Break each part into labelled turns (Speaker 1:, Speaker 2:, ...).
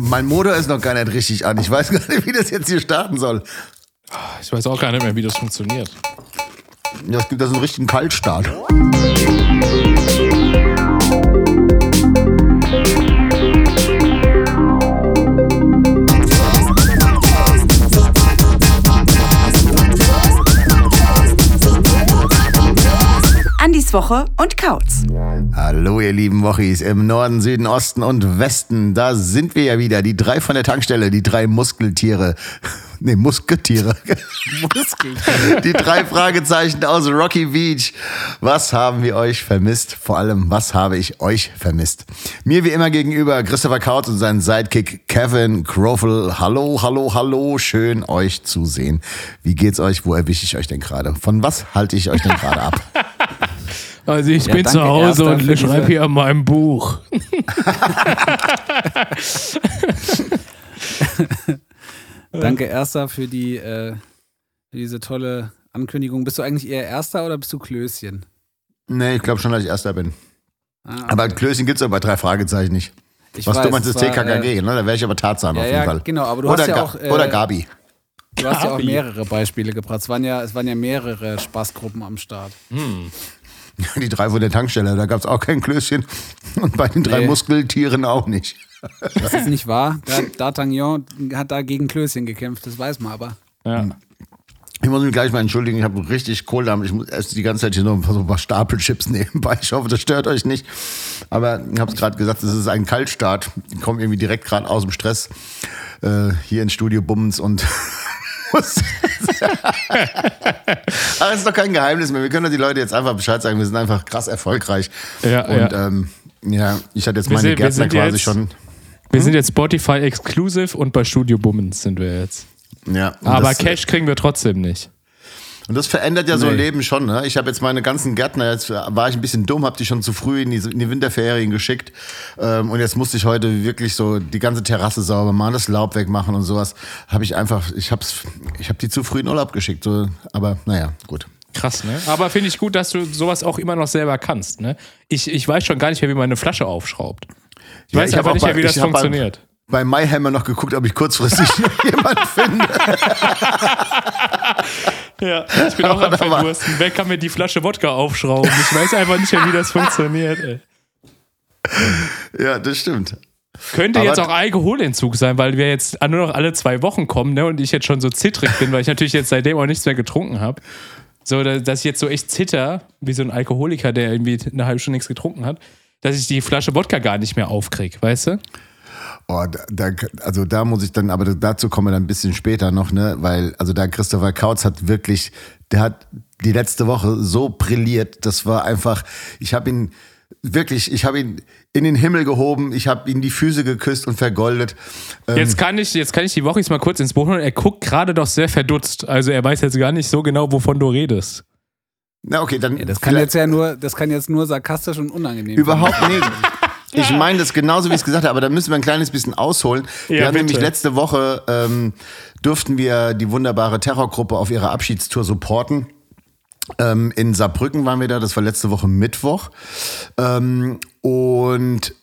Speaker 1: Mein Motor ist noch gar nicht richtig an. Ich weiß gar nicht, wie das jetzt hier starten soll.
Speaker 2: Ich weiß auch gar nicht mehr, wie das funktioniert.
Speaker 1: Ja, es gibt da so einen richtigen Kaltstart.
Speaker 3: Andis Woche und Kautz.
Speaker 1: Hallo, ihr lieben Wochis im Norden, Süden, Osten und Westen. Da sind wir ja wieder. Die drei von der Tankstelle, die drei Muskeltiere. Nee, Musketiere. Die drei Fragezeichen aus Rocky Beach. Was haben wir euch vermisst? Vor allem, was habe ich euch vermisst? Mir wie immer gegenüber Christopher Kautz und sein Sidekick Kevin Crofel. Hallo, hallo, hallo. Schön euch zu sehen. Wie geht's euch? Wo erwische ich euch denn gerade? Von was halte ich euch denn gerade ab?
Speaker 2: Also ich
Speaker 4: Ja,
Speaker 2: bin zu Hause und schreibe hier an meinem Buch.
Speaker 4: Danke, Erster, für, die, äh, für diese tolle Ankündigung. Bist du eigentlich eher Erster oder bist du Klößchen?
Speaker 1: Nee, ich glaube schon, dass ich Erster bin.
Speaker 4: Ah,
Speaker 1: Aber
Speaker 4: okay.
Speaker 1: Klößchen gibt's doch bei drei Fragezeichen nicht.
Speaker 4: Ich
Speaker 1: Was
Speaker 4: weiß,
Speaker 1: du meinst, ist
Speaker 4: es
Speaker 1: TKKG,
Speaker 4: äh,
Speaker 1: ne? Da wäre ich aber Tarzan
Speaker 4: Ja,
Speaker 1: auf jeden
Speaker 4: ja,
Speaker 1: Fall.
Speaker 4: genau, aber du
Speaker 1: oder,
Speaker 4: hast ja auch, äh,
Speaker 1: oder Gabi.
Speaker 4: Du hast ja auch
Speaker 2: Gabi.
Speaker 4: mehrere Beispiele gebracht. Es waren ja, es waren ja mehrere Spaßgruppen am Start.
Speaker 1: Die drei von der Tankstelle, da gab's auch kein Klößchen. Und bei den drei
Speaker 4: Nee.
Speaker 1: Muskeltieren auch nicht.
Speaker 4: Das ist nicht wahr. Da- D'Artagnan hat da gegen Klößchen gekämpft, das weiß man aber.
Speaker 2: Ja.
Speaker 1: Ich muss mich gleich mal entschuldigen, ich habe richtig Kohldampf. Ich muss esse die ganze Zeit hier noch so ein paar Stapelchips nebenbei. Ich hoffe, das stört euch nicht. Aber ich habe es gerade gesagt, es ist ein Kaltstart. Ich komme irgendwie direkt gerade aus dem Stress äh, hier ins Studio Bummens und muss. Aber es ist doch kein Geheimnis mehr. Wir können doch die Leute jetzt einfach Bescheid sagen. Wir sind einfach krass erfolgreich.
Speaker 2: Ja,
Speaker 1: und
Speaker 2: ja.
Speaker 1: Ähm, ja, ich hatte jetzt
Speaker 2: Wir
Speaker 1: meine
Speaker 2: sind-
Speaker 1: Gärtner quasi
Speaker 2: jetzt-
Speaker 1: schon.
Speaker 2: Wir sind jetzt Spotify Exclusive und bei Studio Bummens sind wir jetzt.
Speaker 1: Ja,
Speaker 2: Aber Cash kriegen wir trotzdem nicht.
Speaker 1: Und das verändert ja so ein
Speaker 4: Nee.
Speaker 1: Leben schon. Ne? Ich habe jetzt meine ganzen Gärtner, jetzt war ich ein bisschen dumm, habe die schon zu früh in die, in die Winterferien geschickt. Ähm, und jetzt musste ich heute wirklich so die ganze Terrasse sauber machen, das Laub wegmachen und sowas. Habe ich einfach, ich habe ich hab die zu früh in Urlaub geschickt. So, aber naja, gut.
Speaker 2: Krass, ne? Aber finde ich gut, dass du sowas auch immer noch selber kannst, ne? Ich, ich weiß schon gar nicht mehr, wie man eine Flasche aufschraubt. Ich
Speaker 1: Ja,
Speaker 2: weiß
Speaker 1: ich
Speaker 2: einfach
Speaker 1: auch
Speaker 2: nicht mehr, wie das
Speaker 1: ich hab bei- MyHammer noch geguckt, ob ich kurzfristig jemand finde.
Speaker 2: Ja, ich bin auch am Verdursten. Wer kann mir die Flasche Wodka aufschrauben? Ich weiß einfach nicht mehr, wie das funktioniert, ey.
Speaker 1: Ja, das stimmt.
Speaker 2: Könnte
Speaker 1: Aber-
Speaker 2: jetzt auch Alkoholentzug sein, weil wir jetzt nur noch alle zwei Wochen kommen, ne? Und ich jetzt schon so zittrig bin, weil ich natürlich jetzt seitdem auch nichts mehr getrunken habe. So, da- dass ich jetzt so echt zitter, wie so ein Alkoholiker, der irgendwie eine halbe Stunde nichts getrunken hat, dass ich die Flasche Wodka gar nicht mehr aufkrieg, weißt du?
Speaker 1: Oh, da, da, also da muss ich dann, aber dazu kommen wir dann ein bisschen später noch, ne? Weil, also da Christopher Kautz hat wirklich, der hat die letzte Woche so brilliert. Das war einfach, ich habe ihn wirklich, ich habe ihn in den Himmel gehoben, ich habe ihm die Füße geküsst und vergoldet. Ähm,
Speaker 2: Jetzt kann ich, jetzt kann ich die Woche jetzt mal kurz ins Buch holen. Er guckt gerade doch sehr verdutzt. Also er weiß jetzt gar nicht so genau, wovon du redest.
Speaker 1: na okay, dann
Speaker 4: Ja, das kann jetzt ja nur, das kann jetzt nur sarkastisch und unangenehm
Speaker 1: Überhaupt nicht. Ich meine das genauso, wie ich es gesagt habe, aber da müssen wir ein kleines bisschen ausholen. wir
Speaker 2: Ja,
Speaker 1: haben
Speaker 2: bitte.
Speaker 1: nämlich letzte Woche, ähm, durften wir die wunderbare Terrorgruppe auf ihrer Abschiedstour supporten. Ähm, in Saarbrücken waren wir da, das war letzte Woche Mittwoch. Ähm, und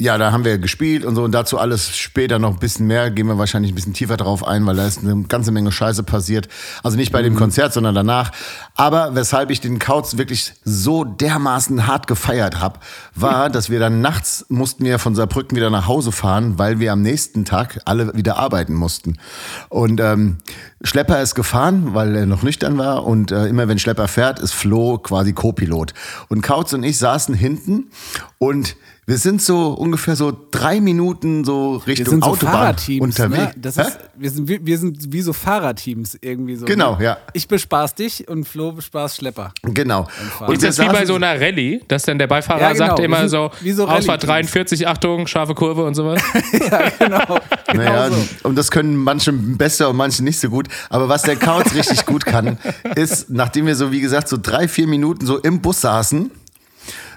Speaker 1: ja, da haben wir gespielt und so und dazu alles später noch ein bisschen mehr, gehen wir wahrscheinlich ein bisschen tiefer drauf ein, weil da ist eine ganze Menge Scheiße passiert. Also nicht bei dem Konzert, sondern danach. Aber weshalb ich den Kauz wirklich so dermaßen hart gefeiert habe, war, dass wir dann nachts mussten wir von Saarbrücken wieder nach Hause fahren, weil wir am nächsten Tag alle wieder arbeiten mussten. Und ähm, Schlepper ist gefahren, weil er noch nüchtern war und äh, immer wenn Schlepper fährt, ist Flo quasi Co-Pilot. Und Kautz und ich saßen hinten und wir sind so ungefähr so drei Minuten so
Speaker 4: Wir
Speaker 1: Richtung
Speaker 4: sind so
Speaker 1: Autobahn
Speaker 4: Fahrerteams.
Speaker 1: unterwegs.
Speaker 4: Ne? Ist, wir, sind, wie- wir sind wie so Fahrerteams irgendwie so.
Speaker 1: Genau,
Speaker 4: ne?
Speaker 1: ja.
Speaker 4: Ich bespaß dich und Flo bespaß Schlepper.
Speaker 1: Genau. Und
Speaker 2: Ist
Speaker 1: wir
Speaker 2: das wie bei so einer Rallye, dass dann der Beifahrer
Speaker 4: Ja, genau.
Speaker 2: sagt immer
Speaker 4: sind
Speaker 2: so,
Speaker 4: wie so
Speaker 2: Ausfahrt
Speaker 4: Rallye-Teams.
Speaker 2: 43, Achtung, scharfe Kurve und sowas?
Speaker 4: ja, genau. genau
Speaker 1: Naja,
Speaker 4: so.
Speaker 1: und das können manche besser und manche nicht so gut. Aber was der Kauz richtig gut kann, ist, nachdem wir so, wie gesagt, so drei, vier Minuten so im Bus saßen,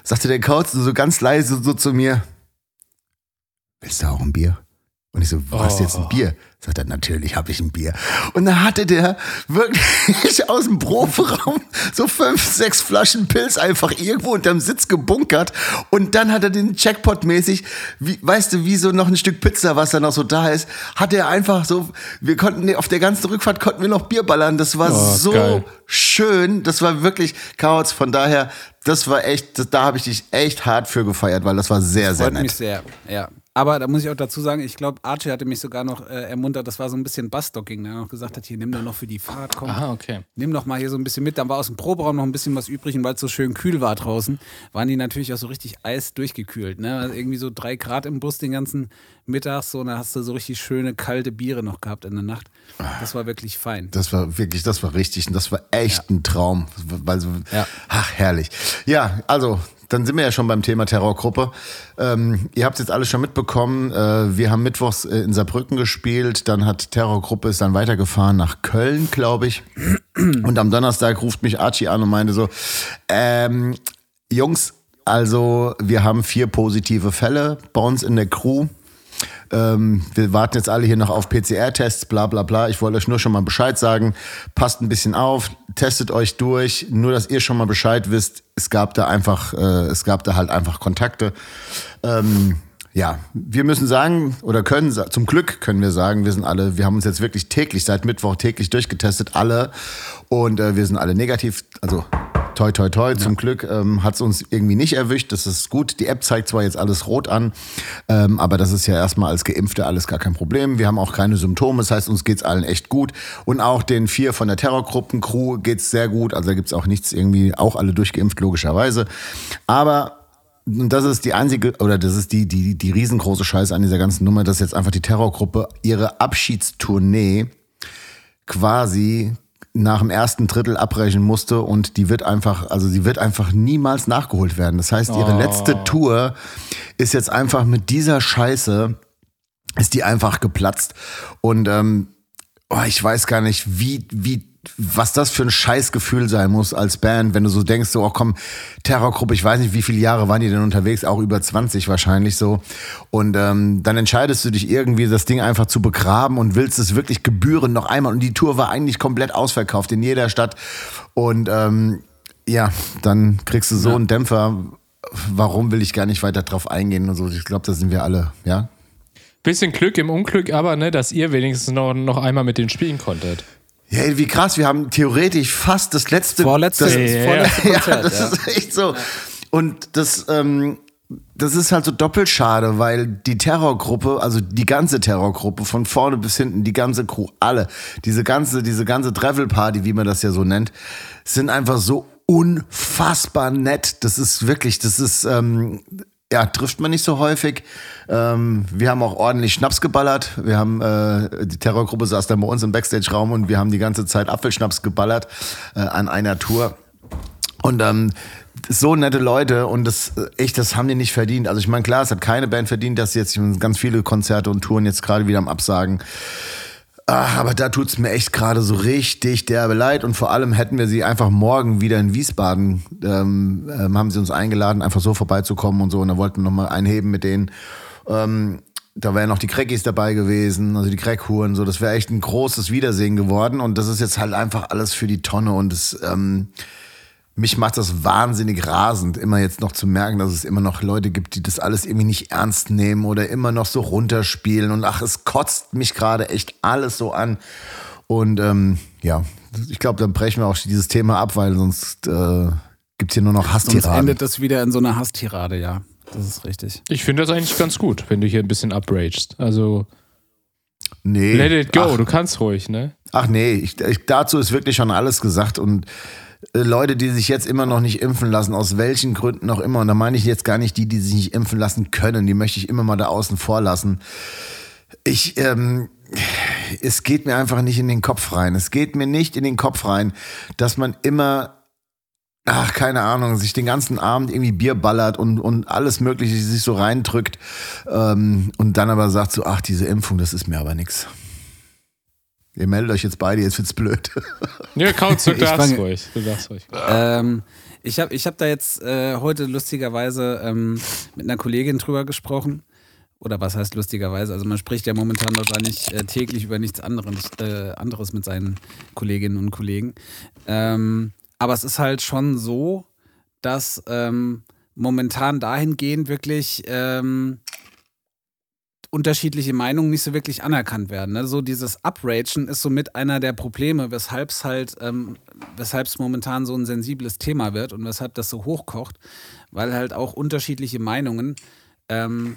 Speaker 1: sagte der Kauz so ganz leise so zu mir, willst du auch ein Bier? Und ich so, hast du jetzt ein Bier? Sagt er, natürlich habe ich ein Bier. Und dann hatte der wirklich aus dem Profiraum so fünf, sechs Flaschen Pilz einfach irgendwo unterm Sitz gebunkert. Und dann hat er den Jackpot-mäßig, wie, weißt du, wie so noch ein Stück Pizza, was da noch so da ist, hat er einfach so, wir konnten, auf der ganzen Rückfahrt konnten wir noch Bier ballern. Das war
Speaker 2: Oh,
Speaker 1: so
Speaker 2: geil.
Speaker 1: schön. Das war wirklich Chaos. Von daher, das war echt, das, da habe ich dich echt hart für gefeiert, weil das war sehr, sehr
Speaker 4: Freut mich
Speaker 1: nett.
Speaker 4: sehr, ja. Aber da muss ich auch dazu sagen, ich glaube, Archie hatte mich sogar noch äh, ermuntert, das war so ein bisschen Bustocking, der noch gesagt hat, hier, nimm doch noch für die Fahrt, komm,
Speaker 2: Ah, okay.
Speaker 4: nimm doch mal hier so ein bisschen mit. Dann war aus dem Proberaum noch ein bisschen was übrig und weil es so schön kühl war draußen, waren die natürlich auch so richtig Eis durchgekühlt. Ne? Also irgendwie so drei Grad im Bus den ganzen Mittag, so, und dann hast du so richtig schöne kalte Biere noch gehabt in der Nacht. Das war wirklich fein.
Speaker 1: Das war wirklich, das war richtig und das war echt ein Traum. Weil so,
Speaker 4: Ja.
Speaker 1: Ach, herrlich. Ja, also, dann sind wir ja schon beim Thema Terrorgruppe. Ähm, ihr habt jetzt alles schon mitbekommen. Äh, wir haben mittwochs äh, in Saarbrücken gespielt. Dann hat Terrorgruppe ist dann weitergefahren nach Köln, glaube ich. Und am Donnerstag ruft mich Archie an und meinte so, ähm, Jungs, also wir haben vier positive Fälle bei uns in der Crew. Ähm, wir warten jetzt alle hier noch auf PCR-Tests, bla bla bla. Ich wollte euch nur schon mal Bescheid sagen. Passt ein bisschen auf, testet euch durch. Nur, dass ihr schon mal Bescheid wisst, es gab da einfach, äh, es gab da halt einfach Kontakte. Ähm, ja, wir müssen sagen oder können, zum Glück können wir sagen, wir sind alle, wir haben uns jetzt wirklich täglich, seit Mittwoch täglich durchgetestet, alle. Und äh, wir sind alle negativ, also toi toi toi, zum Glück ähm, hat es uns irgendwie nicht erwischt. Das ist gut. Die App zeigt zwar jetzt alles rot an, ähm, aber das ist ja erstmal als Geimpfte alles gar kein Problem. Wir haben auch keine Symptome, das heißt, uns geht's allen echt gut. Und auch den vier von der Terrorgruppen-Crew geht's sehr gut. Also da gibt's auch nichts irgendwie, auch alle durchgeimpft, logischerweise. Aber und das ist die einzige, oder das ist die, die, die riesengroße Scheiße an dieser ganzen Nummer, dass jetzt einfach die Terrorgruppe ihre Abschiedstournee quasi nach dem ersten Drittel abbrechen musste und die wird einfach, also sie wird einfach niemals nachgeholt werden. Das heißt, ihre letzte Tour ist jetzt einfach mit dieser Scheiße, ist die einfach geplatzt. Und ähm, oh, ich weiß gar nicht, wie, wie, was das für ein Scheißgefühl sein muss als Band, wenn du so denkst, so, oh komm, Terrorgruppe, ich weiß nicht, wie viele Jahre waren die denn unterwegs, auch über 20 wahrscheinlich so. Und ähm, dann entscheidest du dich irgendwie, das Ding einfach zu begraben und willst es wirklich gebühren noch einmal. Und die Tour war eigentlich komplett ausverkauft in jeder Stadt. Und ähm, ja, dann kriegst du so einen Dämpfer. Warum will ich gar nicht weiter drauf eingehen und so. Ich glaube, da sind wir alle, ja.
Speaker 2: Bisschen Glück im Unglück, aber ne, dass ihr wenigstens noch, noch einmal mit denen spielen konntet.
Speaker 1: Ja, ey, wie krass, wir haben theoretisch fast das letzte.
Speaker 4: Vorletzte,
Speaker 1: das,
Speaker 2: Ja, ja,
Speaker 4: vorletzte
Speaker 1: ja,
Speaker 4: Konzert.
Speaker 1: das
Speaker 4: ja.
Speaker 1: ist echt so. Und das, ähm, das ist halt so doppelt schade, weil die Terrorgruppe, also die ganze Terrorgruppe, von vorne bis hinten, die ganze Crew, alle, diese ganze, diese ganze Travel-Party, wie man das ja so nennt, sind einfach so unfassbar nett. Das ist wirklich, das ist, ähm, ja, trifft man nicht so häufig. Ähm, wir haben auch ordentlich Schnaps geballert. Wir haben, äh, die Terrorgruppe saß dann bei uns im Backstage-Raum und wir haben die ganze Zeit Apfelschnaps geballert äh, an einer Tour. Und ähm, so nette Leute und das äh, echt, das haben die nicht verdient. Also ich meine, klar, es hat keine Band verdient, dass sie jetzt ganz viele Konzerte und Touren jetzt gerade wieder am Absagen. Ah, aber da tut's mir echt gerade so richtig derbe leid. Und vor allem hätten wir sie einfach morgen wieder in Wiesbaden, ähm, ähm, haben sie uns eingeladen, einfach so vorbeizukommen und so. Und da wollten wir nochmal einheben mit denen. Ähm, da wären noch die Crackis dabei gewesen, also die Crackhuren, so, das wäre echt ein großes Wiedersehen geworden. Und das ist jetzt halt einfach alles für die Tonne. Und es, ähm, mich macht das wahnsinnig rasend, immer jetzt noch zu merken, dass es immer noch Leute gibt, die das alles irgendwie nicht ernst nehmen oder immer noch so runterspielen. Und ach, es kotzt mich gerade echt alles so an. Und ähm, ja, ich glaube, dann brechen wir auch dieses Thema ab, weil sonst äh, gibt hier nur noch
Speaker 4: Sonst
Speaker 1: Hasstiraden.
Speaker 4: endet das wieder in so einer Hasstirade, ja. Das ist richtig.
Speaker 2: Ich finde das eigentlich ganz gut, wenn du hier ein bisschen upragest. Also,
Speaker 1: Nee.
Speaker 2: let it go,
Speaker 1: Ach,
Speaker 2: du kannst ruhig, ne?
Speaker 1: Ach nee, ich, ich, dazu ist wirklich schon alles gesagt und Leute, die sich jetzt immer noch nicht impfen lassen, aus welchen Gründen auch immer, und da meine ich jetzt gar nicht die, die sich nicht impfen lassen können, die möchte ich immer mal da außen vor lassen. Ich, ähm, es geht mir einfach nicht in den Kopf rein. Es geht mir nicht in den Kopf rein, dass man immer ach, keine Ahnung, sich den ganzen Abend irgendwie Bier ballert und, und alles Mögliche sich so reindrückt ähm, und dann aber sagt so, ach, diese Impfung, das ist mir aber nix. Ihr meldet euch jetzt beide, jetzt wird's blöd.
Speaker 2: Ja, Kautz, du
Speaker 4: Ich
Speaker 2: darfst ruhig. Du darfst ruhig.
Speaker 4: Ähm, ich habe ich hab da jetzt äh, heute lustigerweise ähm, mit einer Kollegin drüber gesprochen Oder was heißt lustigerweise? Also man spricht ja momentan wahrscheinlich äh, täglich über nichts anderes, äh, anderes mit seinen Kolleginnen und Kollegen. Ähm, aber es ist halt schon so, dass ähm, momentan dahingehend wirklich ähm, unterschiedliche Meinungen nicht so wirklich anerkannt werden. Ne? So dieses Upragen ist somit einer der Probleme, weshalb es halt, ähm, weshalb es momentan so ein sensibles Thema wird und weshalb das so hochkocht, weil halt auch unterschiedliche Meinungen ähm,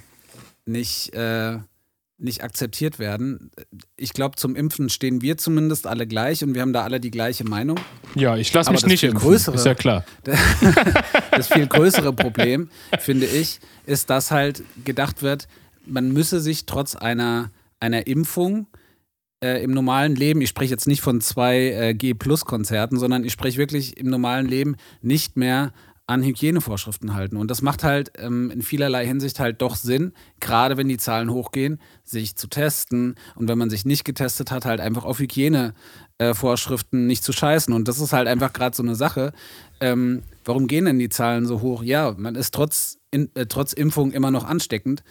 Speaker 4: nicht, äh, nicht akzeptiert werden. Ich glaube, zum Impfen stehen wir zumindest alle gleich und wir haben da alle die gleiche Meinung.
Speaker 2: Ja, ich lasse mich nicht impfen.
Speaker 4: größere-
Speaker 2: Ist ja klar.
Speaker 4: Das viel größere Problem, finde ich, ist, dass halt gedacht wird, man müsse sich trotz einer, einer Impfung äh, im normalen Leben, ich spreche jetzt nicht von zwei äh, G-Plus-Konzerten, sondern ich spreche wirklich im normalen Leben nicht mehr an Hygienevorschriften halten. Und das macht halt ähm, in vielerlei Hinsicht halt doch Sinn, gerade wenn die Zahlen hochgehen, sich zu testen und wenn man sich nicht getestet hat, halt einfach auf Hygienevorschriften nicht zu scheißen. Und das ist halt einfach gerade so eine Sache. Ähm, warum gehen denn die Zahlen so hoch? Ja, man ist trotz, in, äh, trotz Impfung immer noch ansteckend.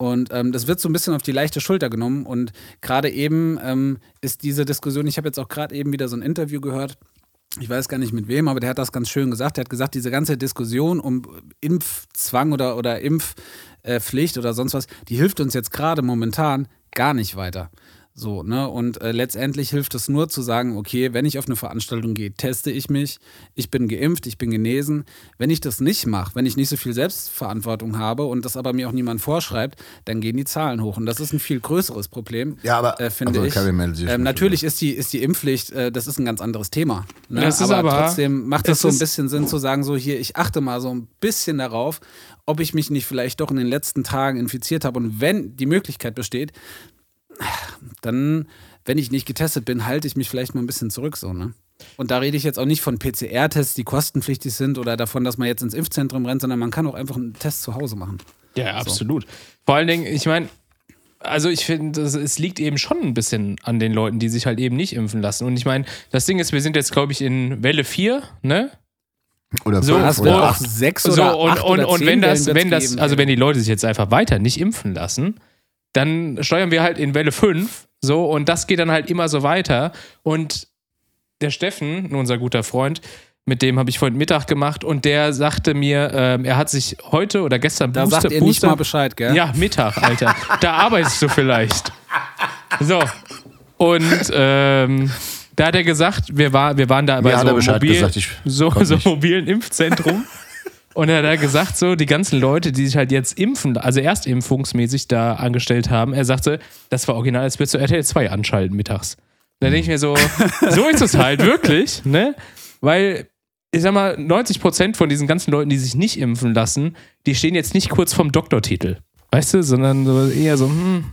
Speaker 4: Und ähm, das wird so ein bisschen auf die leichte Schulter genommen. Und gerade eben ähm, ist diese Diskussion, ich habe jetzt auch gerade eben wieder so ein Interview gehört, ich weiß gar nicht mit wem, aber der hat das ganz schön gesagt. Der hat gesagt, diese ganze Diskussion um Impfzwang oder, oder Impfpflicht oder sonst was, die hilft uns jetzt gerade momentan gar nicht weiter. So, ne? Und äh, letztendlich hilft es nur zu sagen, okay, wenn ich auf eine Veranstaltung gehe, teste ich mich, ich bin geimpft, ich bin genesen. Wenn ich das nicht mache, wenn ich nicht so viel Selbstverantwortung habe und das aber mir auch niemand vorschreibt, dann gehen die Zahlen hoch. Und das ist ein viel größeres Problem,
Speaker 1: Ja, aber-
Speaker 4: äh, finde
Speaker 1: also,
Speaker 4: ich. Ähm, natürlich ist die, ist die Impfpflicht, äh, das ist ein ganz anderes Thema. Ne?
Speaker 2: Das ist
Speaker 4: aber,
Speaker 2: aber-
Speaker 4: trotzdem macht
Speaker 2: es
Speaker 4: so ein bisschen Sinn zu sagen, so hier, ich achte mal so ein bisschen darauf, ob ich mich nicht vielleicht doch in den letzten Tagen infiziert habe. Und wenn die Möglichkeit besteht, dann, wenn ich nicht getestet bin, halte ich mich vielleicht mal ein bisschen zurück, so, ne? Und da rede ich jetzt auch nicht von PCR-Tests, die kostenpflichtig sind oder davon, dass man jetzt ins Impfzentrum rennt, sondern man kann auch einfach einen Test zu Hause machen.
Speaker 2: Ja, absolut. Vor allen Dingen, ich meine, also ich finde, es liegt eben schon ein bisschen an den Leuten, die sich halt eben nicht impfen lassen. Und ich meine, das Ding ist, wir sind jetzt, glaube ich, in Welle 4, ne?
Speaker 1: Oder
Speaker 2: So,
Speaker 1: fünf
Speaker 2: das
Speaker 1: oder acht.
Speaker 4: sechs
Speaker 2: So,
Speaker 4: oder
Speaker 2: und,
Speaker 4: acht
Speaker 2: und,
Speaker 4: oder
Speaker 2: und
Speaker 4: zehn
Speaker 2: wenn das, wenn das,
Speaker 4: geben,
Speaker 2: also
Speaker 4: ey.
Speaker 2: wenn die Leute sich jetzt einfach weiter nicht impfen lassen, dann steuern wir halt in Welle 5, so, und das geht dann halt immer so weiter. Und der Steffen, unser guter Freund, mit dem habe ich vorhin Mittag gemacht und der sagte mir, ähm, er hat sich heute oder gestern
Speaker 4: Da sagt ihr nicht mal Bescheid, gell?
Speaker 2: Ja, Mittag, Alter. da arbeitest du vielleicht. So. Und ähm, da hat er gesagt, wir, war, wir waren da bei
Speaker 1: hat
Speaker 2: so, mobil,
Speaker 1: gesagt,
Speaker 2: so, so mobilen Impfzentrum. Und er hat da gesagt, so die ganzen Leute, die sich halt jetzt impfen, also erstimpfungsmäßig da angestellt haben, er sagte, das war original, als würdest du RTL 2 anschalten mittags. Da denke ich mir so, so ist es halt wirklich, ne? Weil, ich sag mal, 90% von diesen ganzen Leuten, die sich nicht impfen lassen, die stehen jetzt nicht kurz vom Doktortitel. Weißt du, sondern so eher so, hm,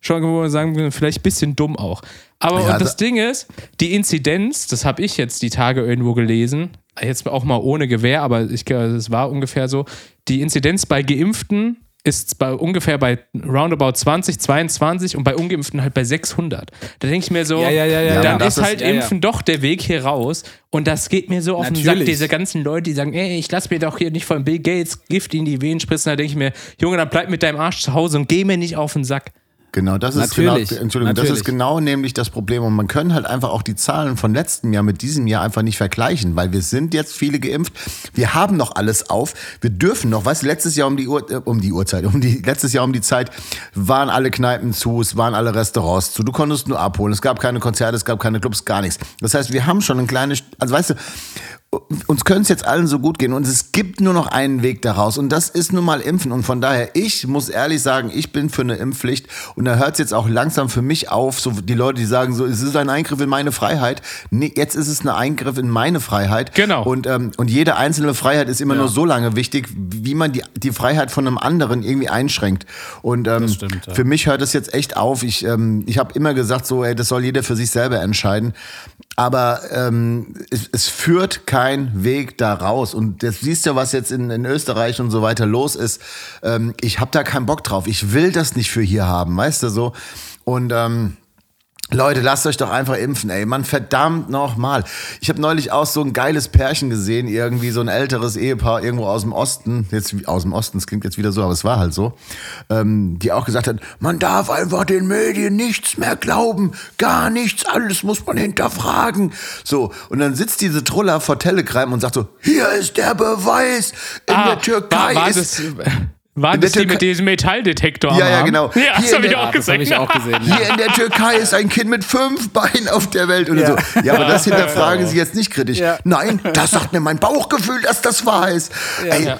Speaker 2: schon wo wir sagen, vielleicht ein bisschen dumm auch. Aber
Speaker 1: Ja,
Speaker 2: und das
Speaker 1: da-
Speaker 2: Ding ist, die Inzidenz, das habe ich jetzt die Tage irgendwo gelesen, jetzt auch mal ohne Gewehr, aber ich glaube, es war ungefähr so, die Inzidenz bei Geimpften ist bei ungefähr bei roundabout 20, 22 und bei Ungeimpften halt bei 600. Da denke ich mir so,
Speaker 4: Ja, ja, ja, ja,
Speaker 2: dann ist
Speaker 1: ist-
Speaker 2: halt
Speaker 4: ja.
Speaker 2: Impfen doch der Weg hier raus und das geht mir so auf den Sack,
Speaker 4: Natürlich.
Speaker 2: diese ganzen Leute, die sagen, ey, ich lass mir doch hier nicht von Bill Gates Gift in die Venen spritzen, da denke ich mir, Junge, dann bleib mit deinem Arsch zu Hause und geh mir nicht auf den Sack.
Speaker 1: Genau, das ist
Speaker 4: Natürlich,
Speaker 1: genau, Entschuldigung, das
Speaker 4: natürlich.
Speaker 1: ist genau nämlich das Problem. Und man kann halt einfach auch die Zahlen von letztem Jahr mit diesem Jahr einfach nicht vergleichen, weil wir sind jetzt viele geimpft. Wir haben noch alles auf. Wir dürfen noch, weißt du, letztes Jahr um die Uhr, äh, um die Uhrzeit, um die, letztes Jahr um die Zeit waren alle Kneipen zu, es waren alle Restaurants zu. Du konntest nur abholen. Es gab keine Konzerte, es gab keine Clubs, gar nichts. Das heißt, wir haben schon ein kleines, also weißt du, uns können es jetzt allen so gut gehen und es gibt nur noch einen Weg daraus und das ist nun mal Impfen und von daher, ich muss ehrlich sagen, ich bin für eine Impfpflicht und da hört es jetzt auch langsam für mich auf, so die Leute, die sagen so, es ist ein Eingriff in meine Freiheit. Nee, jetzt ist es ein Eingriff in meine Freiheit.
Speaker 2: Genau.
Speaker 1: Und, ähm, und jede einzelne Freiheit ist immer nur so lange wichtig, wie man die, die Freiheit von einem anderen irgendwie einschränkt. Und ähm,
Speaker 4: stimmt, ja.
Speaker 1: für mich hört es jetzt echt auf. Ich, ähm, ich habe immer gesagt, so, ey, das soll jeder für sich selber entscheiden. Aber ähm, es, es führt kein Weg da raus. Und jetzt siehst du, was jetzt in, in Österreich und so weiter los ist. Ähm, ich habe da keinen Bock drauf. Ich will das nicht für hier haben, weißt du so. Und ähm, Leute, lasst euch doch einfach impfen, ey. Mann, verdammt nochmal. Ich habe neulich auch so ein geiles Pärchen gesehen, irgendwie so ein älteres Ehepaar irgendwo aus dem Osten. Jetzt aus dem Osten, das klingt jetzt wieder so, aber es war halt so. Ähm, die auch gesagt hat, man darf einfach den Medien nichts mehr glauben. Gar nichts, alles muss man hinterfragen. So, und dann sitzt diese Truller vor Telegram und sagt so, hier ist der Beweis. In
Speaker 2: Ah,
Speaker 1: der Türkei
Speaker 2: war, war
Speaker 1: ist...
Speaker 2: das, war das die mit diesem Metalldetektor
Speaker 1: Ja, ja, genau.
Speaker 2: Ja, das habe ich auch
Speaker 4: Das
Speaker 2: gesehen.
Speaker 4: ich auch gesehen. Ja.
Speaker 1: Hier in der Türkei ist ein Kind mit fünf Beinen auf der Welt oder
Speaker 4: Ja.
Speaker 1: so. Ja, aber das hinterfragen Sie jetzt nicht kritisch.
Speaker 4: Ja.
Speaker 1: Nein, das sagt mir mein Bauchgefühl, dass das wahr ist. Ey,
Speaker 2: Ja.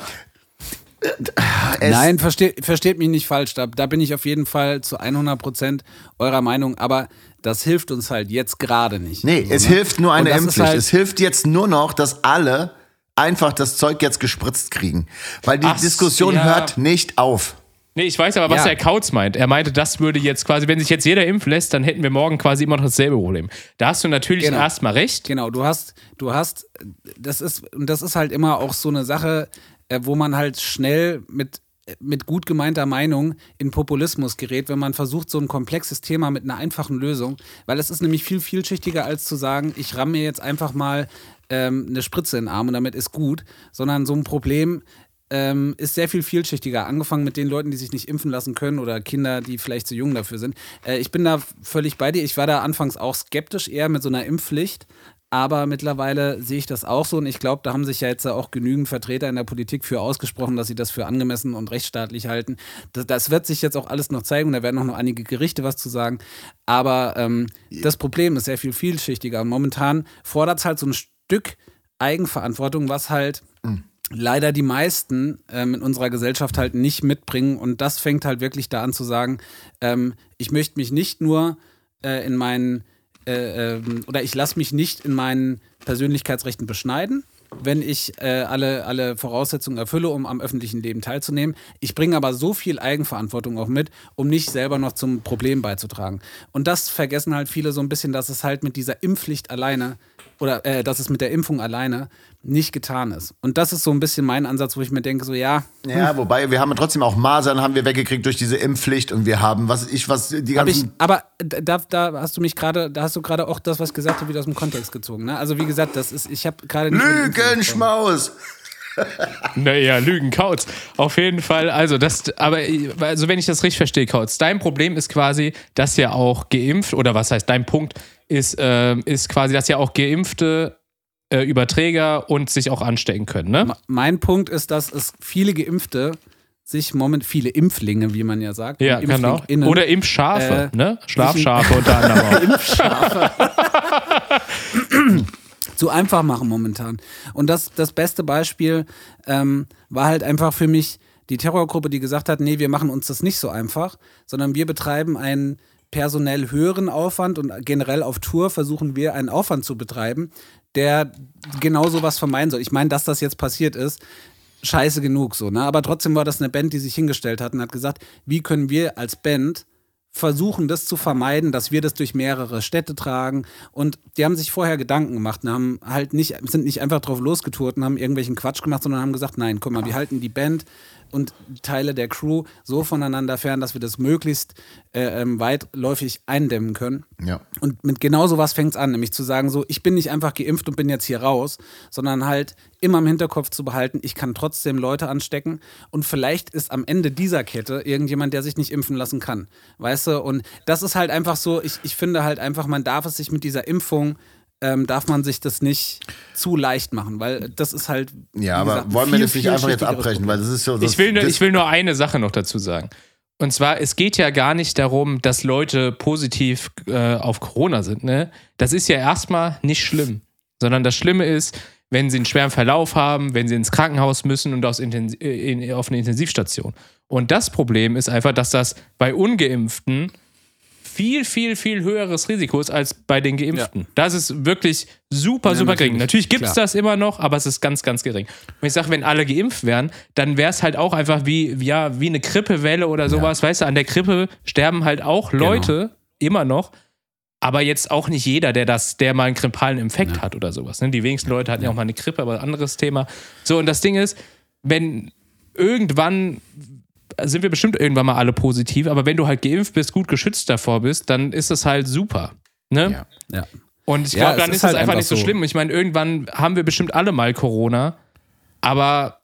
Speaker 1: es-
Speaker 4: Nein, versteht, versteht mich nicht falsch. Da, da bin ich auf jeden Fall zu 100 Prozent eurer Meinung. Aber das hilft uns halt jetzt gerade nicht.
Speaker 1: Nee,
Speaker 4: So,
Speaker 1: es
Speaker 4: ne?
Speaker 1: hilft nur eine Impfpflicht.
Speaker 4: Halt,
Speaker 1: es hilft jetzt nur noch, dass alle einfach das Zeug jetzt gespritzt kriegen. Weil die
Speaker 2: Ach,
Speaker 1: Diskussion
Speaker 2: ja.
Speaker 1: hört nicht auf.
Speaker 2: Nee, ich weiß aber, was
Speaker 4: Ja.
Speaker 2: der Kautz meint. Er meinte, das würde jetzt quasi, wenn sich jetzt jeder impfen lässt, dann hätten wir morgen quasi immer noch dasselbe Problem. Da hast du natürlich
Speaker 4: Genau.
Speaker 2: erstmal recht.
Speaker 4: Genau, du hast, du hast, das ist, und das ist halt immer auch so eine Sache, äh, wo man halt schnell mit, mit gut gemeinter Meinung in Populismus gerät, wenn man versucht, so ein komplexes Thema mit einer einfachen Lösung, weil es ist nämlich viel vielschichtiger, als zu sagen, ich ramme mir jetzt einfach mal ähm, eine Spritze in den Arm und damit ist gut, sondern so ein Problem ähm, ist sehr viel vielschichtiger, angefangen mit den Leuten, die sich nicht impfen lassen können oder Kinder, die vielleicht zu jung dafür sind. Äh, ich bin da völlig bei dir. Ich war da anfangs auch skeptisch, eher mit so einer Impfpflicht. Aber mittlerweile sehe ich das auch so und ich glaube, da haben sich ja jetzt auch genügend Vertreter in der Politik für ausgesprochen, dass sie das für angemessen und rechtsstaatlich halten. Das, das wird sich jetzt auch alles noch zeigen und da werden auch noch einige Gerichte was zu sagen. Aber ähm, das Problem ist sehr viel vielschichtiger und momentan fordert es halt so ein Stück Eigenverantwortung, was halt leider die meisten ähm, in unserer Gesellschaft halt nicht mitbringen. Und das fängt halt wirklich da an zu sagen, ähm, ich möchte mich nicht nur äh, in meinen, äh, ähm, oder ich lasse mich nicht in meinen Persönlichkeitsrechten beschneiden, wenn ich äh, alle, alle Voraussetzungen erfülle, um am öffentlichen Leben teilzunehmen. Ich bringe aber so viel Eigenverantwortung auch mit, um nicht selber noch zum Problem beizutragen. Und das vergessen halt viele so ein bisschen, dass es halt mit dieser Impfpflicht alleine oder äh, dass es mit der Impfung alleine nicht getan ist. Und das ist so ein bisschen mein Ansatz, wo ich mir denke, so ja,
Speaker 1: Ja, wobei wir haben trotzdem auch Masern haben wir weggekriegt durch diese Impfpflicht und wir haben, was ich, was die
Speaker 4: Hab ich,
Speaker 1: ganzen.
Speaker 4: aber da, da hast du mich gerade, da hast du gerade auch das, was ich gesagt habe, wieder aus dem Kontext gezogen. Ne? Also wie gesagt, das ist, ich habe gerade.
Speaker 1: Lügenschmaus!
Speaker 2: Naja, Lügen, Kautz. Auf jeden Fall, also das, aber also wenn ich das richtig verstehe, Kautz, dein Problem ist quasi, dass ja auch geimpft, oder was heißt dein Punkt, ist, ähm, ist quasi, dass ja auch Geimpfte äh, Überträger und sich auch anstecken können, ne?
Speaker 4: Mein Punkt ist, dass es viele Geimpfte sich moment, viele Impflinge, wie man ja sagt,
Speaker 2: Ja, genau. Oder Impfschafe,
Speaker 4: Äh,
Speaker 2: ne? Schlafschafe unter anderem auch.
Speaker 4: zu einfach machen momentan. Und das, das beste Beispiel ähm, war halt einfach für mich die Terrorgruppe, die gesagt hat, nee, wir machen uns das nicht so einfach, sondern wir betreiben einen personell höheren Aufwand und generell auf Tour versuchen wir einen Aufwand zu betreiben, der genau sowas vermeiden soll. Ich meine, dass das jetzt passiert ist, scheiße genug so, ne? Aber trotzdem war das eine Band, die sich hingestellt hat und hat gesagt, wie können wir als Band versuchen, das zu vermeiden, dass wir das durch mehrere Städte tragen. Und die haben sich vorher Gedanken gemacht und haben halt nicht, sind nicht einfach drauf losgetourt und haben irgendwelchen Quatsch gemacht, sondern haben gesagt, nein, guck mal, wir halten die Band und Teile der Crew so voneinander fern, dass wir das möglichst äh, ähm, weitläufig eindämmen können.
Speaker 1: Ja.
Speaker 4: Und mit genau sowas fängt es an, nämlich zu sagen, so, ich bin nicht einfach geimpft und bin jetzt hier raus, sondern halt immer im Hinterkopf zu behalten, ich kann trotzdem Leute anstecken und vielleicht ist am Ende dieser Kette irgendjemand, der sich nicht impfen lassen kann. Weißt du? Und das ist halt einfach so, ich, ich finde halt einfach, man darf es sich mit dieser Impfung, ähm, darf man sich das nicht zu leicht machen, weil das ist halt.
Speaker 1: Ja, aber
Speaker 4: gesagt,
Speaker 1: wollen wir
Speaker 4: viel,
Speaker 1: das nicht einfach jetzt abbrechen, weil das ist so. Das,
Speaker 2: Ich will, nur, ich will nur eine Sache noch dazu sagen. Und zwar, es geht ja gar nicht darum, dass Leute positiv äh, auf Corona sind. Ne? Das ist ja erstmal nicht schlimm. Sondern das Schlimme ist, wenn sie einen schweren Verlauf haben, wenn sie ins Krankenhaus müssen und aus Intensi äh, in, auf eine Intensivstation. Und das Problem ist einfach, dass das bei Ungeimpften viel, viel, viel höheres Risiko ist als bei den Geimpften. Das ist wirklich super,
Speaker 4: Ja,
Speaker 2: super gering.
Speaker 4: natürlich.
Speaker 2: Gibt es das immer noch, aber es ist ganz, ganz gering. Und ich sage, wenn alle geimpft wären, dann wäre es halt auch einfach wie, ja, wie eine Grippewelle oder sowas. Weißt du, an der Grippe sterben halt auch Leute immer noch. Aber jetzt auch nicht jeder, der das, der mal einen grippalen Infekt hat oder sowas. Ne? Die wenigsten Leute hatten ja auch mal eine Grippe, aber anderes Thema. So, und das Ding ist, wenn irgendwann sind wir bestimmt irgendwann mal alle positiv, aber wenn du halt geimpft bist, gut geschützt davor bist, dann ist es halt super. Ne?
Speaker 1: Ja.
Speaker 4: Ja.
Speaker 2: Und ich
Speaker 4: Ja,
Speaker 2: glaube, dann
Speaker 4: es
Speaker 2: ist
Speaker 4: ist halt
Speaker 2: es einfach
Speaker 4: einfach
Speaker 2: nicht so schlimm. Ich meine, irgendwann haben wir bestimmt alle mal Corona, aber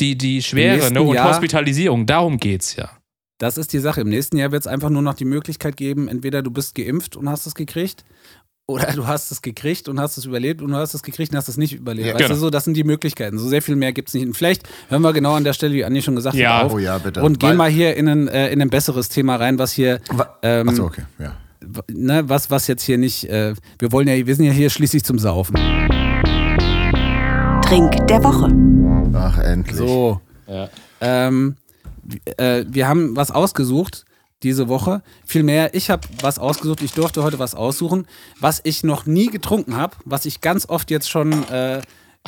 Speaker 2: die, die Schwere ne, und
Speaker 4: Jahr-
Speaker 2: Hospitalisierung, darum geht's ja.
Speaker 4: Das ist die Sache. Im nächsten Jahr wird es einfach nur noch die Möglichkeit geben, entweder du bist geimpft und hast es gekriegt, oder du hast es gekriegt und hast es überlebt und du hast es gekriegt und hast es nicht überlebt.
Speaker 1: Ja.
Speaker 4: weißt
Speaker 2: Genau.
Speaker 4: du, so, das sind die Möglichkeiten. So sehr viel mehr gibt es nicht. Und vielleicht hören wir genau an der Stelle, wie Andi schon gesagt
Speaker 2: Ja.
Speaker 4: hat, auf
Speaker 1: Oh ja, bitte.
Speaker 4: und gehen mal hier in ein, äh, in ein besseres Thema rein, was hier, ähm,
Speaker 1: Achso, okay, ja.
Speaker 4: ne, was, was jetzt hier nicht, äh, wir wollen ja, wir sind ja hier schließlich zum Saufen.
Speaker 3: Trink der Woche.
Speaker 1: Ach, endlich.
Speaker 4: So.
Speaker 2: Ja.
Speaker 4: Ähm, äh, wir haben was ausgesucht diese Woche. Vielmehr, ich habe was ausgesucht. Ich durfte heute was aussuchen, was ich noch nie getrunken habe, was ich ganz oft jetzt schon äh,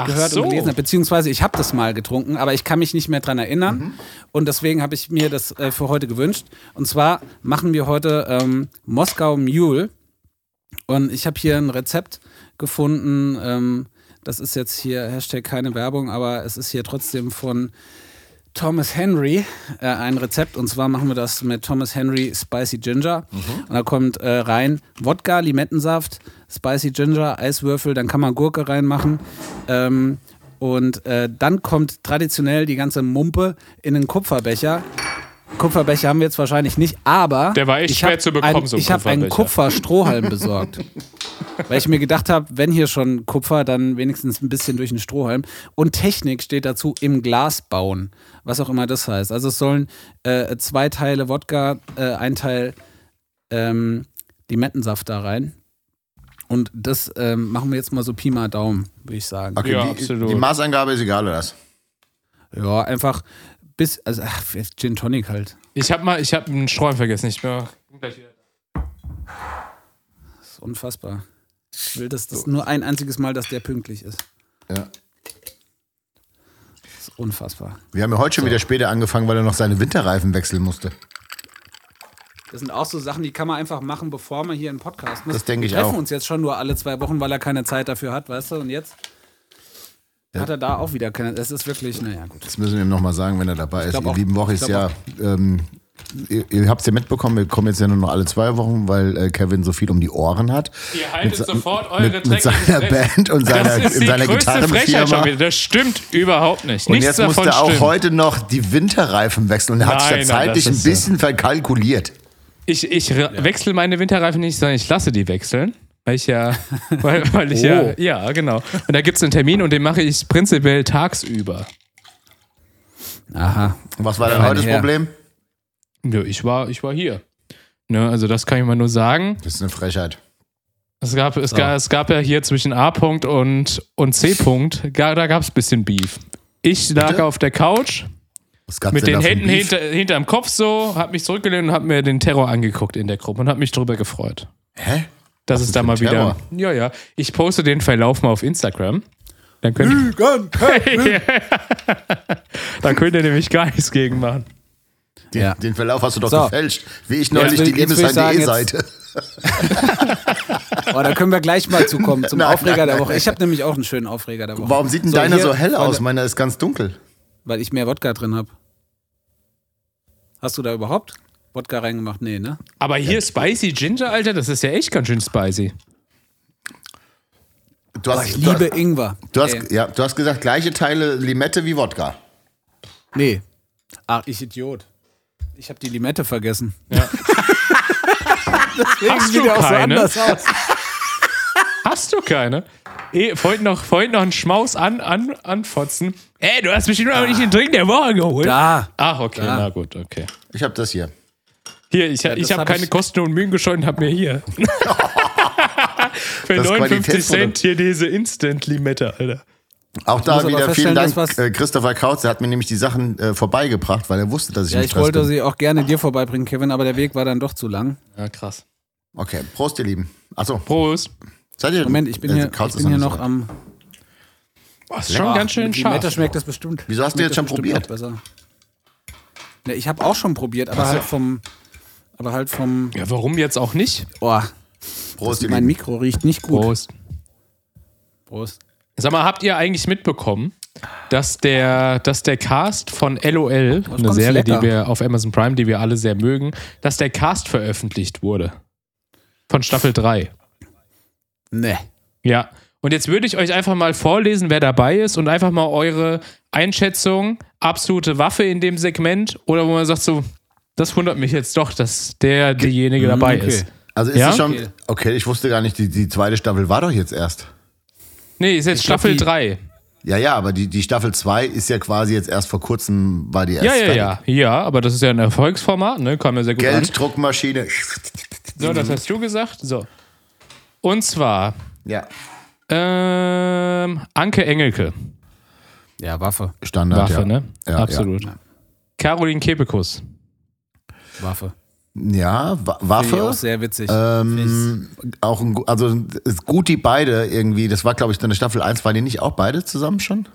Speaker 4: gehört
Speaker 2: so.
Speaker 4: und gelesen habe. Beziehungsweise ich habe das mal getrunken, aber ich kann mich nicht mehr dran erinnern. Und deswegen habe ich mir das äh, für heute gewünscht. Und zwar machen wir heute ähm, Moskau Mule. Und ich habe hier ein Rezept gefunden. Ähm, das ist jetzt hier Hashtag keine Werbung, aber es ist hier trotzdem von Thomas Henry äh, ein Rezept. Und zwar machen wir das mit Thomas Henry Spicy Ginger. Und da kommt äh, rein Wodka, Limettensaft, Spicy Ginger, Eiswürfel, dann kann man Gurke reinmachen. Ähm, und äh, dann kommt traditionell die ganze Mumpe in einen Kupferbecher. Kupferbecher haben wir jetzt wahrscheinlich nicht, aber
Speaker 2: Der war echt
Speaker 4: ich
Speaker 2: schwer zu bekommen,
Speaker 4: ein,
Speaker 2: so ein
Speaker 4: Ich habe einen. Kupferstrohhalm besorgt. Weil ich mir gedacht habe, wenn hier schon Kupfer, dann wenigstens ein bisschen durch den Strohhalm. Und Technik steht dazu im Glas bauen, was auch immer das heißt. Also es sollen äh, zwei Teile Wodka, äh, ein Teil ähm, Limettensaft da rein. Und das ähm, machen wir jetzt mal so Pi mal Daumen, würde ich sagen.
Speaker 1: Okay,
Speaker 2: Ja,
Speaker 1: die,
Speaker 2: absolut.
Speaker 1: die Maßangabe ist egal, oder was?
Speaker 4: Ja, einfach bis, also ach, Gin Tonic halt.
Speaker 2: Ich habe mal, ich habe einen Sträumen vergessen. Ich bin gleich wieder.
Speaker 4: Das ist unfassbar. Ich will, dass das nur ein einziges Mal, dass der pünktlich ist.
Speaker 1: Ja.
Speaker 4: Das ist unfassbar.
Speaker 1: Wir haben ja heute schon wieder später angefangen, weil er noch seine Winterreifen wechseln musste.
Speaker 4: Das sind auch so Sachen, die kann man einfach machen, bevor man hier einen Podcast muss.
Speaker 1: Das denke ich
Speaker 4: Wir treffen
Speaker 1: auch.
Speaker 4: uns jetzt schon nur alle zwei Wochen, weil er keine Zeit dafür hat, weißt du? Und jetzt. Hat er da auch wieder keine. Es ist wirklich, naja, gut.
Speaker 1: Das müssen wir ihm nochmal sagen, wenn er dabei ist.
Speaker 4: auch-
Speaker 1: lieben Woche ist ja, ähm, ihr, ihr habt es ja mitbekommen, wir kommen jetzt ja nur noch alle zwei Wochen, weil äh, Kevin so viel um die Ohren hat.
Speaker 2: Ihr haltet
Speaker 1: sa-
Speaker 2: sofort eure
Speaker 1: mit, mit seiner. Band und seiner,
Speaker 2: Das ist die
Speaker 1: seiner
Speaker 2: größte Frechheit schon
Speaker 1: Gitarrenfirma.
Speaker 2: wieder. Das stimmt überhaupt nicht.
Speaker 1: Und
Speaker 2: Nichts
Speaker 1: jetzt musste er auch
Speaker 2: stimmt.
Speaker 1: heute noch die Winterreifen wechseln und er hat sich da
Speaker 2: nein,
Speaker 1: zeitlich
Speaker 2: das
Speaker 1: ein
Speaker 2: äh,
Speaker 1: bisschen verkalkuliert.
Speaker 2: Ich, ich re- wechsle meine Winterreifen nicht, sondern ich lasse die wechseln. Weil ich ja, weil, weil ich
Speaker 4: Oh.
Speaker 2: ja, ja, genau. Und da gibt es einen Termin und den mache ich prinzipiell tagsüber.
Speaker 4: Aha.
Speaker 1: Und was war denn heute das
Speaker 4: her.
Speaker 1: Problem?
Speaker 2: Ja, ich war, ich war hier. Ne, also das kann ich mal nur sagen.
Speaker 1: Das ist eine Frechheit.
Speaker 2: Es gab, es, gab, es gab ja hier zwischen A-Punkt und, und C-Punkt, da gab es ein bisschen Beef. Ich lag
Speaker 1: Bitte?
Speaker 2: auf der Couch
Speaker 1: Was gab's
Speaker 2: mit
Speaker 1: denn
Speaker 2: den Händen hinter, hinterm Kopf so, hab mich zurückgelehnt und hab mir den Terror angeguckt in der Gruppe und hab mich drüber gefreut.
Speaker 1: Hä?
Speaker 2: Das
Speaker 1: Was
Speaker 2: ist
Speaker 1: denn
Speaker 2: da mal
Speaker 1: ein
Speaker 2: wieder. Ja, ja. Ich poste den Verlauf mal auf Instagram. Dann könnt, ihr, dann könnt ihr nämlich gar nichts gegen machen.
Speaker 1: Den,
Speaker 4: Ja.
Speaker 1: den Verlauf hast du doch
Speaker 4: So.
Speaker 1: gefälscht. Wie ich neulich
Speaker 4: will-
Speaker 1: die
Speaker 4: jetzt will ich sagen,
Speaker 1: Liebesheim.de Seite.
Speaker 4: Oh, da können wir gleich mal zukommen zum
Speaker 1: Nein,
Speaker 4: Aufreger
Speaker 1: nein,
Speaker 4: der Woche. Ich habe nämlich auch einen schönen Aufreger der Woche.
Speaker 1: Warum sieht denn
Speaker 4: So,
Speaker 1: deiner
Speaker 4: hier,
Speaker 1: so hell aus? Meiner ist ganz dunkel.
Speaker 4: Weil ich mehr Wodka drin habe. Hast du da überhaupt Wodka reingemacht? Nee, ne?
Speaker 2: Aber hier Spicy Ginger, Alter, das ist ja echt ganz schön spicy.
Speaker 1: Du hast,
Speaker 4: ich
Speaker 1: du
Speaker 4: liebe
Speaker 1: hast,
Speaker 4: Ingwer.
Speaker 1: du, hast,
Speaker 4: Ey,
Speaker 1: ja, du hast gesagt, gleiche Teile Limette wie Wodka.
Speaker 4: nee. Ach, ich Idiot. Ich habe die Limette vergessen.
Speaker 2: Ja.
Speaker 4: Deswegen
Speaker 2: Hast
Speaker 4: sieht
Speaker 2: du
Speaker 4: der auch so
Speaker 2: keine?
Speaker 4: anders aus.
Speaker 2: Hast du keine? Eh, vorhin noch, vorhin noch einen Schmaus an, an, anfotzen. Ey, du hast bestimmt noch nicht den Drink der Woche geholt.
Speaker 4: Da.
Speaker 2: Ach, okay,
Speaker 4: Da.
Speaker 2: na gut, okay.
Speaker 1: Ich habe das hier.
Speaker 2: Hier, ich,
Speaker 4: das
Speaker 2: ich habe
Speaker 4: hab
Speaker 2: keine
Speaker 4: ich-
Speaker 2: Kosten und Mühen gescheut und habe mir hier für
Speaker 1: Das
Speaker 2: 59
Speaker 1: Qualitätsprodukt.
Speaker 2: Cent hier diese Instant-Limette, Alter.
Speaker 1: Auch da
Speaker 4: muss aber
Speaker 1: wieder vielen Dank, äh, Christopher Kautz. Der hat mir nämlich die Sachen äh, vorbeigebracht, weil er wusste, dass ich
Speaker 4: Ja, ich wollte
Speaker 1: bin.
Speaker 4: sie auch gerne dir vorbeibringen, Kevin, aber der Weg war dann doch zu lang.
Speaker 2: Ja, krass.
Speaker 1: Okay, Prost, ihr Lieben. Achso,
Speaker 2: Prost.
Speaker 1: seid ihr?
Speaker 4: Moment, ich bin
Speaker 1: äh,
Speaker 4: hier, ich
Speaker 1: ist
Speaker 4: bin hier noch am.
Speaker 2: Boah, ist schon ganz schön
Speaker 4: Limette
Speaker 2: scharf.
Speaker 4: schmeckt das bestimmt.
Speaker 1: Wieso hast du jetzt schon probiert?
Speaker 4: Besser. Ne, ich habe auch schon probiert, aber halt vom. Aber halt vom.
Speaker 2: Ja, warum jetzt auch nicht?
Speaker 4: Oh,
Speaker 1: weit. Prost,
Speaker 4: mein. Mikro riecht nicht gut.
Speaker 2: Prost.
Speaker 4: Prost.
Speaker 2: Sag mal, habt ihr eigentlich mitbekommen, dass der, dass der Cast von LOL, eine Serie, die
Speaker 4: lecker.
Speaker 2: wir auf Amazon Prime, die wir alle sehr mögen, dass der Cast veröffentlicht wurde. Von Staffel 3.
Speaker 4: Ne.
Speaker 2: Ja. Und jetzt würde ich euch einfach mal vorlesen, wer dabei ist und einfach mal eure Einschätzung, absolute Waffe in dem Segment oder wo man sagt so, das wundert mich jetzt doch, dass der, derjenige dabei
Speaker 4: okay.
Speaker 2: ist.
Speaker 1: Also ist
Speaker 2: Ja?
Speaker 1: es schon.
Speaker 4: Okay.
Speaker 1: Okay, ich wusste gar nicht, die, die zweite Staffel war doch jetzt erst.
Speaker 2: Nee, ist jetzt
Speaker 4: Ich
Speaker 2: Staffel
Speaker 4: die-
Speaker 2: 3.
Speaker 1: Ja, ja, aber die, die Staffel 2 ist ja quasi jetzt erst vor kurzem, war die erst.
Speaker 2: Ja, ja, ja. Ja, aber das ist ja ein Erfolgsformat, ne? Kam ja sehr gut an.
Speaker 1: Gelddruckmaschine.
Speaker 2: So, das hast du gesagt. So. Und zwar
Speaker 1: Ja.
Speaker 2: ähm, Anke Engelke.
Speaker 4: Ja, Waffe.
Speaker 1: Standard.
Speaker 2: Waffe,
Speaker 1: ja.
Speaker 2: ne?
Speaker 1: Ja,
Speaker 2: Absolut. Caroline Kebekus.
Speaker 4: Waffe.
Speaker 1: Ja, Wa
Speaker 4: Finde ich
Speaker 1: Waffe.
Speaker 4: auch sehr witzig.
Speaker 1: Ähm, auch ein, also ist gut die beide irgendwie, das war glaube ich dann in Staffel 1, waren die nicht auch beide zusammen schon?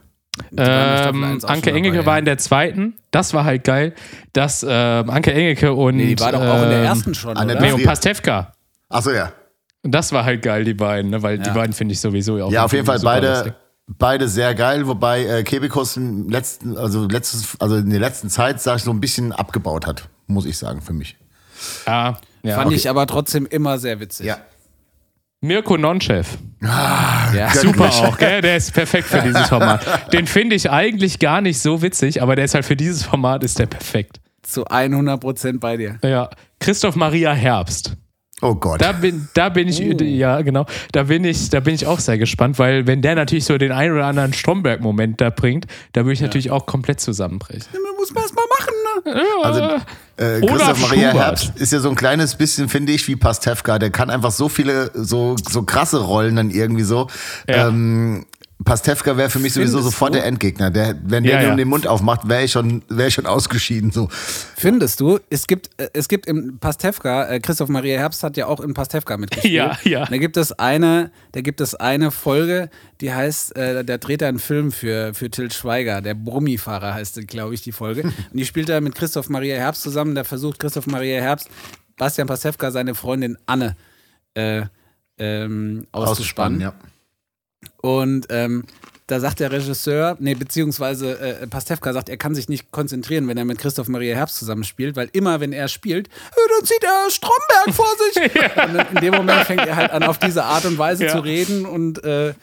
Speaker 4: Die
Speaker 2: Ähm,
Speaker 4: 1 auch
Speaker 2: Anke
Speaker 4: schon
Speaker 2: Engelke
Speaker 4: dabei,
Speaker 2: war
Speaker 4: ja.
Speaker 2: in der zweiten. Das war halt geil, dass ähm, Anke Engelke und.
Speaker 4: Nee, die war doch auch in der
Speaker 2: ähm,
Speaker 4: ersten schon,
Speaker 1: Annette
Speaker 4: oder?
Speaker 2: Nee, und. Pastewka.
Speaker 1: Achso, ja.
Speaker 2: Und das war halt geil, die beiden, ne? weil die
Speaker 4: Ja.
Speaker 2: beiden finde ich sowieso auch.
Speaker 1: Ja, auf jeden Fall beide,
Speaker 2: lustig.
Speaker 1: beide sehr geil, wobei äh, Kebekus im letzten, also letztes, also in der letzten Zeit, sag ich, so ein bisschen abgebaut hat, muss ich sagen, für mich.
Speaker 2: Ja, ja.
Speaker 4: Fand ich aber trotzdem immer sehr witzig.
Speaker 1: Ja.
Speaker 2: Mirko Nonchev.
Speaker 4: ja.
Speaker 2: Super auch, gell? Der ist perfekt für dieses Format. Den finde ich eigentlich gar nicht so witzig, aber der ist halt für dieses Format ist der perfekt.
Speaker 4: Zu 100% bei dir.
Speaker 2: Ja. Christoph Maria Herbst.
Speaker 1: Oh Gott.
Speaker 2: Da bin, da bin ich,
Speaker 4: Oh.
Speaker 2: ja, genau, da bin ich, da bin ich auch sehr gespannt, weil wenn der natürlich so den einen oder anderen Stromberg-Moment da bringt, da würde ich natürlich auch komplett zusammenbrechen.
Speaker 4: Muss man erst mal machen, ne?
Speaker 1: Also äh, Christoph Maria
Speaker 2: Schubert.
Speaker 1: Herbst ist ja so ein kleines bisschen, finde ich, wie Pastewka. Der kann einfach so viele, so, so krasse Rollen dann irgendwie so.
Speaker 2: Ja.
Speaker 1: Ähm, Pastewka wäre für mich sowieso
Speaker 4: Findest
Speaker 1: sofort
Speaker 4: du?
Speaker 1: der Endgegner. Der, wenn der
Speaker 2: Ja,
Speaker 1: nur
Speaker 2: ja.
Speaker 1: den Mund aufmacht, wäre ich schon, wäre ich schon ausgeschieden. So.
Speaker 4: Findest du, es gibt, äh, es gibt im Pastewka, äh, Christoph Maria Herbst hat ja auch in Pastewka mitgespielt.
Speaker 2: Ja, ja.
Speaker 4: Da gibt es eine, da gibt es eine Folge, die heißt, äh, der dreht da einen Film für, für Till Schweiger, der Brummifahrer heißt, glaube ich, die Folge. Und die spielt er mit Christoph Maria Herbst zusammen. Da versucht Christoph Maria Herbst, Bastian Pastewka, seine Freundin Anne äh, ähm, auszuspannen.
Speaker 1: ja.
Speaker 4: Und ähm, da sagt der Regisseur, nee, beziehungsweise äh, Pastewka sagt, er kann sich nicht konzentrieren, wenn er mit Christoph Maria Herbst zusammenspielt, weil immer, wenn er spielt, äh, dann sieht er Stromberg vor sich. Und dann in dem Moment fängt er halt an, auf diese Art und Weise
Speaker 2: Ja.
Speaker 4: zu reden und äh,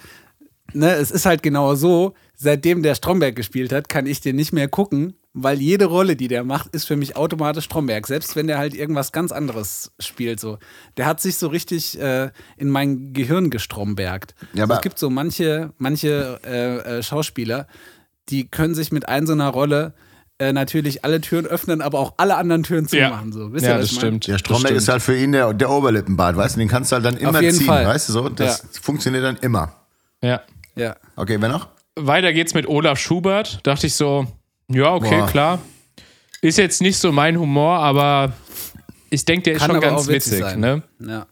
Speaker 4: ne, es ist halt genau so, seitdem der Stromberg gespielt hat, kann ich den nicht mehr gucken, weil jede Rolle, die der macht, ist für mich automatisch Stromberg. Selbst wenn der halt irgendwas ganz anderes spielt. So. Der hat sich so richtig äh, in mein Gehirn gestrombergt.
Speaker 1: Ja,
Speaker 4: also
Speaker 1: aber-
Speaker 4: es gibt so manche, manche äh, äh, Schauspieler, die können sich mit ein so einer Rolle äh, natürlich alle Türen öffnen, aber auch alle anderen Türen zumachen. So. Wisst ihr,
Speaker 2: ja,
Speaker 4: was
Speaker 2: das stimmt.
Speaker 1: Der Stromberg
Speaker 2: das
Speaker 1: ist halt für ihn der, der Oberlippenbart, weißt du? Den kannst du halt dann immer
Speaker 4: jeden
Speaker 1: ziehen,
Speaker 4: Fall.
Speaker 1: weißt du so? Das
Speaker 4: Ja.
Speaker 1: funktioniert dann immer.
Speaker 2: Ja.
Speaker 4: Ja.
Speaker 1: Okay, wer noch?
Speaker 2: Weiter geht's mit Olaf Schubert. Dachte ich so, ja, okay,
Speaker 1: Boah.
Speaker 2: klar. Ist jetzt nicht so mein Humor, aber ich denke, der ist
Speaker 4: Kann
Speaker 2: schon
Speaker 4: aber
Speaker 2: ganz
Speaker 4: witzig
Speaker 2: witzig. Ne?
Speaker 4: Ja.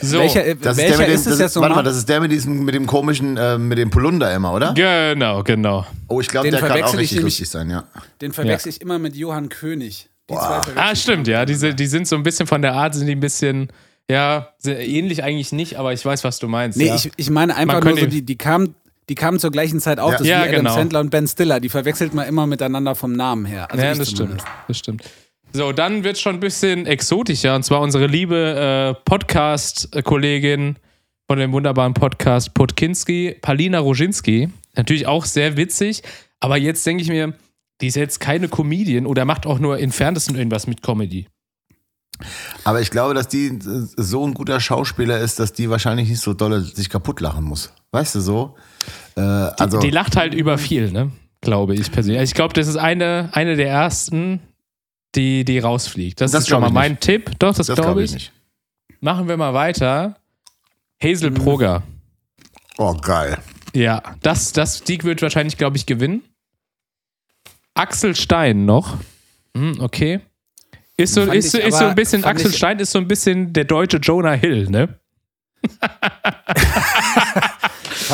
Speaker 2: So,
Speaker 4: welcher äh,
Speaker 1: Das
Speaker 4: welcher
Speaker 1: ist, der mit
Speaker 4: ist
Speaker 1: dem,
Speaker 4: es
Speaker 1: das,
Speaker 4: jetzt
Speaker 1: Warte mal,
Speaker 4: nochmal?
Speaker 1: das ist der mit diesem, mit dem komischen, äh, mit dem Polunder immer, oder?
Speaker 2: genau, genau.
Speaker 1: Oh, ich glaube, der kann auch richtig
Speaker 4: nämlich-
Speaker 1: lustig sein, ja.
Speaker 4: Den verwechsel ich immer mit Johann König. Die zwei verwechsel
Speaker 2: Ah, stimmt, ja. Diese, die sind so ein bisschen von der Art, sind die ein bisschen, ja, sehr ähnlich eigentlich nicht, aber ich weiß, was du meinst.
Speaker 4: Nee,
Speaker 2: ja.
Speaker 4: ich, ich meine einfach
Speaker 2: Man
Speaker 4: nur so, die, die kamen die kamen zur gleichen Zeit auf.
Speaker 1: Ja.
Speaker 4: Das
Speaker 2: Ja,
Speaker 4: ist wie Adam
Speaker 2: genau.
Speaker 4: Sandler und Ben Stiller. Die verwechselt man immer miteinander vom Namen her. Also
Speaker 2: ja, das stimmt. Das stimmt. So, dann wird schon ein bisschen exotischer und zwar unsere liebe äh, Podcast-Kollegin von dem wunderbaren Podcast Podkinski, Palina Roginski. Natürlich auch sehr witzig, aber jetzt denke ich mir, die ist jetzt keine Comedian oder macht auch nur entferntesten irgendwas mit Comedy.
Speaker 1: Aber ich glaube, dass die äh, so ein guter Schauspieler ist, dass die wahrscheinlich nicht so dolle sich kaputt lachen muss. Weißt du so? Äh, also,
Speaker 2: Die lacht halt über viel, ne? Glaube ich persönlich. Also ich glaube, das ist eine, eine der ersten, die, die rausfliegt. Das,
Speaker 1: Das
Speaker 2: ist schon mal
Speaker 1: glaub
Speaker 2: mein Tipp. Doch, das,
Speaker 1: das
Speaker 2: glaube
Speaker 1: glaube
Speaker 2: ich.
Speaker 1: ich nicht.
Speaker 2: Machen wir mal weiter. Hazel. Proger.
Speaker 1: Oh, geil.
Speaker 2: Ja, das, das, die wird wahrscheinlich, glaube ich, gewinnen. Axel Stein noch. Hm, okay. Ist so, ist, so,
Speaker 4: ich
Speaker 2: ist so ein bisschen, Axel
Speaker 4: ich-
Speaker 2: Stein ist so ein bisschen der deutsche Jonah Hill, ne?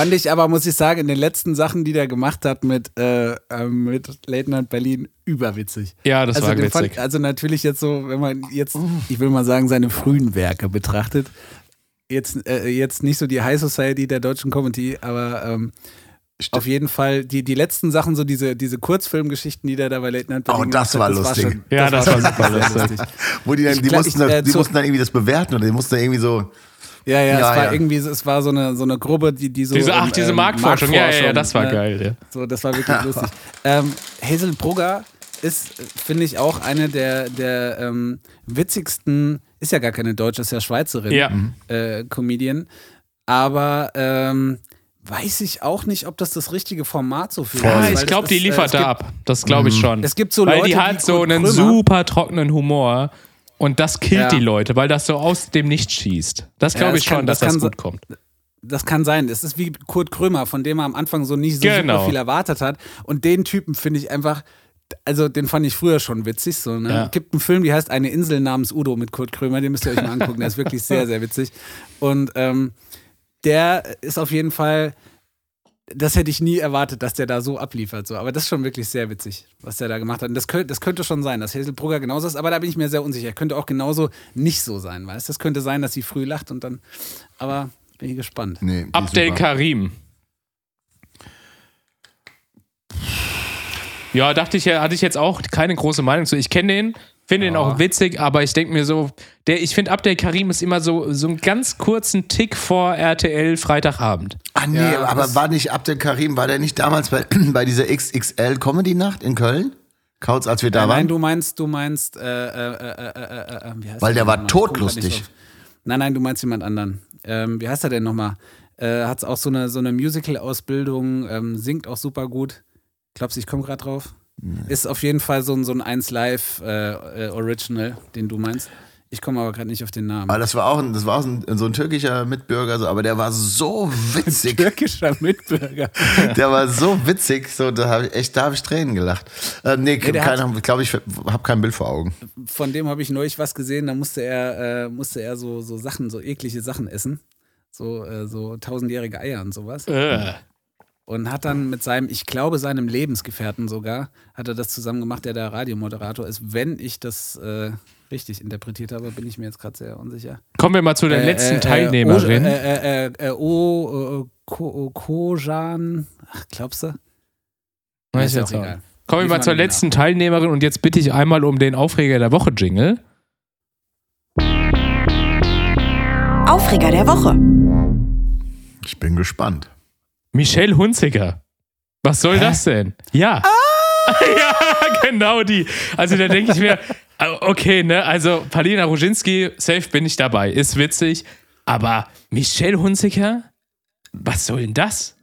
Speaker 4: Fand ich aber, muss ich sagen, in den letzten Sachen, die der gemacht hat mit, äh, ähm, mit Late Night Berlin, überwitzig.
Speaker 2: Ja, das
Speaker 4: also,
Speaker 2: war witzig.
Speaker 4: fand, also natürlich jetzt so, wenn man jetzt, ich will mal sagen, seine frühen Werke betrachtet, jetzt, äh, jetzt nicht so die High Society der deutschen Comedy, aber ähm. Auf jeden Fall, die, die letzten Sachen, so diese, diese Kurzfilmgeschichten, die der da bei Late Night
Speaker 1: Oh,
Speaker 4: Berlin
Speaker 1: das
Speaker 4: gemacht hat,
Speaker 1: war lustig.
Speaker 4: schon-
Speaker 2: Ja, das war super
Speaker 4: sehr
Speaker 2: lustig.
Speaker 1: Wo die dann, die,
Speaker 4: glaub,
Speaker 1: mussten,
Speaker 4: ich,
Speaker 1: das-
Speaker 4: äh,
Speaker 1: die
Speaker 4: zu-
Speaker 1: mussten dann irgendwie das bewerten oder die mussten dann irgendwie so.
Speaker 4: Ja, ja,
Speaker 1: Ja,
Speaker 4: es war
Speaker 1: ja.
Speaker 4: irgendwie, es war so eine, so eine Gruppe, die, die so.
Speaker 2: Diese, ach,
Speaker 4: ähm,
Speaker 2: diese
Speaker 4: ähm,
Speaker 2: Marktforschung. Ja, ja, ja, das war
Speaker 4: ne?
Speaker 2: geil. Ja.
Speaker 4: So, das war wirklich lustig. Ähm, Hazel Brugger ist, äh, finde ich, auch eine der, der ähm, witzigsten, ist ja gar keine Deutsche, ist ja Schweizerin,
Speaker 2: Ja.
Speaker 4: äh, Comedian. Aber ähm, weiß ich auch nicht, ob das das richtige Format so für
Speaker 2: Ja,
Speaker 4: ist, weil
Speaker 2: ich glaube, die
Speaker 4: äh,
Speaker 2: liefert
Speaker 4: es
Speaker 2: da
Speaker 4: gibt-
Speaker 2: ab. Das glaube ich schon.
Speaker 4: Es gibt so
Speaker 2: weil
Speaker 4: Leute
Speaker 2: die
Speaker 4: wie
Speaker 2: hat so einen
Speaker 4: Krömer.
Speaker 2: super trockenen Humor und das killt
Speaker 4: Ja.
Speaker 2: die Leute, weil das so aus dem Nichts schießt. Das
Speaker 4: Ja,
Speaker 2: glaube
Speaker 4: das
Speaker 2: ich schon,
Speaker 4: kann-
Speaker 2: dass
Speaker 4: das
Speaker 2: das
Speaker 4: kann
Speaker 2: gut kommt.
Speaker 4: Das kann sein. Es ist wie Kurt Krömer, von dem man am Anfang so nicht so
Speaker 2: Genau.
Speaker 4: super viel erwartet hat. Und den Typen finde ich einfach, also den fand ich früher schon witzig. So, ne?
Speaker 2: Ja.
Speaker 4: Gibt einen Film, die heißt Eine Insel namens Udo mit Kurt Krömer, den müsst ihr euch mal angucken. Der ist wirklich sehr, sehr witzig. Und ähm, der ist auf jeden Fall, das hätte ich nie erwartet, dass der da so abliefert. So. Aber das ist schon wirklich sehr witzig, was der da gemacht hat. Und das könnte, das könnte schon sein, dass Hazel Brugger genauso ist, aber da bin ich mir sehr unsicher. Könnte auch genauso nicht so sein, weißt du? Das könnte sein, dass sie früh lacht und dann, aber bin ich gespannt.
Speaker 1: Nee,
Speaker 2: Abdel
Speaker 1: super.
Speaker 2: Karim. Ja, dachte ich, ja, hatte ich jetzt auch keine große Meinung zu. Ich kenne den, finde den auch witzig, aber ich denke mir so, der, ich finde Abdel Karim ist immer so, so einen ganz kurzen Tick vor RTL Freitagabend.
Speaker 1: Ah, nee,
Speaker 4: Ja,
Speaker 1: aber war nicht Abdel Karim, war der nicht damals bei, bei dieser XXL Comedy Nacht in Köln? Kautz, als wir da
Speaker 4: Äh,
Speaker 1: waren?
Speaker 4: nein, du meinst, du meinst, äh, äh, äh, äh, äh, äh, wie heißt
Speaker 1: Weil der
Speaker 4: der
Speaker 1: war
Speaker 4: drauf. Nein, nein, du meinst jemand anderen. Ähm, wie heißt er denn nochmal? Äh, hat auch so eine, so eine Musical-Ausbildung, ähm, singt auch super gut. Glaubst du, ich komme gerade drauf? Ist auf jeden Fall so ein, so ein 1 Live äh, äh, Original, den du meinst. Ich komme aber gerade nicht auf den Namen.
Speaker 1: Aber das war auch, ein, das war auch ein, so ein türkischer Mitbürger, so, aber der war so witzig.
Speaker 4: Türkischer Mitbürger.
Speaker 1: Der war so witzig, so, da habe ich echt, da habe ich Tränen gelacht. Äh, nee, keine, glaube ich, habe kein Bild vor Augen.
Speaker 4: Von dem habe ich neulich was gesehen, da musste er, äh, musste er so, so Sachen, so eklige Sachen essen. So, äh, so tausendjährige Eier und sowas.
Speaker 2: Äh.
Speaker 4: Und hat dann mit seinem, ich glaube, seinem Lebensgefährten sogar, hat er das zusammen gemacht, der der Radiomoderator ist. Wenn ich das äh, richtig interpretiert habe, bin ich mir jetzt gerade sehr unsicher.
Speaker 2: Kommen wir mal zu der
Speaker 4: Äh,
Speaker 2: letzten
Speaker 4: äh, äh,
Speaker 2: Teilnehmerin.
Speaker 4: O, äh, äh, äh, o, äh, Ko, Kojan, ach, glaubst du?
Speaker 2: Weiß ich
Speaker 4: auch egal.
Speaker 2: nicht. Kommen wir mal zur letzten Teilnehmerin und jetzt bitte ich einmal um den Aufreger der Woche Jingle.
Speaker 3: Aufreger der Woche.
Speaker 1: Ich bin gespannt.
Speaker 2: Michelle Hunziker. Was soll das denn? Ja. ja, genau die. Also da denke ich mir, äh, okay, ne, also Palina Roginski, safe bin ich dabei, ist witzig, aber Michelle Hunziker? Was soll denn das?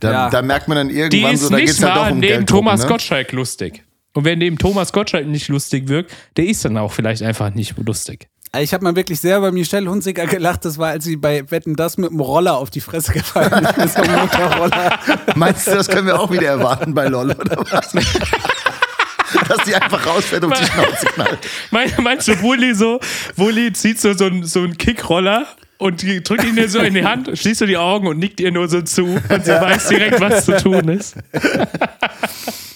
Speaker 1: Da,
Speaker 4: Ja.
Speaker 1: da merkt man dann
Speaker 2: Die
Speaker 1: irgendwann
Speaker 2: ist
Speaker 1: so, da geht
Speaker 2: nicht
Speaker 1: es ja doch um
Speaker 2: neben
Speaker 1: Geld
Speaker 2: Thomas
Speaker 1: ne?
Speaker 2: Gottschalk lustig. Und wenn neben Thomas Gottschalk nicht lustig wirkt, der ist dann auch vielleicht einfach nicht lustig.
Speaker 4: Also Ich habe mal wirklich sehr bei Michelle Hunziker gelacht. Das war, als sie bei Wetten das mit dem Roller auf die Fresse gefallen ist. So.
Speaker 1: Meinst du, das können wir auch wieder erwarten bei LOL oder was? Dass die einfach rausfährt und die Schnauze knallt.
Speaker 2: Mein, meinst du, Wulli so, Wulli zieht so, so, einen- so einen Kickroller und drückt ihn dir so in die Hand, schließt du die Augen und nickt ihr nur so zu und sie weiß direkt, was zu tun ist.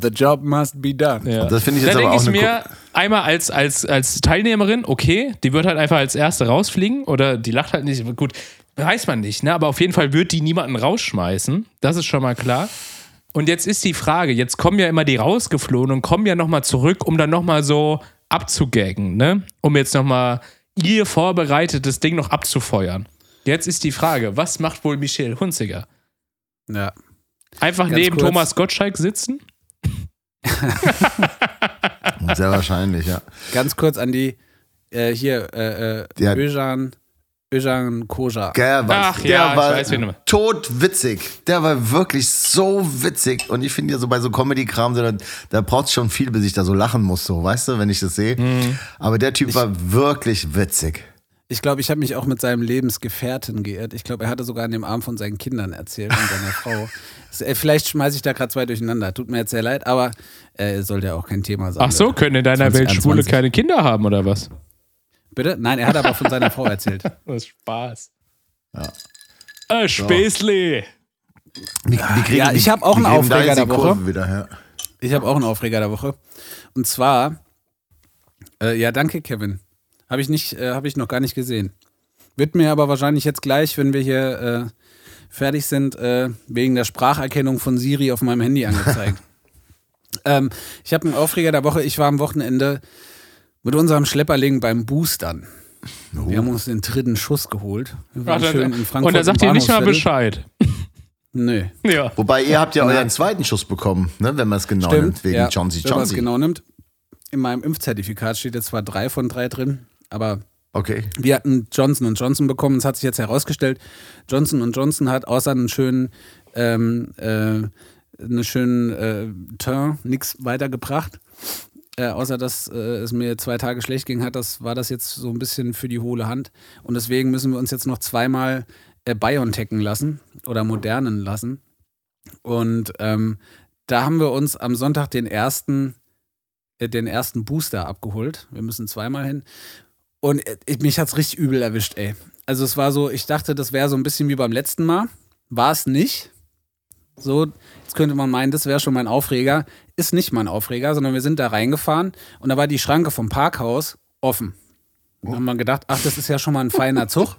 Speaker 4: The job must be done.
Speaker 2: Ja.
Speaker 1: Das finde ich
Speaker 2: da
Speaker 1: jetzt aber
Speaker 2: denke
Speaker 1: auch
Speaker 2: ich mir, einmal als, als, als Teilnehmerin, okay, die wird halt einfach als Erste rausfliegen oder die lacht halt nicht. Gut, weiß man nicht, ne? aber auf jeden Fall wird die niemanden rausschmeißen. Das ist schon mal klar. Und jetzt ist die Frage, jetzt kommen ja immer die rausgeflohen und kommen ja nochmal zurück, um dann nochmal so abzugaggen, ne? Um jetzt nochmal ihr vorbereitetes Ding noch abzufeuern. Jetzt ist die Frage, was macht wohl Michelle Hunziger?
Speaker 4: Ja.
Speaker 2: Einfach
Speaker 4: Ganz
Speaker 2: neben
Speaker 4: kurz.
Speaker 2: Thomas Gottschalk sitzen?
Speaker 1: Sehr wahrscheinlich, ja.
Speaker 4: Ganz kurz an die, äh, hier, äh, äh,
Speaker 1: Der-
Speaker 4: Öjan, Öjan Koja.
Speaker 1: Der war,
Speaker 2: Ach
Speaker 1: der
Speaker 2: ja, ich
Speaker 1: war
Speaker 2: weiß,
Speaker 1: todwitzig. Der war wirklich so witzig. Und ich finde ja so bei so Comedy-Kram, so, da, da braucht es schon viel, bis ich da so lachen muss, so, weißt du, wenn ich das sehe.
Speaker 2: Mhm.
Speaker 1: Aber der Typ war wirklich witzig.
Speaker 4: Ich glaube, ich habe mich auch mit seinem Lebensgefährten geirrt. Ich glaube, er hatte sogar an dem Arm von seinen Kindern erzählt und seiner Frau. Vielleicht schmeiße ich da gerade zwei durcheinander. Tut mir jetzt sehr leid, aber äh, sollte ja auch kein Thema sein.
Speaker 2: Ach so, können in deiner Welt Schwule
Speaker 4: 2021.
Speaker 2: keine Kinder haben oder was?
Speaker 4: Bitte? Nein, er hat aber von seiner Frau erzählt.
Speaker 2: Das ist Spaß. Ja. Äh, Späßli.
Speaker 1: Wie, wie kriegen
Speaker 4: Ja, ich hab auch einen Aufreger der Woche.
Speaker 1: Wieder, ja.
Speaker 4: Ich habe auch einen Aufreger der Woche. Und zwar, äh, ja, danke, Kevin. Habe ich, nicht, äh, hab ich noch gar nicht gesehen. Wird mir aber wahrscheinlich jetzt gleich, wenn wir hier äh, fertig sind, äh, wegen der Spracherkennung von Siri auf meinem Handy angezeigt. ähm, ich habe einen Aufreger der Woche. Ich war am Wochenende mit unserem Schlepperling beim Boostern. Wir haben uns den dritten Schuss geholt. Wir waren
Speaker 2: Ach,
Speaker 4: schön in Frankfurt
Speaker 2: und er sagt dir nicht mal. Bescheid.
Speaker 4: Nö.
Speaker 2: Ja.
Speaker 1: Wobei ihr habt ja
Speaker 4: Nein.
Speaker 1: euren zweiten Schuss bekommen, ne, wenn man es genau
Speaker 4: Stimmt.
Speaker 1: nimmt, wegen
Speaker 4: ja,
Speaker 1: Johnson
Speaker 4: Wenn man es genau nimmt. In meinem Impfzertifikat steht jetzt zwar drei von drei drin, aber
Speaker 1: Okay.
Speaker 4: wir hatten Johnson Johnson bekommen. Es hat sich jetzt herausgestellt, Johnson Johnson hat außer einen schönen, ähm, äh, einen schönen äh, Turn nichts weitergebracht. Äh, außer dass äh, es mir zwei Tage schlecht ging, hat das, war das jetzt so ein bisschen für die hohle Hand. Und deswegen müssen wir uns jetzt noch zweimal äh, BioNTechen lassen oder modernen lassen. Und ähm, da haben wir uns am Sonntag den ersten, äh, den ersten Booster abgeholt. Wir müssen zweimal hin. Und äh, mich hat's richtig übel erwischt, ey. Also es war so, ich dachte, das wäre so ein bisschen wie beim letzten Mal. War es nicht. So, jetzt könnte man meinen, das wäre schon mein Aufreger. Ist nicht mein Aufreger, sondern wir sind da reingefahren und da war die Schranke vom Parkhaus offen. Da haben wir gedacht, ach, das ist ja schon mal ein feiner Zug,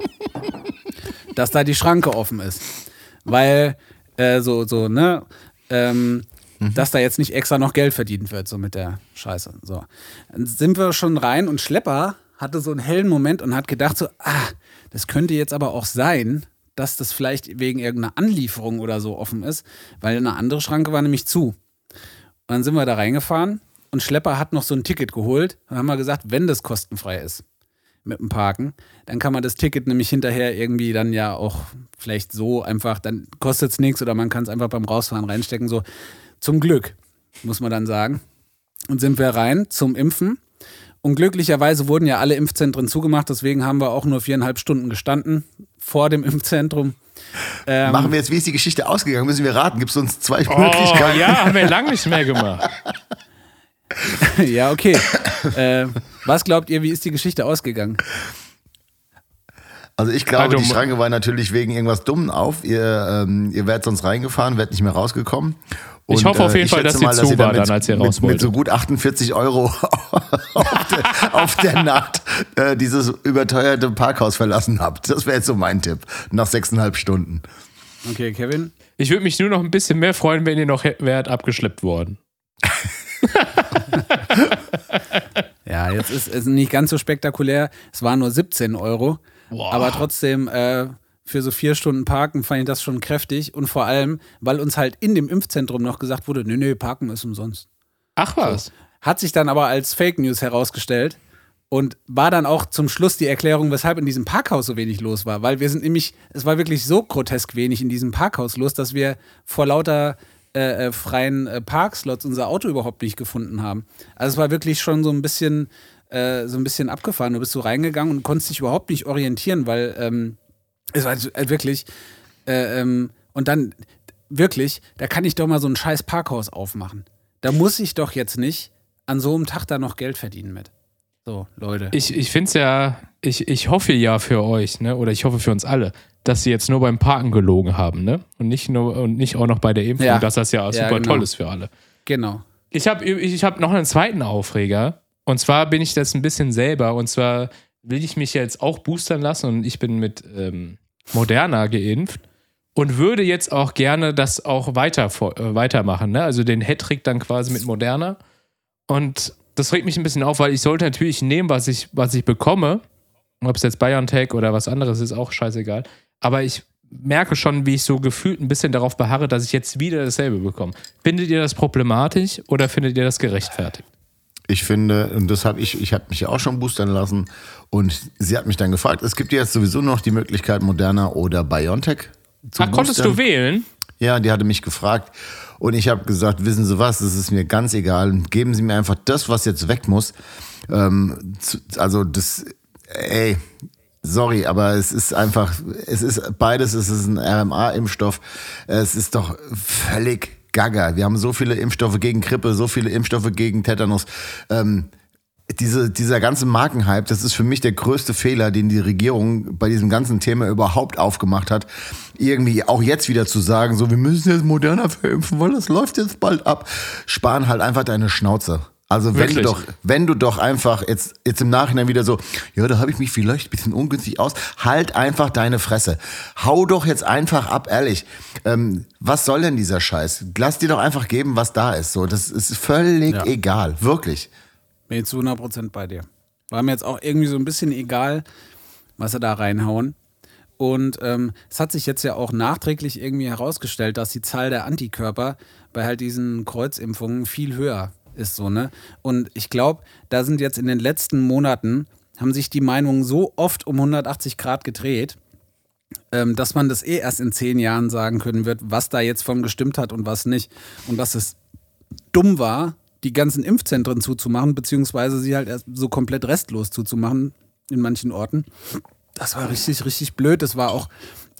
Speaker 4: dass da die Schranke offen ist. Weil, äh, so, so, ne, ähm, dass da jetzt nicht extra noch Geld verdient wird, so mit der Scheiße. So. Dann sind wir schon rein und Schlepper hatte so einen hellen Moment und hat gedacht so, ah, das könnte jetzt aber auch sein, dass das vielleicht wegen irgendeiner Anlieferung oder so offen ist, weil eine andere Schranke war nämlich zu. Und dann sind wir da reingefahren und Schlepper hat noch so ein Ticket geholt. Dann haben wir gesagt, wenn das kostenfrei ist mit dem Parken, dann kann man das Ticket nämlich hinterher irgendwie dann ja auch vielleicht so einfach, dann kostet es nichts oder man kann es einfach beim Rausfahren reinstecken. So zum Glück, muss man dann sagen. Und sind wir rein zum Impfen. Und glücklicherweise wurden ja alle Impfzentren zugemacht, deswegen haben wir auch nur viereinhalb Stunden gestanden vor dem Impfzentrum. Ähm,
Speaker 1: Machen wir jetzt, wie ist die Geschichte ausgegangen? Müssen wir raten? Gibt es uns zwei
Speaker 2: Oh,
Speaker 1: Möglichkeiten?
Speaker 2: ja, haben wir lange nicht mehr gemacht.
Speaker 4: ja, okay. äh, was glaubt ihr, wie ist die Geschichte ausgegangen?
Speaker 1: Also ich glaube,
Speaker 2: Also,
Speaker 1: die Schranke war natürlich wegen irgendwas Dummen auf. Ihr, ähm, ihr werdet sonst reingefahren, werdet nicht mehr rausgekommen. äh,
Speaker 2: Ich hoffe auf jeden Fall,
Speaker 1: schätze
Speaker 2: dass sie zu war dann, als ihr
Speaker 1: mit,
Speaker 2: raus
Speaker 1: Mit
Speaker 2: wolltet.
Speaker 1: so gut 48 Euro auf, der, auf der Nacht äh, dieses überteuerte Parkhaus verlassen habt. Das wäre jetzt so mein Tipp. Nach sechseinhalb Stunden.
Speaker 4: Okay, Kevin?
Speaker 2: Ich würde mich nur noch ein bisschen mehr freuen, wenn ihr noch wärt abgeschleppt worden.
Speaker 4: Ja, jetzt ist es nicht ganz so spektakulär. Es waren nur 17 Euro.
Speaker 2: Boah.
Speaker 4: Aber trotzdem, äh, für so vier Stunden Parken fand ich das schon kräftig. Und vor allem, weil uns halt in dem Impfzentrum noch gesagt wurde, nö, nö, Parken ist umsonst.
Speaker 2: Ach was.
Speaker 4: Hat sich dann aber als Fake News herausgestellt und war dann auch zum Schluss die Erklärung, weshalb in diesem Parkhaus so wenig los war. Weil wir sind nämlich, es war wirklich so grotesk wenig in diesem Parkhaus los, dass wir vor lauter äh, äh, freien äh, Parkslots unser Auto überhaupt nicht gefunden haben. Also es war wirklich schon so ein bisschen, äh, so ein bisschen abgefahren. Du bist so reingegangen und konntest dich überhaupt nicht orientieren, weil ähm, es war äh, wirklich, äh, ähm, und dann wirklich, da kann ich doch mal so ein scheiß Parkhaus aufmachen. Da muss ich doch jetzt nicht an so einem Tag da noch Geld verdienen mit. So, Leute.
Speaker 2: Ich, ich finde es ja, ich, ich hoffe ja für euch, ne, oder ich hoffe für uns alle, dass sie jetzt nur beim Parken gelogen haben, ne? Und nicht nur und nicht auch noch bei der Impfung,
Speaker 4: Ja.
Speaker 2: dass das ja,
Speaker 4: Ja,
Speaker 2: super
Speaker 4: genau.
Speaker 2: toll ist für alle.
Speaker 4: genau.
Speaker 2: Ich habe ich hab noch einen zweiten Aufreger. Und zwar bin ich das ein bisschen selber. Und zwar will ich mich jetzt auch boostern lassen und ich bin mit ähm, Moderna geimpft und würde jetzt auch gerne das auch weiter äh, weitermachen. Ne? Also den Hattrick dann quasi mit Moderna. Und das regt mich ein bisschen auf, weil ich sollte natürlich nehmen, was ich, was ich bekomme. Ob es jetzt BioNTech oder was anderes ist, auch scheißegal. Aber ich merke schon, wie ich so gefühlt ein bisschen darauf beharre, dass ich jetzt wieder dasselbe bekomme. Findet ihr das problematisch oder findet ihr das gerechtfertigt?
Speaker 1: Ich finde, und das habe ich, ich habe mich ja auch schon boostern lassen und sie hat mich dann gefragt, es gibt jetzt sowieso noch die Möglichkeit Moderna oder BioNTech zu
Speaker 2: Ach, konntest
Speaker 1: boostern.
Speaker 2: du wählen?
Speaker 1: Ja, die hatte mich gefragt und ich habe gesagt, wissen Sie was, das ist mir ganz egal. Geben Sie mir einfach das, was jetzt weg muss. Ähm, also das, ey, sorry, aber es ist einfach, es ist beides, es ist ein RMA-Impfstoff. Es ist doch völlig gaga. Wir haben so viele Impfstoffe gegen Grippe, so viele Impfstoffe gegen Tetanus. Ähm, diese, dieser ganze Markenhype, das ist für mich der größte Fehler, den die Regierung bei diesem ganzen Thema überhaupt aufgemacht hat. Irgendwie auch jetzt wieder zu sagen, so, wir müssen jetzt moderner verimpfen, weil das läuft jetzt bald ab. Sparen halt einfach deine Schnauze. Also wenn du
Speaker 2: Wirklich.
Speaker 1: doch, wenn du doch einfach jetzt, jetzt im Nachhinein wieder so, ja, da habe ich mich vielleicht ein bisschen ungünstig aus, halt einfach deine Fresse. Hau doch jetzt einfach ab, ehrlich. Ähm, was soll denn dieser Scheiß? Lass dir doch einfach geben, was da ist. So, das ist völlig
Speaker 4: Ja.
Speaker 1: egal, wirklich.
Speaker 4: Bin zu 100% bei dir. War mir jetzt auch irgendwie so ein bisschen egal, was sie da reinhauen. Und ähm, es hat sich jetzt ja auch nachträglich irgendwie herausgestellt, dass die Zahl der Antikörper bei halt diesen Kreuzimpfungen viel höher ist so, ne? Und ich glaube, da sind jetzt in den letzten Monaten, haben sich die Meinungen so oft um 180 Grad gedreht, ähm, dass man das eh erst in zehn Jahren sagen können wird, was da jetzt von gestimmt hat und was nicht. Und dass es dumm war, die ganzen Impfzentren zuzumachen, beziehungsweise sie halt erst so komplett restlos zuzumachen in manchen Orten. Das war richtig, richtig blöd. Das war auch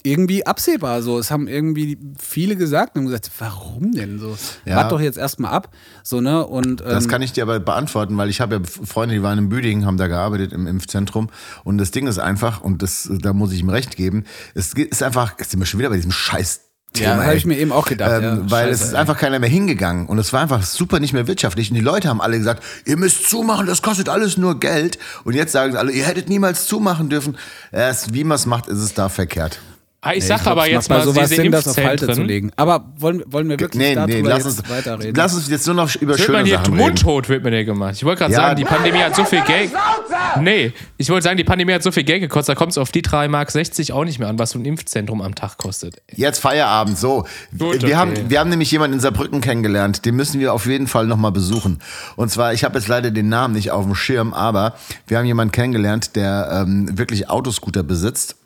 Speaker 4: irgendwie absehbar so. Es haben irgendwie viele gesagt und gesagt, warum denn so?
Speaker 1: Ja.
Speaker 4: Wart doch jetzt erstmal ab. So, ne? Und, ähm,
Speaker 1: Das kann ich dir aber beantworten, weil ich habe ja Freunde, die waren in Büdingen, haben da gearbeitet im Impfzentrum. Und das Ding ist einfach, und das, da muss ich ihm recht geben, es ist einfach, jetzt sind wir schon wieder bei diesem Scheiß.
Speaker 4: Ja,
Speaker 1: Thema,
Speaker 4: habe
Speaker 1: ey.
Speaker 4: ich mir eben auch gedacht.
Speaker 1: Ähm,
Speaker 4: ja,
Speaker 1: weil
Speaker 4: Scheiße,
Speaker 1: es ist
Speaker 4: ey.
Speaker 1: einfach keiner mehr hingegangen und es war einfach super nicht mehr wirtschaftlich und die Leute haben alle gesagt, ihr müsst zumachen, das kostet alles nur Geld und jetzt sagen sie alle, ihr hättet niemals zumachen dürfen. Erst wie man es macht, ist es da verkehrt.
Speaker 2: Ah, ich
Speaker 4: Nee,
Speaker 2: sag
Speaker 4: glaub,
Speaker 2: aber jetzt mal
Speaker 4: sowas
Speaker 2: diese
Speaker 4: Sinn, das auf Halte zu
Speaker 2: Impfzentren.
Speaker 4: legen. Aber wollen, wollen wir wirklich
Speaker 1: Nee,
Speaker 4: darüber
Speaker 1: nee, lass
Speaker 4: jetzt
Speaker 1: uns,
Speaker 4: weiterreden?
Speaker 1: lass uns jetzt nur noch über schöne
Speaker 2: man hier
Speaker 1: Sachen reden.
Speaker 2: mundtot, wird mir der gemacht. Ich wollte gerade
Speaker 1: Ja.
Speaker 2: sagen, die Pandemie hat so viel Geld. Nee, ich wollte sagen, die Pandemie hat so viel Geld gekostet, da kommt es auf die 3,60 Mark auch nicht mehr an, was so ein Impfzentrum am Tag kostet.
Speaker 1: Jetzt Feierabend, so.
Speaker 2: Gut,
Speaker 1: wir,
Speaker 2: okay.
Speaker 1: haben, wir haben nämlich jemanden in Saarbrücken kennengelernt, den müssen wir auf jeden Fall nochmal besuchen. Und zwar, ich habe jetzt leider den Namen nicht auf dem Schirm, aber wir haben jemanden kennengelernt, der ähm, wirklich Autoscooter besitzt.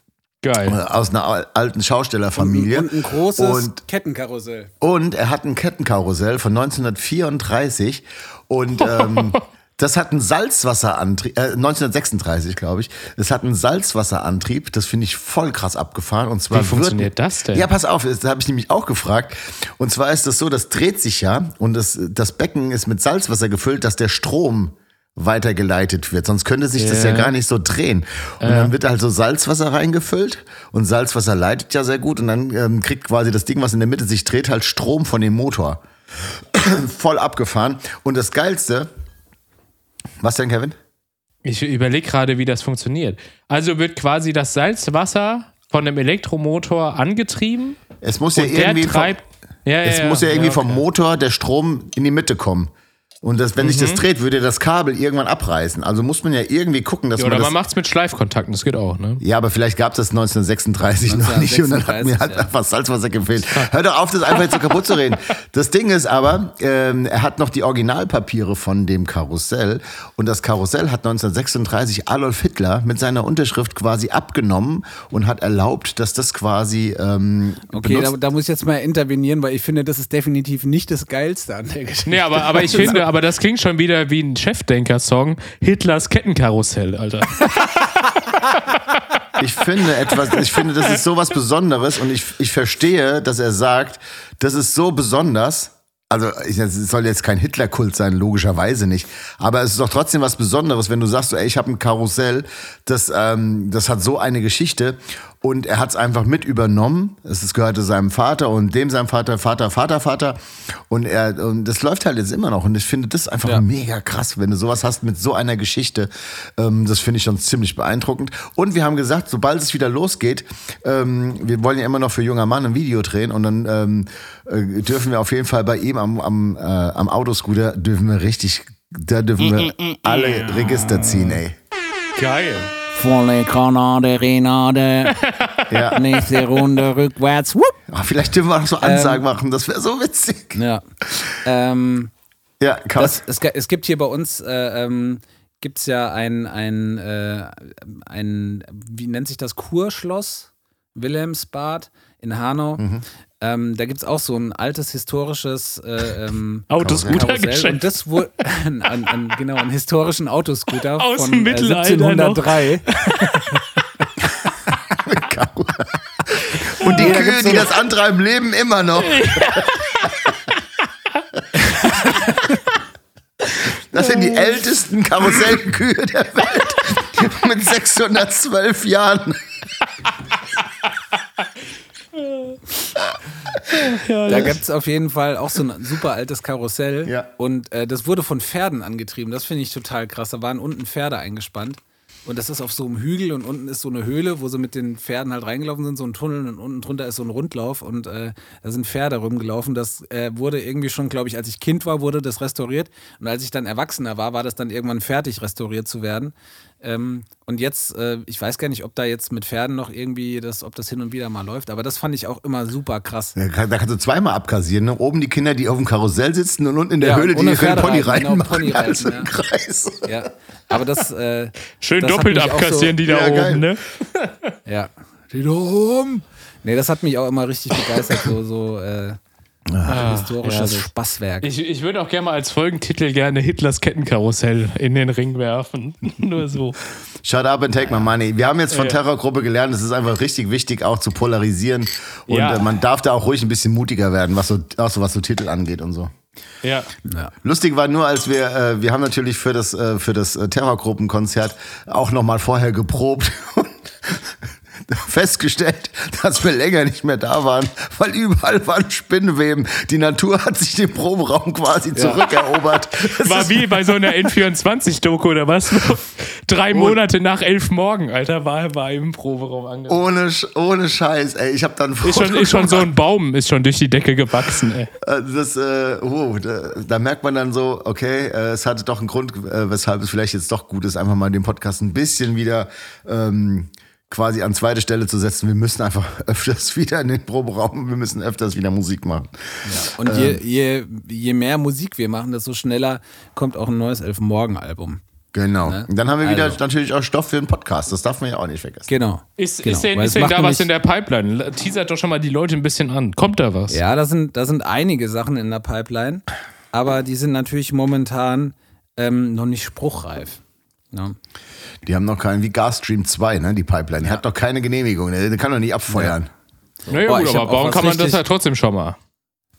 Speaker 1: Äh,
Speaker 2: Geil.
Speaker 1: Aus einer al- alten Schaustellerfamilie.
Speaker 4: Und ein großes
Speaker 1: Und
Speaker 4: Kettenkarussell.
Speaker 1: Und er hat ein Kettenkarussell von 1934 und ähm, das hat einen Salzwasserantrieb, äh, 1936 glaube ich. Das hat einen Salzwasserantrieb, das finde ich voll krass abgefahren. Und zwar
Speaker 2: Wie funktioniert
Speaker 1: wird,
Speaker 2: das denn?
Speaker 1: Ja, pass auf, das habe ich nämlich auch gefragt. Und zwar ist das so, das dreht sich ja und das, das Becken ist mit Salzwasser gefüllt, dass der Strom weitergeleitet wird. Sonst könnte sich das ja
Speaker 2: Ja.
Speaker 1: gar nicht so drehen. Und dann wird also Salzwasser reingefüllt und Salzwasser leitet ja sehr gut und dann ähm, kriegt quasi das Ding, was in der Mitte sich dreht, halt Strom von dem Motor. Voll abgefahren. Und das Geilste, was denn, Kevin?
Speaker 2: Ich überlege gerade, wie das funktioniert. Also wird quasi das Salzwasser von einem Elektromotor angetrieben
Speaker 1: Es muss ja irgendwie, vom,
Speaker 2: treibt. Ja,
Speaker 1: es
Speaker 2: ja,
Speaker 1: muss ja irgendwie
Speaker 2: okay.
Speaker 1: vom Motor der Strom in die Mitte kommen. Und das, wenn sich das dreht, würde das Kabel irgendwann abreißen. Also muss man ja irgendwie gucken, dass
Speaker 2: Ja,
Speaker 1: man
Speaker 2: oder man macht es mit Schleifkontakten, das geht auch, ne?
Speaker 1: Ja, aber vielleicht gab es das 1936 noch nicht und dann hat mir halt
Speaker 4: 1936, ja.
Speaker 1: einfach Salzwasser gefehlt. Hör doch auf, das einfach jetzt so kaputt zu reden. Das Ding ist aber, ähm, er hat noch die Originalpapiere von dem Karussell und das Karussell hat 1936 Adolf Hitler mit seiner Unterschrift quasi abgenommen und hat erlaubt, dass das quasi ähm,
Speaker 4: Okay, da, da muss ich jetzt mal intervenieren, weil ich finde, das ist definitiv nicht das Geilste an der Geschichte.
Speaker 2: Nee, aber, aber ich finde, aber das klingt schon wieder wie ein Chefdenker-Song. Hitlers Kettenkarussell, Alter.
Speaker 1: Ich finde etwas, ich finde, das ist so was Besonderes und ich, ich verstehe, dass er sagt, das ist so besonders. Also, es soll jetzt kein Hitlerkult sein, logischerweise nicht. Aber es ist doch trotzdem was Besonderes, wenn du sagst, so, ey, ich habe ein Karussell, das, ähm, das hat so eine Geschichte und er hat es einfach mit übernommen. Es gehörte seinem Vater und dem seinem Vater, Vater, Vater, Vater. Und er, und das läuft halt jetzt immer noch. Und ich finde das einfach
Speaker 4: Ja.
Speaker 1: mega krass, wenn du sowas hast mit so einer Geschichte. Ähm, das finde ich schon ziemlich beeindruckend. Und wir haben gesagt, sobald es wieder losgeht, ähm, wir wollen ja immer noch für junger Mann ein Video drehen und dann ähm, äh, dürfen wir auf jeden Fall bei ihm am, am, äh, am Autoscooter dürfen wir richtig, da dürfen wir alle Register ziehen, ey.
Speaker 2: Geil.
Speaker 4: Volle Granate, Renate.
Speaker 1: Ja.
Speaker 4: Nächste Runde rückwärts. Wupp.
Speaker 1: Ah, vielleicht dürfen wir auch so Ansagen machen, das wäre so witzig.
Speaker 4: Ja. Ähm,
Speaker 1: Ja, kann
Speaker 4: das, es, es gibt hier bei uns, äh, ähm, gibt es ja ein, ein, äh, ein, wie nennt sich das, Kurschloss? Wilhelmsbad in Hanau.
Speaker 1: Mhm.
Speaker 4: Ähm, da gibt es auch so ein altes historisches äh, ähm,
Speaker 2: Autoscooter-Geschenk.
Speaker 4: Karussell. Und das wurde, an, an, an, genau, einen historischen Autoscooter
Speaker 2: Aus
Speaker 4: von
Speaker 2: dem
Speaker 4: äh,
Speaker 2: Mittelalter noch.
Speaker 4: 1703.
Speaker 1: Und die
Speaker 4: da
Speaker 1: Kühe, die das antreiben, leben immer noch. Das sind die ältesten Karussellkühe der Welt. Mit 612 Jahren.
Speaker 4: da gibt es auf jeden Fall auch so ein super altes Karussell.
Speaker 1: Ja.
Speaker 4: Und äh, das wurde von Pferden angetrieben. Das finde ich total krass. Da waren unten Pferde eingespannt. Und das ist auf so einem Hügel und unten ist so eine Höhle, wo sie mit den Pferden halt reingelaufen sind, so ein Tunnel und unten drunter ist so ein Rundlauf und äh, da sind Pferde rumgelaufen. Das äh, wurde irgendwie schon, glaube ich, als ich Kind war, wurde das restauriert. Und als ich dann Erwachsener war, war das dann irgendwann fertig restauriert zu werden. Ähm, und jetzt, äh, ich weiß gar nicht, ob da jetzt mit Pferden noch irgendwie das, ob das hin und wieder mal läuft, aber das fand ich auch immer super krass.
Speaker 1: Da, kann- da kannst du zweimal abkassieren. Ne? Oben die Kinder, die auf dem Karussell sitzen und unten in der
Speaker 4: Ja,
Speaker 1: Höhle, die
Speaker 4: ohne
Speaker 1: ihre
Speaker 4: Pferde
Speaker 1: Pony
Speaker 4: reiten, genau, Pony reiten,
Speaker 1: im
Speaker 4: ja.
Speaker 1: Kreis.
Speaker 4: Ja, aber das. Äh,
Speaker 2: Schön
Speaker 4: das
Speaker 2: doppelt abkassieren,
Speaker 4: so,
Speaker 2: die da
Speaker 1: Ja, geil.
Speaker 2: oben, ne?
Speaker 4: Ja. Die da oben. Nee, das hat mich auch immer richtig begeistert, so, so äh, historisches
Speaker 2: ja,
Speaker 4: Spaßwerk.
Speaker 2: Ich, ich würde auch gerne mal als Folgentitel gerne Hitlers Kettenkarussell in den Ring werfen. Nur so.
Speaker 1: Shut up and take my money. Wir haben jetzt von. Terrorgruppe gelernt, es ist einfach richtig wichtig, auch zu polarisieren. Und
Speaker 2: Ja.
Speaker 1: äh, man darf da auch ruhig ein bisschen mutiger werden, was so, auch so was so Titel angeht und so.
Speaker 2: Ja.
Speaker 4: ja.
Speaker 1: Lustig war nur, als wir, äh, wir haben natürlich für das, äh, für das äh, Terrorgruppenkonzert auch nochmal vorher geprobt und festgestellt, dass wir länger nicht mehr da waren, weil überall waren Spinnenweben. Die Natur hat sich den Proberaum quasi zurückerobert. Es
Speaker 2: War wie bei so einer N24-Doku oder was? Drei Monate nach elf Morgen, Alter, war, war im Proberaum angekommen.
Speaker 1: Ohne, ohne Scheiß, ey. Ich habe dann
Speaker 2: Ist schon, ist schon so ein Baum, ist schon durch die Decke gewachsen, ey.
Speaker 1: Äh, Das, äh, oh, da, da merkt man dann so, okay, äh, es hatte doch einen Grund, äh, weshalb es vielleicht jetzt doch gut ist, einfach mal den Podcast ein bisschen wieder ähm, quasi an zweite Stelle zu setzen. Wir müssen einfach öfters wieder in den Proberaum, wir müssen öfters wieder Musik machen.
Speaker 4: Und je, je, je mehr Musik wir machen, desto schneller kommt auch ein neues Elfenmorgen-Album.
Speaker 1: Genau. Und dann haben wir wieder
Speaker 4: Also.
Speaker 1: natürlich auch Stoff für einen Podcast. Das darf man ja auch nicht vergessen.
Speaker 4: Genau.
Speaker 2: Ist,
Speaker 4: genau.
Speaker 2: ist denn, ist denn da was in der Pipeline? Teasert doch schon mal die Leute ein bisschen an. Kommt da was?
Speaker 4: Ja, da sind, da sind einige Sachen in der Pipeline, aber die sind natürlich momentan ähm, noch nicht spruchreif. Ja.
Speaker 1: Die haben noch keinen, wie Gasstream 2, ne, die Pipeline. Die hat doch keine Genehmigung. Der der kann doch nicht abfeuern.
Speaker 2: Naja,
Speaker 4: Boah,
Speaker 2: gut, aber bauen kann man das ja trotzdem schon mal.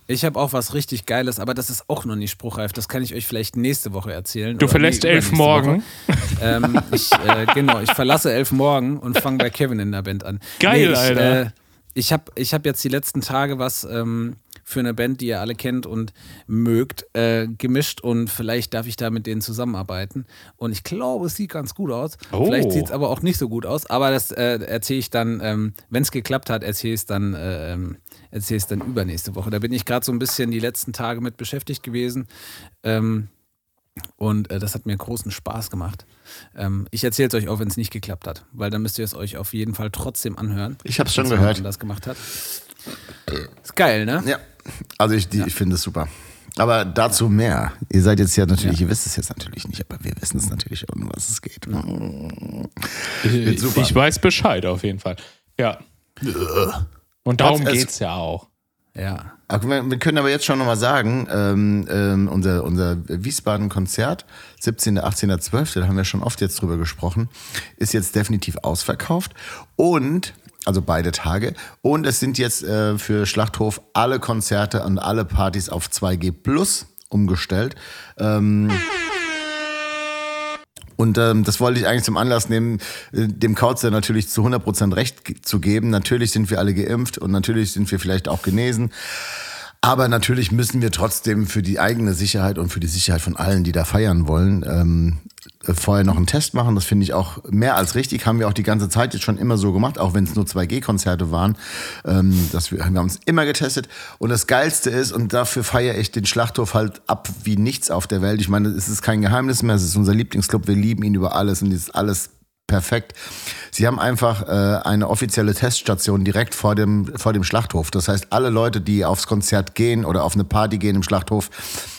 Speaker 4: Ich habe auch was richtig Geiles, aber das ist auch noch nicht spruchreif. Das kann ich euch vielleicht nächste Woche erzählen.
Speaker 2: Du verlässt
Speaker 4: nee,
Speaker 2: elf morgen.
Speaker 4: Ähm, ich, äh, genau, ich verlasse elf morgen und fange bei Kevin in der Band an.
Speaker 2: Geil,
Speaker 4: ich,
Speaker 2: Alter.
Speaker 4: Äh, ich habe ich hab jetzt die letzten Tage was ähm, für eine Band, die ihr alle kennt und mögt, äh, gemischt und vielleicht darf ich da mit denen zusammenarbeiten. Und ich glaube, es sieht ganz gut aus.
Speaker 2: Oh.
Speaker 4: Vielleicht sieht es aber auch nicht so gut aus. Aber das äh, erzähle ich dann, ähm, wenn es geklappt hat, erzähle ich es dann, äh, ähm, es dann übernächste Woche. Da bin ich gerade so ein bisschen die letzten Tage mit beschäftigt gewesen. Ähm, und äh, das hat mir großen Spaß gemacht. Ähm, ich erzähle es euch auch, wenn es nicht geklappt hat, weil dann müsst ihr es euch auf jeden Fall trotzdem anhören.
Speaker 1: Ich hab's schon
Speaker 4: wenn's
Speaker 1: gehört.
Speaker 4: anders gemacht hat. Ist geil, ne?
Speaker 1: Ja. Also ich, die, ich finde es super. Aber dazu mehr. Ihr seid jetzt ja natürlich, ihr wisst es jetzt natürlich nicht, aber wir wissen es natürlich, um was es geht.
Speaker 2: Ich,
Speaker 1: super.
Speaker 2: ich weiß Bescheid auf jeden Fall. Ja. Und darum
Speaker 1: Trotz- es-
Speaker 2: geht's ja auch.
Speaker 4: Ja.
Speaker 1: Wir wir können aber jetzt schon nochmal sagen, ähm, ähm, unser, unser Wiesbaden-Konzert, 17., 18., 12., da haben wir schon oft jetzt drüber gesprochen, ist jetzt definitiv ausverkauft. Und, also beide Tage, und es sind jetzt äh, für Schlachthof alle Konzerte und alle Partys auf 2G Plus umgestellt. Ähm, und ähm, das wollte ich eigentlich zum Anlass nehmen, äh, dem Kautzer natürlich zu 100% recht zu geben. Natürlich sind wir alle geimpft und natürlich sind wir vielleicht auch genesen. Aber natürlich müssen wir trotzdem für die eigene Sicherheit und für die Sicherheit von allen, die da feiern wollen, ähm, äh, vorher noch einen Test machen. Das finde ich auch mehr als richtig. Haben wir auch die ganze Zeit jetzt schon immer so gemacht, auch wenn es nur 2G-Konzerte waren. Ähm, dass wir, haben uns immer getestet. Und das Geilste ist, und dafür feiere ich den Schlachthof halt ab wie nichts auf der Welt. Ich meine, es ist kein Geheimnis mehr, es ist unser Lieblingsclub, wir lieben ihn über alles und es ist alles perfekt. Sie haben einfach äh, eine offizielle Teststation direkt vor dem, vor dem Schlachthof. Das heißt, alle Leute, die aufs Konzert gehen oder auf eine Party gehen im Schlachthof,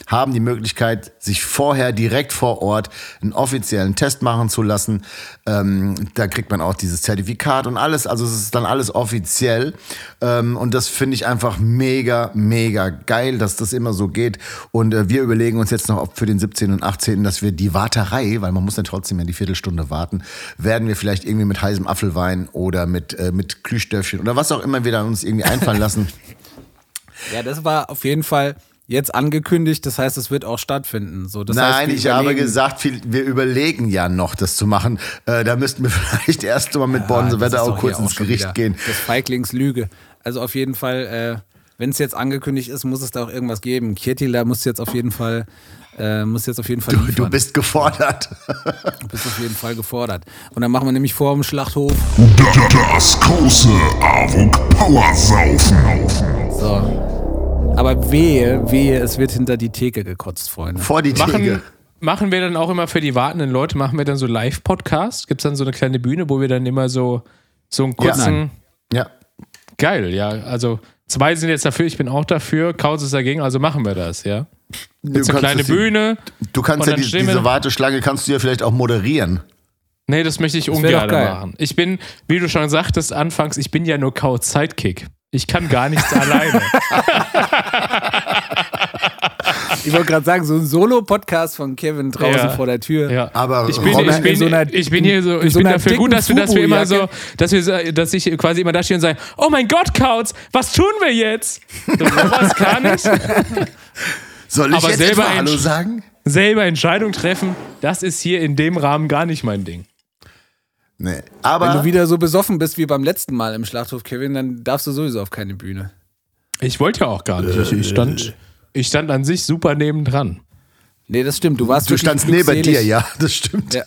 Speaker 1: haben die Möglichkeit, sich vorher direkt vor Ort einen offiziellen Test machen zu lassen. Ähm, da kriegt man auch dieses Zertifikat und alles. Also es ist dann alles offiziell. Ähm, und das finde ich einfach mega, mega geil, dass das immer so geht. Und äh, wir überlegen uns jetzt noch, ob für den 17. und 18., dass wir die Warterei, weil man muss ja trotzdem ja die Viertelstunde warten, werden wir vielleicht irgendwie mit heißem Apfelwein oder mit, äh, mit Glühstöffchen oder was auch immer wir dann uns irgendwie einfallen lassen.
Speaker 4: Ja, das war auf jeden Fall jetzt angekündigt. Das heißt, es wird auch stattfinden. So, das
Speaker 1: Nein,
Speaker 4: heißt,
Speaker 1: ich habe gesagt, wir überlegen ja noch, das zu machen. Äh, da müssten wir vielleicht erst mal mit
Speaker 4: Ah,
Speaker 1: Bonse Wetter auch kurz
Speaker 4: hier
Speaker 1: ins Gericht
Speaker 4: wieder
Speaker 1: gehen.
Speaker 4: Das Feiglingslüge. Also auf jeden Fall, äh, wenn es jetzt angekündigt ist, muss es da auch irgendwas geben. Kietila muss jetzt auf jeden Fall, äh, muss jetzt auf jeden Fall
Speaker 1: Du, du bist gefordert.
Speaker 4: Du bist auf jeden Fall gefordert. Und dann machen wir nämlich vor dem Schlachthof.
Speaker 5: Das große AWOK Powersaufen.
Speaker 4: So. Aber wehe, wehe, es wird hinter die Theke gekotzt, Freunde.
Speaker 1: Vor die
Speaker 2: Machen,
Speaker 1: Theke.
Speaker 2: machen wir dann auch immer für die wartenden Leute, machen wir dann so Live-Podcast? Gibt es dann so eine kleine Bühne, wo wir dann immer so, so einen kurzen.
Speaker 4: nein.
Speaker 1: Ja.
Speaker 2: Geil, ja. Also zwei sind jetzt dafür, ich bin auch dafür, Kauz ist dagegen, also machen wir das, ja.
Speaker 1: Du
Speaker 2: Jetzt eine kleine Bühne.
Speaker 1: Du kannst ja die, diese Warteschlange kannst du ja vielleicht auch moderieren.
Speaker 2: Nee, das möchte ich
Speaker 4: wär
Speaker 2: ungern machen. Ich bin, wie du schon sagtest, anfangs, ich bin ja nur Kauz Sidekick. Ich kann gar nichts alleine.
Speaker 4: Ich wollte gerade sagen, so ein Solo-Podcast von Kevin draußen
Speaker 2: Ja.
Speaker 4: vor der Tür.
Speaker 2: Ja.
Speaker 1: Aber
Speaker 2: Ich bin, ich
Speaker 4: in
Speaker 2: bin,
Speaker 4: so einer-
Speaker 2: ich bin hier so, ich
Speaker 4: so
Speaker 2: bin dafür gut, dass wir, dass wir immer so, dass wir, dass ich quasi immer da stehe und sage, oh mein Gott, Kauz, was tun wir jetzt? So, sowas kann ich.
Speaker 1: Soll ich
Speaker 2: aber
Speaker 1: jetzt
Speaker 2: selber
Speaker 1: etwa Hallo sagen?
Speaker 2: Selber Entscheidung treffen, das ist hier in dem Rahmen gar nicht mein Ding.
Speaker 1: Nee.
Speaker 4: Wenn
Speaker 1: Aber
Speaker 4: du wieder so besoffen bist wie beim letzten Mal im Schlachthof, Kevin, dann darfst du sowieso auf keine Bühne.
Speaker 2: Ich wollte ja auch gar nicht. Ich, ich, stand, ich stand an sich super nebendran.
Speaker 4: Nee, das stimmt. Du warst
Speaker 1: du standst neben dir, ja, das stimmt.
Speaker 4: Ja.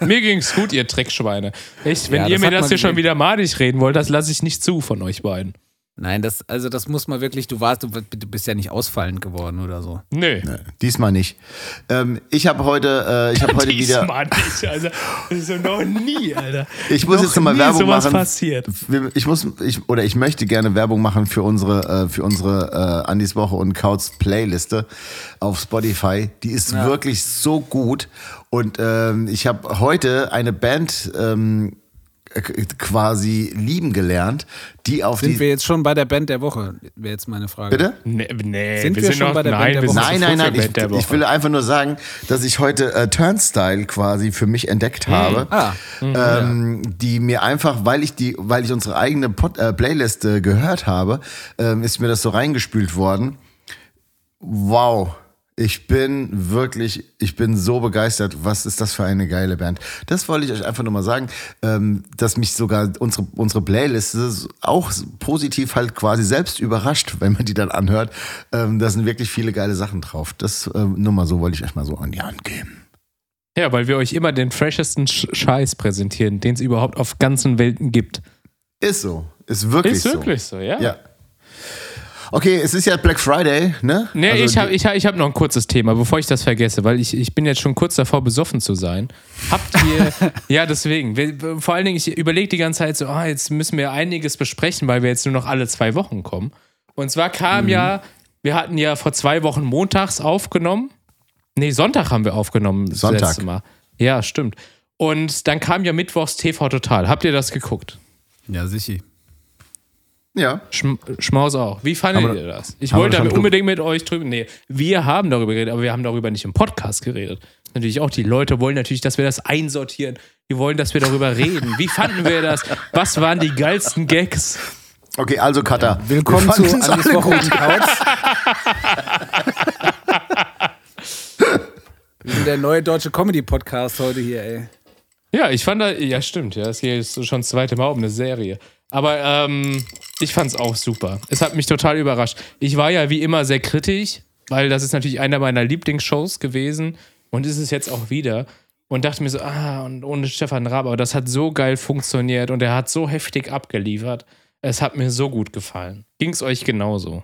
Speaker 2: Mir ging's gut, ihr Dreckschweine. Echt, wenn
Speaker 4: Ja,
Speaker 2: ihr
Speaker 4: das
Speaker 2: mir das hier schon wieder madig reden wollt, das lasse ich nicht zu von euch beiden.
Speaker 4: Nein, das, also das muss man wirklich, du warst, du, bist ja nicht ausfallend geworden oder so.
Speaker 2: Nee.
Speaker 1: Diesmal nicht. Ähm, ich habe heute, äh, ich habe heute wieder.
Speaker 2: Diesmal nicht, also das ist so noch nie, Alter.
Speaker 1: Ich muss
Speaker 2: noch
Speaker 1: jetzt nochmal Werbung
Speaker 2: sowas
Speaker 1: machen.
Speaker 2: passiert.
Speaker 1: Ich muss, ich, oder ich möchte gerne Werbung machen für unsere, äh, für unsere äh, Andis Woche und Kautz Playliste auf Spotify. Die ist wirklich so gut. Und ähm, ich habe heute eine Band ähm, äh, quasi lieben gelernt, die auf
Speaker 4: Sind
Speaker 1: die.
Speaker 4: wir jetzt schon bei der Band der Woche? Wäre jetzt meine Frage.
Speaker 1: Bitte?
Speaker 2: Nee, nee
Speaker 4: Sind
Speaker 2: wir,
Speaker 4: wir
Speaker 2: sind
Speaker 4: schon
Speaker 2: noch,
Speaker 4: bei der Band
Speaker 2: nein,
Speaker 4: der
Speaker 2: wir
Speaker 4: Woche?
Speaker 2: sind
Speaker 1: Nein, nein, nein. Ich,
Speaker 2: Band der
Speaker 1: ich will einfach nur sagen, dass ich heute äh, Turnstyle quasi für mich entdeckt habe.
Speaker 4: Ah,
Speaker 1: ähm, die mir einfach, weil ich die, weil ich unsere eigene Pod, äh, Playlist äh, gehört habe, ähm, ist mir das so reingespült worden. Wow. Ich bin wirklich, ich bin so begeistert. Was ist das für eine geile Band? Das wollte ich euch einfach nur mal sagen, ähm, dass mich sogar unsere, unsere Playliste auch positiv halt quasi selbst überrascht, wenn man die dann anhört. Ähm, da sind wirklich viele geile Sachen drauf. Das ähm, nur mal so wollte ich euch mal so an die Hand geben.
Speaker 2: Ja, weil wir euch immer den freshesten Sch Scheiß präsentieren, den es überhaupt auf ganzen Welten gibt.
Speaker 1: Ist so. Ist wirklich
Speaker 2: Ist
Speaker 1: so.
Speaker 2: wirklich so, ja?
Speaker 1: Ja. Okay, es ist ja Black Friday, ne?
Speaker 2: Nee,
Speaker 1: Also
Speaker 2: ich habe ich hab, ich hab noch ein kurzes Thema, bevor ich das vergesse, weil ich, ich bin jetzt schon kurz davor, besoffen zu sein. Habt ihr, ja, deswegen, wir, vor allen Dingen, ich überlege die ganze Zeit so, ah, jetzt müssen wir einiges besprechen, weil wir jetzt nur noch alle zwei Wochen kommen. Und zwar kam
Speaker 1: Mhm.
Speaker 2: ja, wir hatten ja vor zwei Wochen montags aufgenommen. Nee, Sonntag haben wir aufgenommen. Das
Speaker 1: Sonntag.
Speaker 2: letzte Mal. Ja, stimmt. Und dann kam ja Mittwochs TV Total. Habt ihr das geguckt?
Speaker 4: ja, sicher.
Speaker 1: Ja.
Speaker 2: Schm Schmaus auch. Wie fandet
Speaker 1: Haben wir-
Speaker 2: ihr das? Ich wollte aber
Speaker 1: drüber-
Speaker 2: unbedingt mit euch drüber. Nee, wir haben darüber geredet, aber wir haben darüber nicht im Podcast geredet. Natürlich auch die Leute wollen natürlich, dass wir das einsortieren. Die wollen, dass wir darüber reden. Wie fanden wir das? Was waren die geilsten Gags?
Speaker 1: Okay, also Katha.
Speaker 4: Willkommen
Speaker 1: wir
Speaker 4: zu
Speaker 1: fanden's
Speaker 4: Andis
Speaker 1: alle
Speaker 4: Woche
Speaker 1: gut.
Speaker 4: und Couch. Wir sind der neue deutsche Comedy-Podcast heute hier, ey.
Speaker 2: Ja, ich fand da, ja stimmt, ja, das hier ist schon das zweite Mal um eine Serie. Aber ähm, ich fand's auch super. Es hat mich total überrascht. Ich war ja wie immer sehr kritisch, weil das ist natürlich einer meiner Lieblingsshows gewesen und ist es jetzt auch wieder. Und dachte mir so, ah, und ohne Stefan Raab, aber das hat so geil funktioniert und er hat so heftig abgeliefert. Es hat mir so gut gefallen. Ging's euch genauso?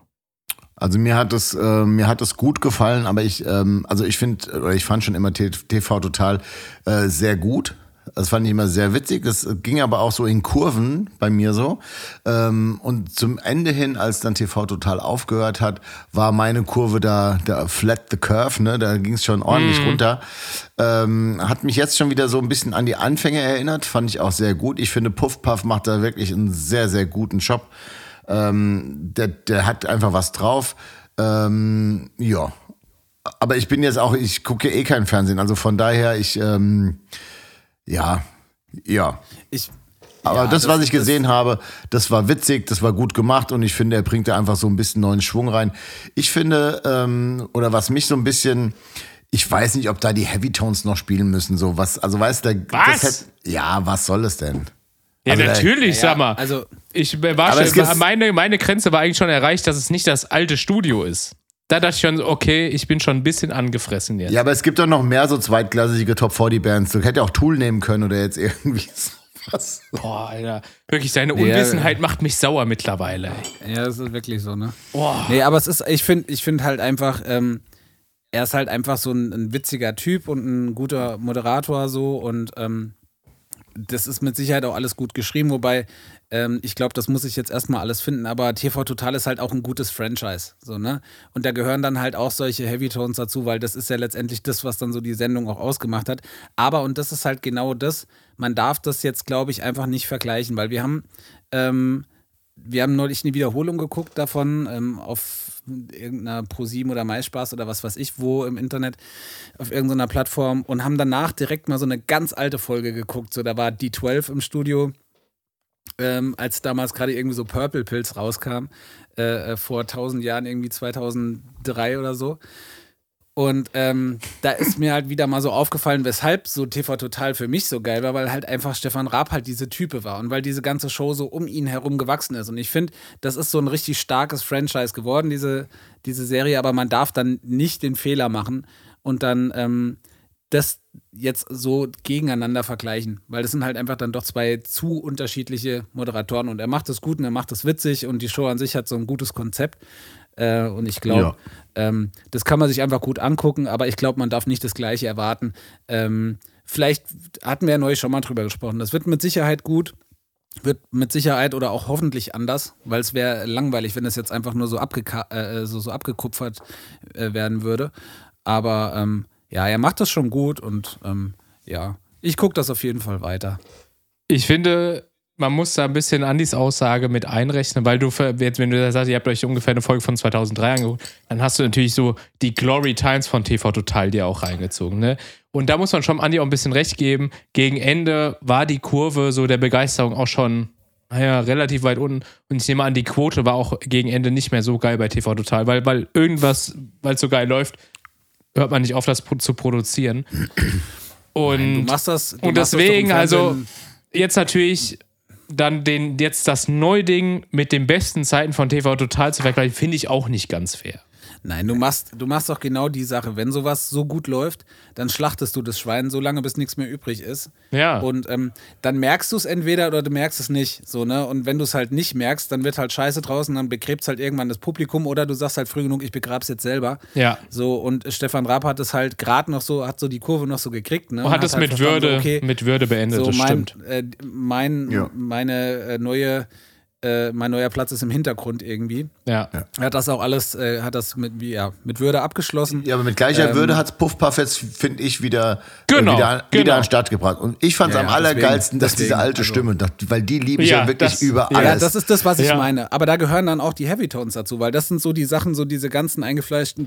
Speaker 1: Also mir hat es äh, mir hat es gut gefallen, aber ich ähm, also ich finde oder ich fand schon immer TV total äh, sehr gut. Das fand ich immer sehr witzig. Das ging aber auch so in Kurven bei mir so. Ähm, und zum Ende hin, als dann TV total aufgehört hat, war meine Kurve da, da flat the curve, ne? Da ging es schon ordentlich runter. Ähm, hat mich jetzt schon wieder so ein bisschen an die Anfänge erinnert. Fand ich auch sehr gut. Ich finde, Puff Puff macht da wirklich einen sehr, sehr guten Job. Ähm, der, der hat einfach was drauf. Ähm, ja. Aber ich bin jetzt auch, ich gucke eh kein Fernsehen. Also von daher, ich, ähm, ja, ja.
Speaker 4: Ich,
Speaker 1: Aber
Speaker 4: Ja,
Speaker 1: das,
Speaker 4: das-
Speaker 1: was ich gesehen habe, das war witzig, das war gut gemacht und ich finde, er bringt da einfach so ein bisschen neuen Schwung rein. Ich finde, ähm, oder was mich so ein bisschen, ich weiß nicht, ob da die Heavy Tones noch spielen müssen, so was, also weißt du,
Speaker 2: Was?
Speaker 1: das hätte- ja, was soll es denn?
Speaker 2: Ja,
Speaker 1: Also,
Speaker 2: natürlich,
Speaker 4: Ja,
Speaker 2: sag mal.
Speaker 4: Also,
Speaker 2: Ich war schon, meine, meine Grenze war eigentlich schon erreicht, dass es nicht das alte Studio ist. Da dachte ich schon, so, okay, ich bin schon ein bisschen angefressen jetzt.
Speaker 1: Ja, aber es gibt doch noch mehr so zweitklassige Top 40 Bands. Du hättest ja auch Tool nehmen können oder jetzt irgendwie sowas.
Speaker 2: Boah, Alter. Wirklich, seine
Speaker 4: Ja,
Speaker 2: Unwissenheit macht mich sauer mittlerweile. ey.
Speaker 4: ja, das ist wirklich so, ne?
Speaker 2: Boah.
Speaker 4: Nee, aber es ist, ich finde ich find halt einfach, ähm, er ist halt einfach so ein, ein witziger Typ und ein guter Moderator so und ähm, das ist mit Sicherheit auch alles gut geschrieben, wobei ähm, ich glaube, das muss ich jetzt erstmal alles finden, aber TV Total ist halt auch ein gutes Franchise, so, ne? Und da gehören dann halt auch solche Heavy Tones dazu, weil das ist ja letztendlich das, was dann so die Sendung auch ausgemacht hat. Aber, und das ist halt genau das, man darf das jetzt, glaube ich, einfach nicht vergleichen, weil wir haben, ähm, wir haben neulich eine Wiederholung geguckt davon ähm, auf irgendeiner ProSieben oder MySpaß oder was weiß ich, wo im Internet auf irgendeiner Plattform und haben danach direkt mal so eine ganz alte Folge geguckt. So, da war D12 im Studio, ähm, als damals gerade irgendwie so Purple Pills rauskam, äh, äh, vor 1000 Jahren, irgendwie 2003 oder so. Und ähm, da ist mir halt wieder mal so aufgefallen, weshalb so TV Total für mich so geil war, weil halt einfach Stefan Raab halt diese Type war und weil diese ganze Show so um ihn herum gewachsen ist. Und ich finde, das ist so ein richtig starkes Franchise geworden, diese, diese Serie, aber man darf dann nicht den Fehler machen und dann ähm, das jetzt so gegeneinander vergleichen, weil das sind halt einfach dann doch zwei zu unterschiedliche Moderatoren und er macht es gut und er macht es witzig und die Show an sich hat so ein gutes Konzept. Äh, und ich glaube, ähm, das kann man sich einfach gut angucken, aber ich glaube, man darf nicht das Gleiche erwarten. Ähm, vielleicht hatten wir ja neulich schon mal drüber gesprochen. Das wird mit Sicherheit gut, wird mit Sicherheit oder auch hoffentlich anders, weil es wäre langweilig, wenn es jetzt einfach nur so, abgeka äh, so, so abgekupfert äh, werden würde. Aber ähm, ja, er macht das schon gut und ähm, ja, ich gucke das auf jeden Fall weiter.
Speaker 2: Ich finde, man muss da ein bisschen Andys Aussage mit einrechnen, weil du, jetzt, wenn du sagst, ihr habt euch ungefähr eine Folge von 2003 angeguckt, dann hast du natürlich so die Glory Times von TV Total dir auch reingezogen, ne? Und da muss man schon Andi auch ein bisschen recht geben. Gegen Ende war die Kurve so der Begeisterung auch schon, naja, relativ weit unten. Und ich nehme an, die Quote war auch gegen Ende nicht mehr so geil bei TV Total, weil, weil irgendwas, weil es so geil läuft, hört man nicht auf, das zu produzieren. Und
Speaker 4: Du machst das.
Speaker 2: Und deswegen, also jetzt natürlich dann den, jetzt das Neuding mit den besten Zeiten von TV Total zu vergleichen, finde ich auch nicht ganz fair.
Speaker 4: Nein, du machst, du machst doch genau die Sache. Wenn sowas so gut läuft, dann schlachtest du das Schwein so lange, bis nichts mehr übrig ist.
Speaker 2: Ja.
Speaker 4: Und ähm, dann merkst du es entweder oder du merkst es nicht. So, ne? Und wenn du es halt nicht merkst, dann wird halt scheiße draußen, dann begräbt halt irgendwann das Publikum oder du sagst halt früh genug, ich begrab's jetzt selber.
Speaker 2: Ja.
Speaker 4: So, und Stefan Raab hat es halt gerade noch so, hat so die Kurve noch so gekriegt. Ne?
Speaker 2: Und hat es
Speaker 4: halt
Speaker 2: mit Würde,
Speaker 4: so, okay,
Speaker 2: mit Würde beendet,
Speaker 4: so
Speaker 2: das
Speaker 4: mein,
Speaker 2: stimmt.
Speaker 4: äh, mein,
Speaker 1: Ja.
Speaker 4: meine äh, neue, äh, mein neuer Platz ist im Hintergrund irgendwie.
Speaker 2: Ja.
Speaker 4: Er hat das auch alles, äh, hat das mit, wie, ja, mit Würde abgeschlossen.
Speaker 1: Ja, aber mit gleicher
Speaker 4: Ähm,
Speaker 1: Würde hat's Puffpuff jetzt, finde ich, wieder,
Speaker 2: Genau,
Speaker 1: äh, wieder,
Speaker 2: genau.
Speaker 1: wieder an den Start gebracht. Und ich fand's
Speaker 4: Ja,
Speaker 1: am
Speaker 4: ja, deswegen-
Speaker 1: allergeilsten, dass
Speaker 4: deswegen,
Speaker 1: diese alte
Speaker 4: also-
Speaker 1: Stimme, weil die liebe ich ja,
Speaker 2: Ja,
Speaker 1: wirklich
Speaker 2: das-
Speaker 1: über
Speaker 2: ja,
Speaker 1: alles.
Speaker 4: Ja, das ist das, was ich
Speaker 2: Ja.
Speaker 4: meine. Aber da gehören dann auch die Heavy Tones dazu, weil das sind so die Sachen, so diese ganzen eingefleischten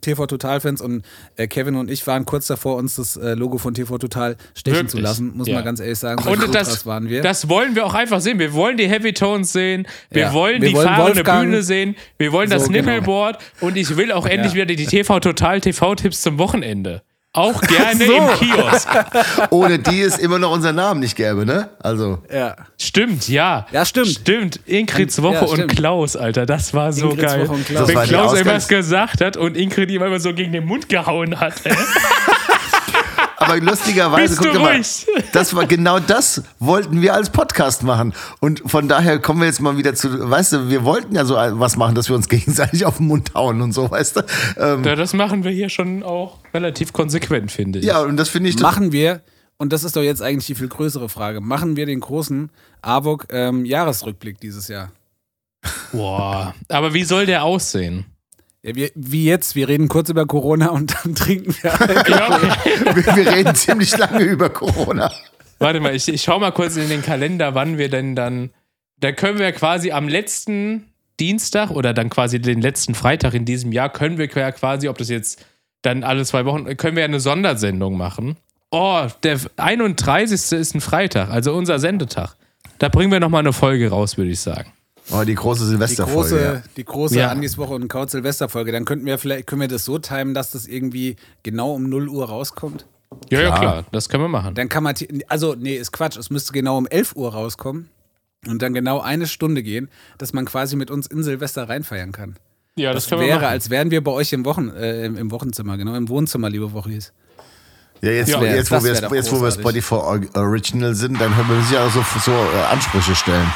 Speaker 4: TV Total-Fans und äh, Kevin und ich waren kurz davor, uns das äh, Logo von TV Total stechen
Speaker 2: Wirklich?
Speaker 4: zu lassen, muss
Speaker 2: Ja.
Speaker 4: man ganz ehrlich sagen. So
Speaker 2: Und das,
Speaker 4: waren wir.
Speaker 2: das wollen wir auch einfach sehen. Wir wollen die Heavy Tones sehen. Wir
Speaker 4: Ja.
Speaker 2: wollen
Speaker 4: Wir
Speaker 2: die
Speaker 4: wollen
Speaker 2: fahrende
Speaker 4: Wolfgang-
Speaker 2: Bühne sehen. Wir wollen das
Speaker 4: So, genau.
Speaker 2: Nippelboard. Und ich will auch endlich wieder die TV Total TV-Tipps zum Wochenende. Auch gerne
Speaker 4: so.
Speaker 2: im Kiosk.
Speaker 1: Ohne die es immer noch unseren Namen nicht gäbe, ne? Also.
Speaker 4: ja.
Speaker 2: Stimmt, ja.
Speaker 4: Ja, stimmt.
Speaker 2: Stimmt. Ingrids
Speaker 4: Und-
Speaker 2: Woche
Speaker 4: ja,
Speaker 2: und
Speaker 4: stimmt.
Speaker 2: Klaus, Alter. Das war so
Speaker 4: Ingrids
Speaker 2: geil.
Speaker 4: Woche und Klaus.
Speaker 2: Wenn Klaus irgendwas gesagt hat und Ingrid ihm immer so gegen den Mund gehauen hat.
Speaker 1: Aber lustigerweise,
Speaker 2: Bist du
Speaker 1: guck mal, das war genau das wollten wir als Podcast machen. Und von daher kommen wir jetzt mal wieder zu, weißt du, wir wollten ja so was machen, dass wir uns gegenseitig auf den Mund hauen und so, weißt du. Ähm,
Speaker 2: ja, das machen wir hier schon auch relativ konsequent, finde ich.
Speaker 1: ja, und das finde ich
Speaker 4: Machen wir, und das ist doch jetzt eigentlich die viel größere Frage, machen wir den großen AWOK ähm, Jahresrückblick dieses Jahr?
Speaker 2: Boah. Aber wie soll der aussehen?
Speaker 4: Ja, wir, wie jetzt, wir reden kurz über Corona und dann trinken wir.
Speaker 2: Ja.
Speaker 1: wir, wir reden ziemlich lange über Corona.
Speaker 2: Warte mal, ich, ich schau mal kurz in den Kalender, wann wir denn dann. Da können wir quasi am letzten Dienstag oder dann quasi den letzten Freitag in diesem Jahr, können wir ja quasi, ob das jetzt dann alle zwei Wochen, können wir ja eine Sondersendung machen. Oh, der 31. ist ein Freitag, also unser Sendetag. Da bringen wir nochmal eine Folge raus, würde ich sagen.
Speaker 1: Oh, die große
Speaker 4: Die
Speaker 1: Silvesterfolge.
Speaker 4: große,
Speaker 1: ja.
Speaker 4: die große
Speaker 2: Ja.
Speaker 4: Andis Woche und Kaut Silvesterfolge. Dann könnten wir vielleicht, können wir das so timen, dass das irgendwie genau um 0 Uhr rauskommt.
Speaker 2: Ja, ja,
Speaker 1: Klar.
Speaker 2: klar, das können wir machen.
Speaker 4: Dann kann man, die- also nee, ist Quatsch, es müsste genau um 11 Uhr rauskommen und dann genau eine Stunde gehen, dass man quasi mit uns in Silvester reinfeiern kann.
Speaker 2: Ja,
Speaker 4: Das wäre, als wären wir bei euch im, Wochen, äh, im im Wochenzimmer, genau, im Wohnzimmer, liebe Wochis.
Speaker 1: Ja, jetzt,
Speaker 2: Ja,
Speaker 1: wo- jetzt, wo
Speaker 4: das
Speaker 1: wir, jetzt, wo wir. Spotify Or- Original sind, dann können wir uns ja auch so, so äh, Ansprüche stellen.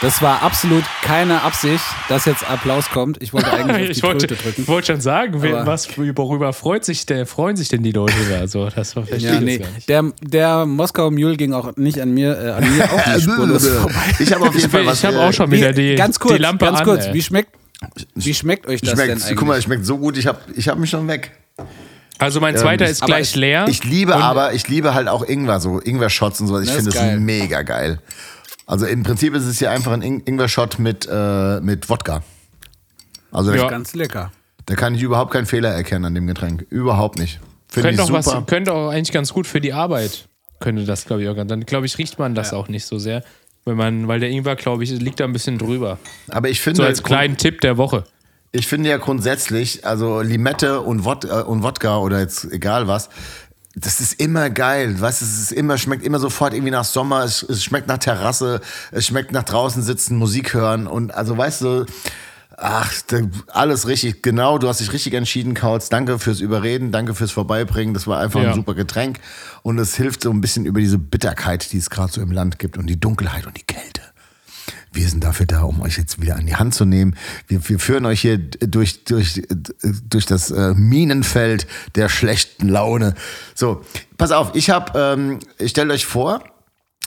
Speaker 4: Das war absolut keine Absicht, dass jetzt Applaus kommt. Ich wollte eigentlich auf die
Speaker 2: ich wollte,
Speaker 4: Tröte drücken.
Speaker 2: wollte schon sagen, wer,
Speaker 4: Aber-
Speaker 2: was, worüber freut sich der, freuen sich denn die Leute da? So, das ich
Speaker 4: Ja, nee,
Speaker 2: gar nicht.
Speaker 4: der, der Moskauer Mule ging auch nicht an mir, äh, an mir auch nicht spurlos vorbei.
Speaker 1: Ich habe auf jeden
Speaker 2: Ich,
Speaker 1: Fall was.
Speaker 2: ich habe auch schon wieder die,
Speaker 4: ganz kurz,
Speaker 2: die Lampe
Speaker 4: ganz
Speaker 2: an.
Speaker 4: kurz,
Speaker 2: ey.
Speaker 4: wie schmeckt, wie schmeckt euch das denn
Speaker 1: Schmeckt,
Speaker 4: eigentlich?
Speaker 1: guck mal, schmeckt so gut, ich habe ich hab mich schon weg.
Speaker 2: Also mein zweiter ist
Speaker 4: aber
Speaker 2: gleich
Speaker 4: ich-
Speaker 2: leer.
Speaker 1: Ich liebe aber, ich liebe halt auch Ingwer, so Ingwer-Shots und so. Ich finde
Speaker 4: ist
Speaker 1: das
Speaker 4: geil.
Speaker 1: mega geil. Also im Prinzip ist es ja einfach ein Ing- Ingwer-Shot mit, äh, mit Wodka. Also
Speaker 2: Ja.
Speaker 4: Ganz lecker.
Speaker 1: da kann ich überhaupt keinen Fehler erkennen an dem Getränk. Überhaupt nicht. Finde ich
Speaker 2: könnte auch,
Speaker 1: super.
Speaker 2: was, könnte auch eigentlich ganz gut für die Arbeit. Könnte das, glaube ich, auch ganz. Dann, glaube ich, riecht man das auch nicht so sehr. Wenn man, weil der Ingwer, glaube ich, liegt da ein bisschen drüber.
Speaker 1: Aber ich finde,
Speaker 2: So als kleinen Tipp der Woche.
Speaker 1: ich finde ja grundsätzlich, also Limette und, Wod äh, und Wodka oder jetzt egal was, das ist immer geil. Weißt, du, es ist immer, schmeckt immer sofort irgendwie nach Sommer, es, es schmeckt nach Terrasse, es schmeckt nach draußen sitzen, Musik hören und also weißt du, ach, alles richtig, genau, du hast dich richtig entschieden, Kautz. Danke fürs Überreden, danke fürs Vorbeibringen. Das war einfach
Speaker 2: Ja.
Speaker 1: ein super Getränk und es hilft so ein bisschen über diese Bitterkeit, die es gerade so im Land gibt und die Dunkelheit und die Kälte. Wir sind dafür da, um euch jetzt wieder an die Hand zu nehmen. Wir, wir führen euch hier durch, durch, durch das äh, Minenfeld der schlechten Laune. So, pass auf, ich habe, ähm, ich stelle euch vor,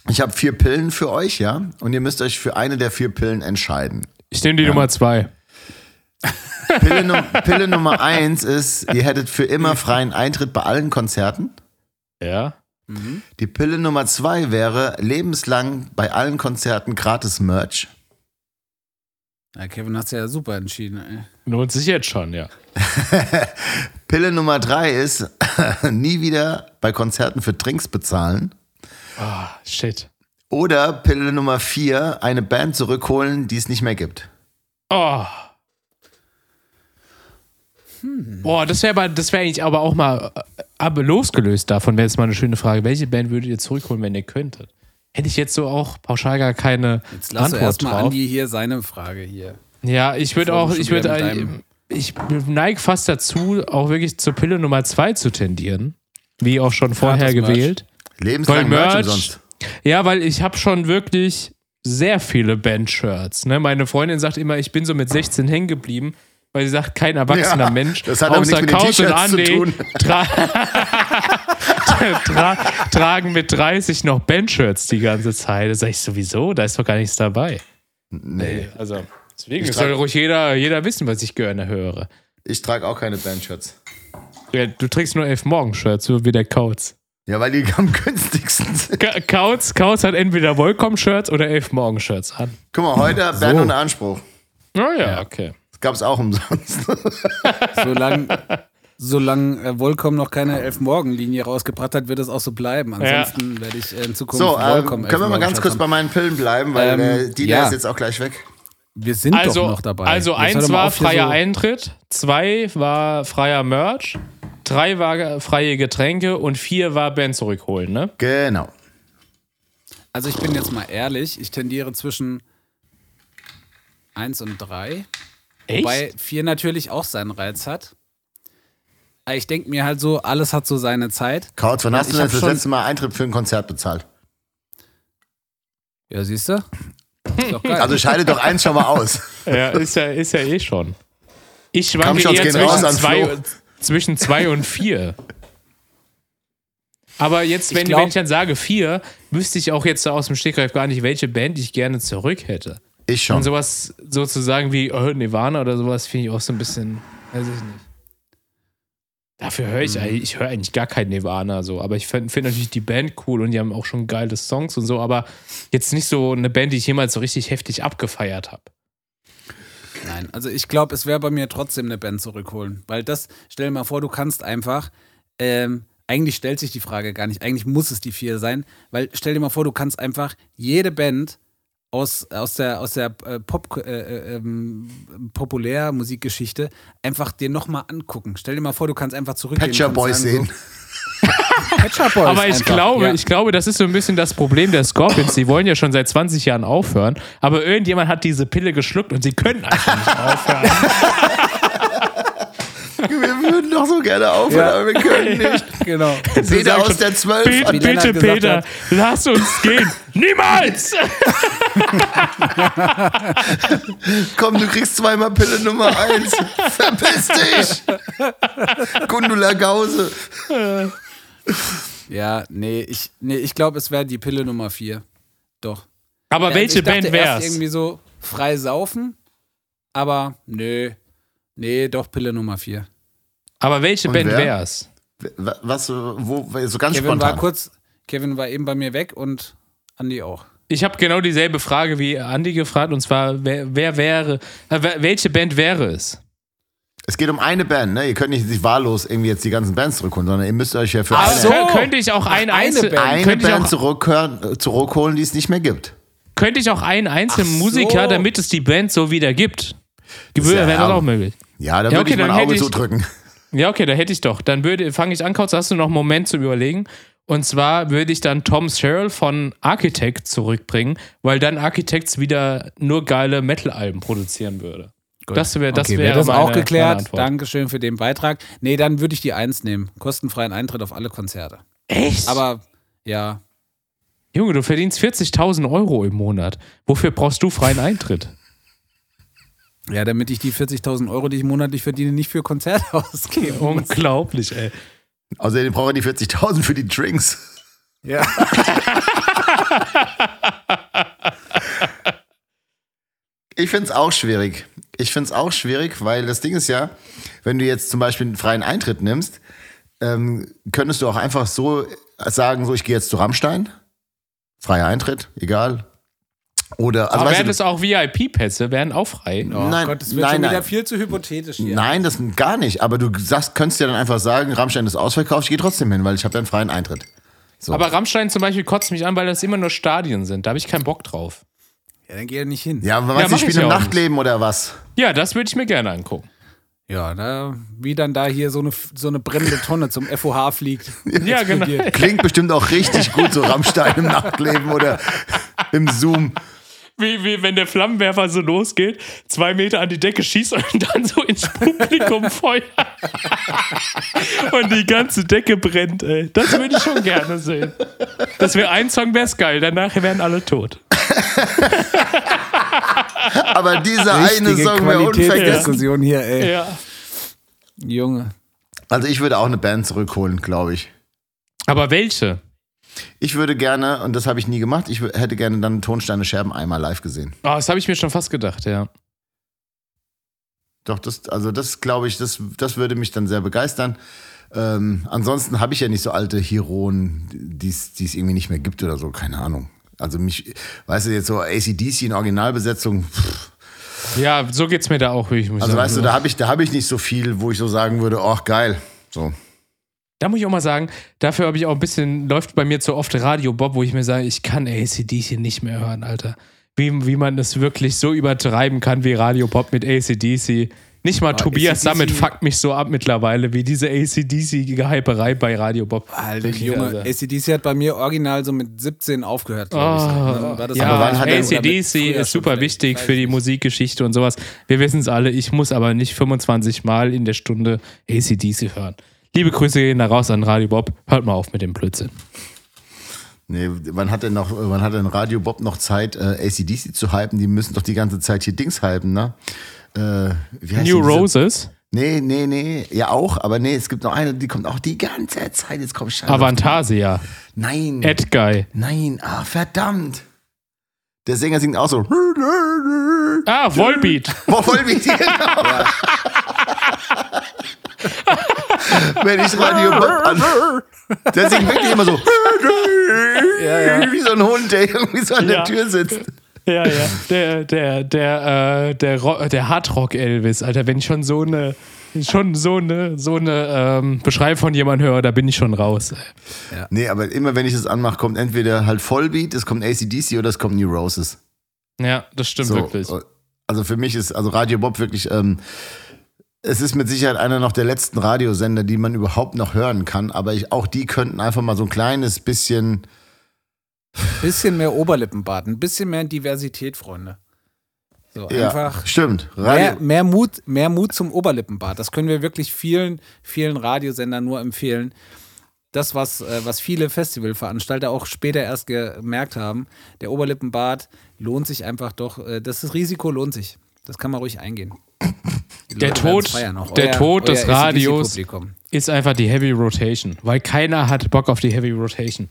Speaker 1: ich habe vier Pillen für euch, ja, und ihr müsst euch für eine der vier Pillen entscheiden.
Speaker 2: Ich nehme die Nummer zwei.
Speaker 1: Pille, Num Pille Nummer eins ist, ihr hättet für immer freien Eintritt bei allen Konzerten.
Speaker 2: Ja.
Speaker 1: Die Pille Nummer zwei wäre lebenslang bei allen Konzerten gratis Merch.
Speaker 4: Ja, Kevin hat es ja super entschieden. Ey.
Speaker 2: Lohnt sich jetzt schon, ja.
Speaker 1: Pille Nummer drei ist, nie wieder bei Konzerten für Drinks bezahlen.
Speaker 2: Ah, shit.
Speaker 1: Oder Pille Nummer vier, eine Band zurückholen, die es nicht mehr gibt.
Speaker 2: Oh. Boah, das wäre aber, das wäre eigentlich aber auch mal äh, aber losgelöst davon, wäre jetzt mal eine schöne Frage. Welche Band würdet ihr zurückholen, wenn ihr könntet? Hätte ich jetzt so auch pauschal gar keine
Speaker 4: Jetzt lass
Speaker 2: Antwort
Speaker 4: erstmal
Speaker 2: drauf.
Speaker 4: Andi hier seine Frage hier.
Speaker 2: Ja, ich würde auch, ich würde, ich neige fast dazu, auch wirklich zur Pille Nummer zwei zu tendieren. Wie auch schon vorher gewählt.
Speaker 1: Lebenslang Merch,
Speaker 2: Merch,
Speaker 1: umsonst.
Speaker 2: ja, weil ich habe schon wirklich sehr viele Band-Shirts. Ne? Meine Freundin sagt immer, ich bin so mit 16 hängen geblieben, weil sie sagt, kein erwachsener
Speaker 1: Ja,
Speaker 2: Mensch,
Speaker 1: das hat
Speaker 2: außer Kauz und
Speaker 1: tun.
Speaker 2: tra tra tragen mit 30 noch Band-Shirts die ganze Zeit. Da sag ich sowieso, da ist doch gar nichts dabei.
Speaker 1: Nee,
Speaker 2: Also, deswegen
Speaker 1: Ich
Speaker 2: soll ruhig jeder, jeder wissen, was ich gerne höre.
Speaker 1: ich trage auch keine Bandshirts.
Speaker 2: Ja, du trägst nur elf Morgenshirts, so wie der Kauz.
Speaker 1: Ja, weil die am günstigsten sind.
Speaker 2: Ka- Kauz, Kauz hat entweder Volcom-Shirts oder elf Morgenshirts an.
Speaker 1: Guck mal, heute Band und Anspruch.
Speaker 2: Oh ja, okay.
Speaker 1: Gab es auch umsonst.
Speaker 4: Solange solang, äh, Volcom noch keine Elfmorgen-Linie rausgebracht hat, wird es auch so bleiben. Ansonsten werde ich äh, in Zukunft
Speaker 1: So, ähm,
Speaker 4: Volcom
Speaker 1: können wir mal ganz kurz bei meinen Pillen bleiben, weil
Speaker 4: Ähm,
Speaker 1: äh, die
Speaker 4: ja.
Speaker 1: ist jetzt auch gleich weg.
Speaker 4: Wir sind
Speaker 2: Also,
Speaker 4: doch noch dabei.
Speaker 2: also
Speaker 4: Jetzt
Speaker 2: eins war freier
Speaker 4: so-
Speaker 2: Eintritt, zwei war freier Merch, drei war freie Getränke und vier war Band zurückholen, ne?
Speaker 1: Genau.
Speaker 4: Also ich bin jetzt mal ehrlich, ich tendiere zwischen 1 und 3.
Speaker 2: Echt?
Speaker 4: Wobei 4 natürlich auch seinen Reiz hat. Aber ich denke mir halt so, alles hat so seine Zeit.
Speaker 1: Kautz, wann
Speaker 4: Ja,
Speaker 1: hast du
Speaker 4: ich
Speaker 1: denn das letzte Mal Eintritt für ein Konzert bezahlt?
Speaker 4: Ja, siehst du?
Speaker 1: Also scheide doch eins schon mal aus.
Speaker 2: ja, ist ja, ist ja eh schon. Ich schwanke eher zwischen zwei, zwischen zwei und vier. Aber jetzt,
Speaker 4: Ich
Speaker 2: wenn,
Speaker 4: glaub-
Speaker 2: wenn ich dann sage vier, wüsste ich auch jetzt aus dem Stegreif gar nicht, welche Band ich gerne zurück hätte.
Speaker 1: Ich
Speaker 2: Und
Speaker 1: schon.
Speaker 2: sowas sozusagen wie oh, Nirvana oder sowas finde ich auch so ein bisschen, weiß ich nicht. Dafür höre ich eigentlich, ich höre eigentlich gar kein Nirvana so, aber ich finde find natürlich die Band cool und die haben auch schon geile Songs und so, aber jetzt nicht so eine Band, die ich jemals so richtig heftig abgefeiert habe.
Speaker 4: Nein, also ich glaube, es wäre bei mir trotzdem eine Band zurückholen. Weil das, stell dir mal vor, du kannst einfach, ähm, eigentlich stellt sich die Frage gar nicht, eigentlich muss es die vier sein, weil stell dir mal vor, du kannst einfach jede Band aus, aus der, aus der äh, Pop, äh, äh, ähm, Populärmusikgeschichte einfach dir nochmal angucken. Stell dir mal vor, du kannst einfach zurückgehen. Und
Speaker 1: Boys
Speaker 4: sagen,
Speaker 1: sehen.
Speaker 4: So, Shop Boys
Speaker 2: Aber ich
Speaker 4: einfach.
Speaker 2: glaube,
Speaker 4: ja.
Speaker 2: ich glaube, das ist so ein bisschen das Problem der Scorpions. Die wollen ja schon seit 20 Jahren aufhören, aber irgendjemand hat diese Pille geschluckt und sie können einfach nicht aufhören.
Speaker 1: Wir würden doch so gerne aufhören,
Speaker 4: Ja.
Speaker 1: aber wir können nicht.
Speaker 4: Genau.
Speaker 1: Peter aus
Speaker 2: schon,
Speaker 1: der 12
Speaker 2: Bitte, bitte, Peter,
Speaker 4: hat.
Speaker 2: lass uns gehen. Niemals!
Speaker 1: Komm, du kriegst zweimal Pille Nummer 1. Verpiss dich. Gundula Gause.
Speaker 4: Ja, nee, ich, nee, ich glaube, es wäre die Pille Nummer 4. Doch.
Speaker 2: Aber
Speaker 4: Ja,
Speaker 2: welche
Speaker 4: ich dachte
Speaker 2: Band
Speaker 4: erst
Speaker 2: wär's?
Speaker 4: irgendwie so frei saufen, aber nö. Nee, doch Pille Nummer 4.
Speaker 2: Aber welche
Speaker 1: Und
Speaker 2: Band
Speaker 1: wer?
Speaker 2: wär's?
Speaker 1: Was, wo, so ganz
Speaker 4: Kevin war
Speaker 1: spontan.
Speaker 4: kurz, Kevin war eben bei mir weg und Andi auch.
Speaker 2: Ich habe genau dieselbe Frage wie Andi gefragt und zwar, wer, wer wäre, äh, welche Band wäre es?
Speaker 1: Es geht um eine Band, ne? Ihr könnt nicht sich wahllos irgendwie jetzt die ganzen Bands zurückholen, sondern ihr müsst euch ja für
Speaker 2: Ach
Speaker 1: eine,
Speaker 2: so. könnte ich auch ein
Speaker 4: eine
Speaker 2: Einzel
Speaker 4: Band.
Speaker 1: eine
Speaker 2: könnte, ich
Speaker 1: Band
Speaker 2: auch,
Speaker 1: zurückhören, äh, zurückholen, die es nicht mehr gibt.
Speaker 2: könnte ich auch einen einzelnen
Speaker 4: so.
Speaker 2: Musiker, damit es die Band so wieder gibt? Wäre
Speaker 1: ja-
Speaker 2: wäre das auch möglich.
Speaker 1: Ja, da
Speaker 2: Ja,
Speaker 1: würde
Speaker 2: okay,
Speaker 1: ich mein Auge
Speaker 2: ich-
Speaker 1: zudrücken.
Speaker 2: Ja, okay, da hätte ich doch. Dann würde, fange ich an, kurz hast du noch einen Moment zum Überlegen. Und zwar würde ich dann Tom Sherrill von Architect zurückbringen, weil dann Architects wieder nur geile Metal-Alben produzieren würde. Das wäre das
Speaker 4: okay,
Speaker 2: wäre
Speaker 4: das auch geklärt. Dankeschön für den Beitrag. Nee, dann würde ich die 1 nehmen. Kostenfreien Eintritt auf alle Konzerte.
Speaker 2: Echt?
Speaker 4: Aber ja,
Speaker 2: Junge, du verdienst 40.000 Euro im Monat. Wofür brauchst du freien Eintritt?
Speaker 4: Ja, damit ich die 40.000 Euro, die ich monatlich verdiene, nicht für Konzerte ausgebe.
Speaker 2: Unglaublich, ey.
Speaker 1: Außerdem braucht er die 40.000 für die Drinks.
Speaker 4: Ja.
Speaker 1: Ich finde es auch schwierig. Ich finde es auch schwierig, weil das Ding ist ja, wenn du jetzt zum Beispiel einen freien Eintritt nimmst, ähm, könntest du auch einfach so sagen, so ich gehe jetzt zu Rammstein. Freier Eintritt, egal. Oder, also
Speaker 2: Aber wären das auch VIP-Pässe, wären auch frei.
Speaker 4: Oh
Speaker 1: Nein,
Speaker 4: Gott, das wird
Speaker 1: nein,
Speaker 4: schon wieder
Speaker 1: nein.
Speaker 4: viel zu hypothetisch hier.
Speaker 1: Nein, das gar nicht. Aber du sagst, könntest ja dann einfach sagen, Rammstein ist ausverkauft, ich gehe trotzdem hin, weil ich habe ja einen freien Eintritt. So.
Speaker 2: Aber Rammstein zum Beispiel kotzt mich an, weil das immer nur Stadien sind. Da habe ich keinen Bock drauf.
Speaker 4: Ja, dann geh ja nicht hin.
Speaker 1: ja, aber
Speaker 2: Ja,
Speaker 1: du,
Speaker 2: mach
Speaker 1: ich spiele im
Speaker 2: ja
Speaker 1: Nachtleben oder was?
Speaker 2: Ja, das würde ich mir gerne angucken.
Speaker 4: Ja, da, wie dann da hier so eine, so eine brennende Tonne zum FOH fliegt.
Speaker 2: Ja, genau.
Speaker 1: Klingt bestimmt auch richtig gut, so Rammstein im Nachtleben oder im Zoom.
Speaker 2: Wie, wie wenn der Flammenwerfer so losgeht, zwei Meter an die Decke schießt und dann so ins Publikum feuert. und die ganze Decke brennt, ey. Das würde ich schon gerne sehen. Das wäre ein Song, wär's geil. Danach wären alle tot.
Speaker 1: Aber dieser eine
Speaker 4: Richtige
Speaker 1: Song wäre unvergessen.
Speaker 4: Qualitätsdiskussion hier, ey.
Speaker 2: Ja.
Speaker 4: Junge.
Speaker 1: Also ich würde auch eine Band zurückholen, glaube ich.
Speaker 2: Aber welche?
Speaker 1: Ich würde gerne, und das habe ich nie gemacht, ich hätte gerne dann Tonsteine Scherben einmal live gesehen.
Speaker 2: Oh, das habe ich mir schon fast gedacht, ja.
Speaker 1: Doch, das, also das glaube ich, das, das würde mich dann sehr begeistern. Ähm, ansonsten habe ich ja nicht so alte Heroen, die es es irgendwie nicht mehr gibt oder so, keine Ahnung. Also mich, weißt du, jetzt so ACDC in Originalbesetzung, pff,
Speaker 2: Ja, so geht's mir da auch, wie ich muss
Speaker 1: also
Speaker 2: sagen.
Speaker 1: weißt du, da habe ich, da habe ich nicht so viel, wo ich so sagen würde, ach geil. So.
Speaker 2: Da muss ich auch mal sagen, dafür habe ich auch ein bisschen, läuft bei mir zu oft Radio Bob, wo ich mir sage, ich kann ACDC nicht mehr hören, Alter. Wie, wie man es wirklich so übertreiben kann wie Radio Bob mit ACDC. Nicht mal Tobias
Speaker 4: AC/DC
Speaker 2: Sammet fuckt mich so ab mittlerweile, wie diese ACDC-Gehyperei bei Radio Bob.
Speaker 4: Alter, Junge,
Speaker 2: also.
Speaker 4: ACDC hat bei mir original so mit 17 aufgehört, glaube ich.
Speaker 2: Oh,
Speaker 4: War das
Speaker 2: ja,
Speaker 1: Aber er-
Speaker 2: ACDC ist super wichtig für die. Musikgeschichte und sowas. Wir wissen es alle, ich muss aber nicht 25 Mal in der Stunde ACDC hören. Liebe Grüße gehen da raus an Radio Bob. Hört mal auf mit dem Blödsinn.
Speaker 1: Nee, wann hat denn noch, wann hat denn Radio Bob noch Zeit, äh, ACDC zu hypen? Die müssen doch die ganze Zeit hier Dings hypen, ne? Äh, wie heißt
Speaker 2: New Roses,
Speaker 1: Nee, nee, nee. Ja, auch, aber nee, es gibt noch eine, die kommt auch die ganze Zeit. Jetzt komm ich scheiße.
Speaker 2: Avantasia,
Speaker 1: Nein.
Speaker 2: Edguy.
Speaker 1: Nein, ah, verdammt. Der Sänger singt auch so.
Speaker 2: Ah, Volbeat.
Speaker 1: Die, genau. Wenn ich Radio Bob an. Der singt wirklich immer so. Wie so ein Hund, der irgendwie so an
Speaker 2: Ja.
Speaker 1: der Tür sitzt.
Speaker 2: Ja, ja. Der, der, der, äh, der, Ro- der Hardrock Elvis, Alter, wenn ich schon so eine, schon so eine, so eine ähm, Beschreibung von jemandem höre, da bin ich schon raus. ey.
Speaker 1: Nee, aber immer wenn ich das anmache, kommt entweder halt Vollbeat, es kommt ACDC oder es kommt New Roses.
Speaker 2: Ja, das stimmt
Speaker 1: So,
Speaker 2: wirklich.
Speaker 1: Also für mich ist also Radio Bob wirklich, ähm, es ist mit Sicherheit einer noch der letzten Radiosender, die man überhaupt noch hören kann. Aber ich, auch die könnten einfach mal so ein kleines bisschen.
Speaker 4: Bisschen mehr Oberlippenbart, ein bisschen mehr Diversität, Freunde. So
Speaker 1: Ja,
Speaker 4: einfach
Speaker 1: stimmt.
Speaker 4: mehr,
Speaker 1: Radio,
Speaker 4: mehr, Mut, mehr Mut zum Oberlippenbart. Das können wir wirklich vielen, vielen Radiosendern nur empfehlen. Das, was, äh, was viele Festivalveranstalter auch später erst gemerkt haben, der Oberlippenbart lohnt sich einfach doch. Äh, das Risiko lohnt sich. Das kann man ruhig eingehen.
Speaker 2: Der Tod- der Tod des Radios. Ist einfach die Heavy Rotation, weil keiner hat Bock auf die Heavy Rotation.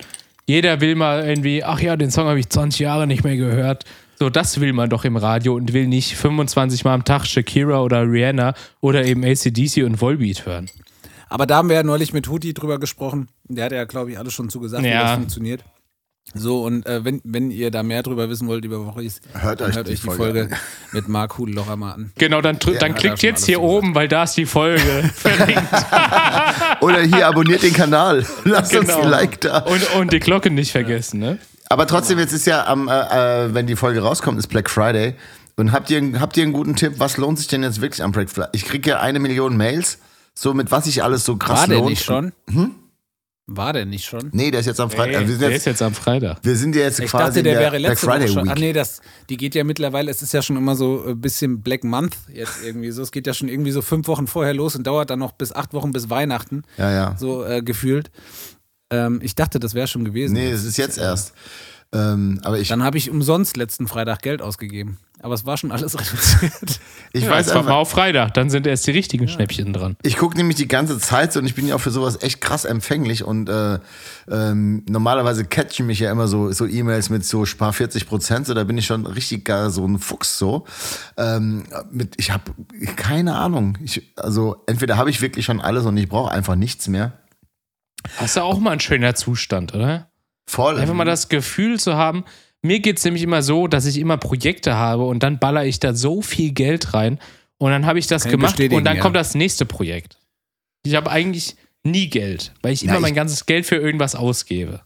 Speaker 2: Jeder will mal irgendwie, ach ja, den Song habe ich 20 Jahre nicht mehr gehört. So, das will man doch im Radio und will nicht 25 Mal am Tag Shakira oder Rihanna oder eben ACDC und Volbeat hören.
Speaker 4: Aber da haben wir ja neulich mit Huti drüber gesprochen. Der hat ja, glaube ich, alles schon zugesagt, wie
Speaker 2: Ja.
Speaker 4: das funktioniert. So, und äh, wenn, wenn ihr da mehr drüber wissen wollt, liebe Woche,
Speaker 1: Hört
Speaker 4: dann
Speaker 1: euch
Speaker 4: hört
Speaker 1: die
Speaker 4: euch die
Speaker 1: Folge
Speaker 4: Folge mit Marc Hudellocher mal an.
Speaker 2: Genau, dann,
Speaker 4: Ja,
Speaker 2: dann klickt jetzt hier oben, weil da ist die Folge verlinkt.
Speaker 1: oder hier abonniert den Kanal. Lasst uns
Speaker 2: Genau.
Speaker 1: ein Like da.
Speaker 2: und, und die Glocke nicht vergessen, ne?
Speaker 1: Aber trotzdem, jetzt ist ja am, äh, äh, wenn die Folge rauskommt, ist Black Friday. Und habt ihr, habt ihr einen guten Tipp? Was lohnt sich denn jetzt wirklich am Black Friday? Ich kriege ja eine Million Mails, so mit was sich alles so krass
Speaker 4: War der
Speaker 1: lohnt.
Speaker 4: nicht schon? War der nicht schon?
Speaker 1: Nee, der ist jetzt am Freitag.
Speaker 2: Ey,
Speaker 1: wir, sind
Speaker 2: der
Speaker 1: jetzt,
Speaker 2: ist jetzt am Freitag.
Speaker 1: wir sind ja jetzt
Speaker 4: Ich
Speaker 1: quasi
Speaker 4: dachte, der
Speaker 1: der
Speaker 4: wäre
Speaker 1: Black
Speaker 4: letzte Woche
Speaker 1: Friday
Speaker 4: schon.
Speaker 1: Week.
Speaker 4: Ach nee, das, die geht ja mittlerweile, es ist ja schon immer so ein bisschen Black Month jetzt irgendwie so. Es geht ja schon irgendwie so fünf Wochen vorher los und dauert dann noch bis acht Wochen bis Weihnachten,
Speaker 1: Ja, ja.
Speaker 4: so äh, gefühlt. Ähm, ich dachte, das wäre schon gewesen.
Speaker 1: Nee, es ist jetzt erst. Ähm, aber ich,
Speaker 4: Dann habe ich umsonst letzten Freitag Geld ausgegeben. Aber es war schon alles reduziert.
Speaker 1: ich
Speaker 2: Ja,
Speaker 1: weiß
Speaker 2: warten wir
Speaker 1: einfach,
Speaker 2: auf Freitag, dann sind erst die richtigen Schnäppchen dran.
Speaker 1: ich gucke nämlich die ganze Zeit so und ich bin ja auch für sowas echt krass empfänglich und äh, ähm, normalerweise catchen mich ja immer so so E-Mails mit so spar 40 Prozent, so da bin ich schon richtig gar so ein Fuchs so. Ähm, mit, ich habe keine Ahnung. Ich, also entweder habe ich wirklich schon alles und ich brauche einfach nichts mehr.
Speaker 2: Das ist ja auch mal ein schöner Zustand, oder?
Speaker 1: Voll.
Speaker 2: Einfach mal das Gefühl zu haben, mir geht es nämlich immer so, dass ich immer Projekte habe und dann baller ich da so viel Geld rein und dann habe ich das
Speaker 4: Kann
Speaker 2: gemacht und dann
Speaker 4: ja.
Speaker 2: kommt das nächste Projekt. Ich habe eigentlich nie Geld, weil ich
Speaker 1: Ja,
Speaker 2: immer
Speaker 1: ich-
Speaker 2: mein ganzes Geld für irgendwas ausgebe.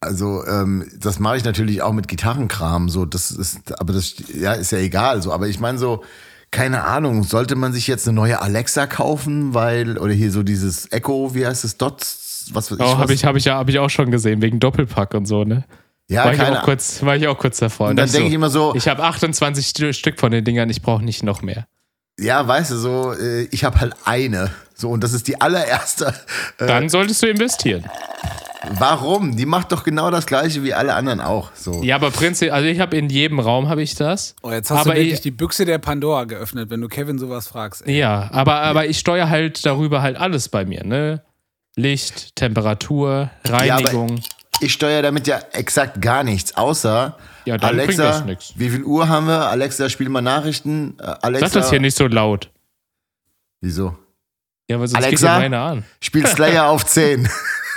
Speaker 1: Also ähm, das mache ich natürlich auch mit Gitarrenkram, so das ist, aber das ja ist ja egal, so. Aber ich meine so, keine Ahnung, sollte man sich jetzt eine neue Alexa kaufen, weil oder hier so dieses Echo, wie heißt es, Dots, was weiß ich,
Speaker 2: Oh, habe ich, hab ich, ja- hab ich auch schon gesehen, wegen Doppelpack und so, ne?
Speaker 1: ja
Speaker 2: war, ich
Speaker 1: keine
Speaker 2: auch kurz, war ich auch kurz davor.
Speaker 1: Und dann denke ich immer so,
Speaker 2: ich habe 28 St- Stück von den Dingern, ich brauche nicht noch mehr.
Speaker 1: ja, weißt du so, äh, ich habe halt eine, so und das ist die allererste. Äh,
Speaker 2: Dann solltest du investieren.
Speaker 1: warum? Die macht doch genau das gleiche wie alle anderen auch, so.
Speaker 2: Ja, aber prinzipiell, also ich habe in jedem Raum habe ich das.
Speaker 4: Oh, jetzt hast
Speaker 2: aber
Speaker 4: du wirklich
Speaker 2: ich,
Speaker 4: die Büchse der Pandora geöffnet, wenn du Kevin sowas fragst. Ey.
Speaker 2: Ja, aber, aber ich steuere halt darüber halt alles bei mir, ne? Licht, Temperatur, Reinigung.
Speaker 1: Ich steuere damit ja exakt gar nichts, außer
Speaker 2: Ja,
Speaker 1: Alexa, wie viel Uhr haben wir? Alexa, spiel mal Nachrichten. Äh, Alexa,
Speaker 2: Sag das hier nicht so laut.
Speaker 1: Wieso?
Speaker 2: Ja, weil sonst
Speaker 1: Alexa?
Speaker 2: geht ja meine an.
Speaker 1: Spiel Slayer auf 10.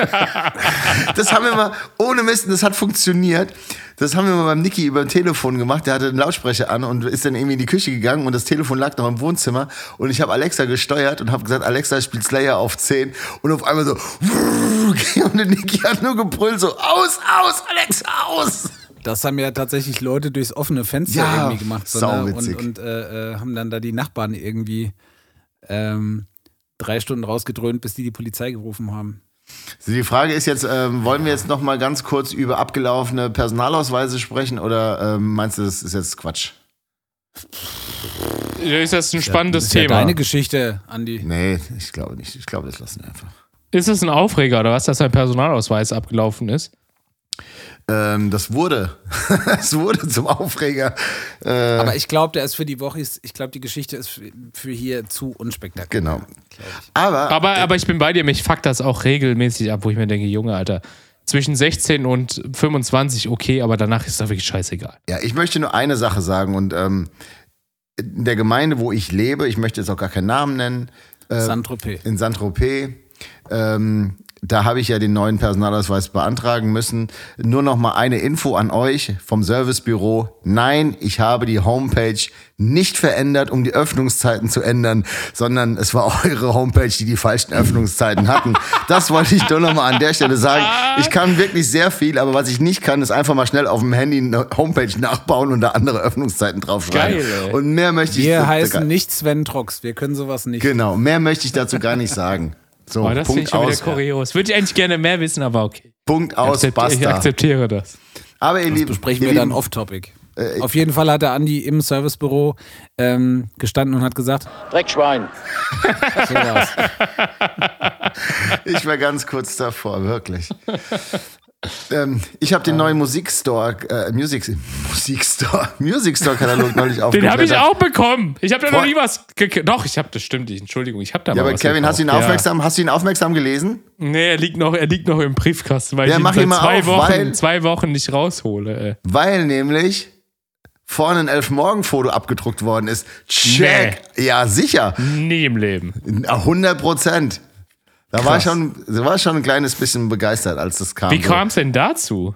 Speaker 1: das haben wir mal, ohne Mist, das hat funktioniert. Das haben wir mal beim Niki über dem Telefon gemacht. Der hatte einen Lautsprecher an und ist dann irgendwie in die Küche gegangen und das Telefon lag noch im Wohnzimmer. Und ich habe Alexa gesteuert und habe gesagt, Alexa spielt Slayer auf 10. Und auf einmal so, und der Niki hat nur gebrüllt, so, aus, aus, Alexa, aus.
Speaker 4: Das haben ja tatsächlich Leute durchs offene Fenster
Speaker 1: Ja,
Speaker 4: irgendwie gemacht. So, ne? Und, und äh, äh, haben dann da die Nachbarn irgendwie ähm, drei Stunden rausgedröhnt, bis die die Polizei gerufen haben.
Speaker 1: So, die Frage ist jetzt, ähm, wollen wir jetzt noch mal ganz kurz über abgelaufene Personalausweise sprechen oder ähm, meinst du, das ist jetzt Quatsch?
Speaker 2: Ist das ein spannendes
Speaker 4: das ist ja
Speaker 2: Thema?
Speaker 4: deine Geschichte, Andi.
Speaker 1: Nee, ich glaube nicht. Ich glaube, das lassen wir einfach.
Speaker 2: ist es ein Aufreger oder was, dass ein Personalausweis abgelaufen ist?
Speaker 1: Ähm, das wurde. Es wurde zum Aufreger. Äh,
Speaker 4: Aber ich glaube, der ist für die Woche, ich glaube, die Geschichte ist für, für hier zu unspektakulär.
Speaker 1: genau. Aber,
Speaker 2: Aber, aber ich bin bei dir, mich fuckt das auch regelmäßig ab, wo ich mir denke, Junge, Alter, zwischen 16 und 25 okay, aber danach ist das wirklich scheißegal.
Speaker 1: ja, ich möchte nur eine Sache sagen und ähm, in der Gemeinde, wo ich lebe, ich möchte jetzt auch gar keinen Namen nennen,
Speaker 4: Saint-Tropez.
Speaker 1: in Saint-Tropez, ähm, da habe ich ja den neuen Personalausweis beantragen müssen. Nur noch mal eine Info an euch vom Servicebüro. Nein, ich habe die Homepage nicht verändert, um die Öffnungszeiten zu ändern, sondern es war eure Homepage, die die falschen Öffnungszeiten hatten. Das wollte ich nur noch mal an der Stelle sagen. Ich kann wirklich sehr viel, aber was ich nicht kann, ist einfach mal schnell auf dem Handy eine Homepage nachbauen und da andere Öffnungszeiten draufschreiben.
Speaker 2: Geil, ey.
Speaker 1: und mehr möchte ich
Speaker 4: Wir heißen nicht Sven Trox. Wir können sowas nicht.
Speaker 1: Genau, mehr möchte ich dazu gar nicht sagen. So,
Speaker 2: Oh, das finde ich
Speaker 1: Punkt
Speaker 2: schon wieder
Speaker 1: aus.
Speaker 2: kurios. Würde ich eigentlich gerne mehr wissen, aber okay.
Speaker 1: Punkt aus,
Speaker 2: ich
Speaker 1: basta.
Speaker 2: akzeptiere das.
Speaker 1: Aber ihr Lieben,
Speaker 4: Besprechen
Speaker 1: ihr
Speaker 4: wir dann
Speaker 1: Lieben,
Speaker 4: off-topic. Auf jeden Fall hat der Andi im Servicebüro ähm, gestanden und hat gesagt,
Speaker 6: Dreckschwein.
Speaker 1: Ich war ganz kurz davor, wirklich. Ähm, ich habe den neuen Musikstore, äh, Music, Musikstore, Musikstore-Katalog neulich
Speaker 2: Den habe ich auch bekommen. Ich habe da noch nie was. Doch, ich habe das stimmt. Ich, Entschuldigung, ich habe da
Speaker 1: Ja,
Speaker 2: mal
Speaker 1: aber
Speaker 2: was
Speaker 1: Kevin, hast du ihn aufmerksam, hast du ihn aufmerksam gelesen?
Speaker 2: Ja. Nee, er liegt noch, er liegt noch im Briefkasten, weil
Speaker 1: Ja,
Speaker 2: ich ihn
Speaker 1: mach
Speaker 2: seit
Speaker 1: ihn mal
Speaker 2: zwei,
Speaker 1: auf,
Speaker 2: Wochen,
Speaker 1: weil-
Speaker 2: zwei Wochen nicht raushole. Ey.
Speaker 1: Weil nämlich vorne ein Elfmorgen-Foto abgedruckt worden ist. Check! Ja, sicher.
Speaker 2: Nie im Leben.
Speaker 1: 100 Prozent. Da war
Speaker 2: Krass.
Speaker 1: schon, da war schon ein kleines bisschen begeistert, als das kam.
Speaker 2: Wie
Speaker 1: So.
Speaker 2: kam es denn dazu?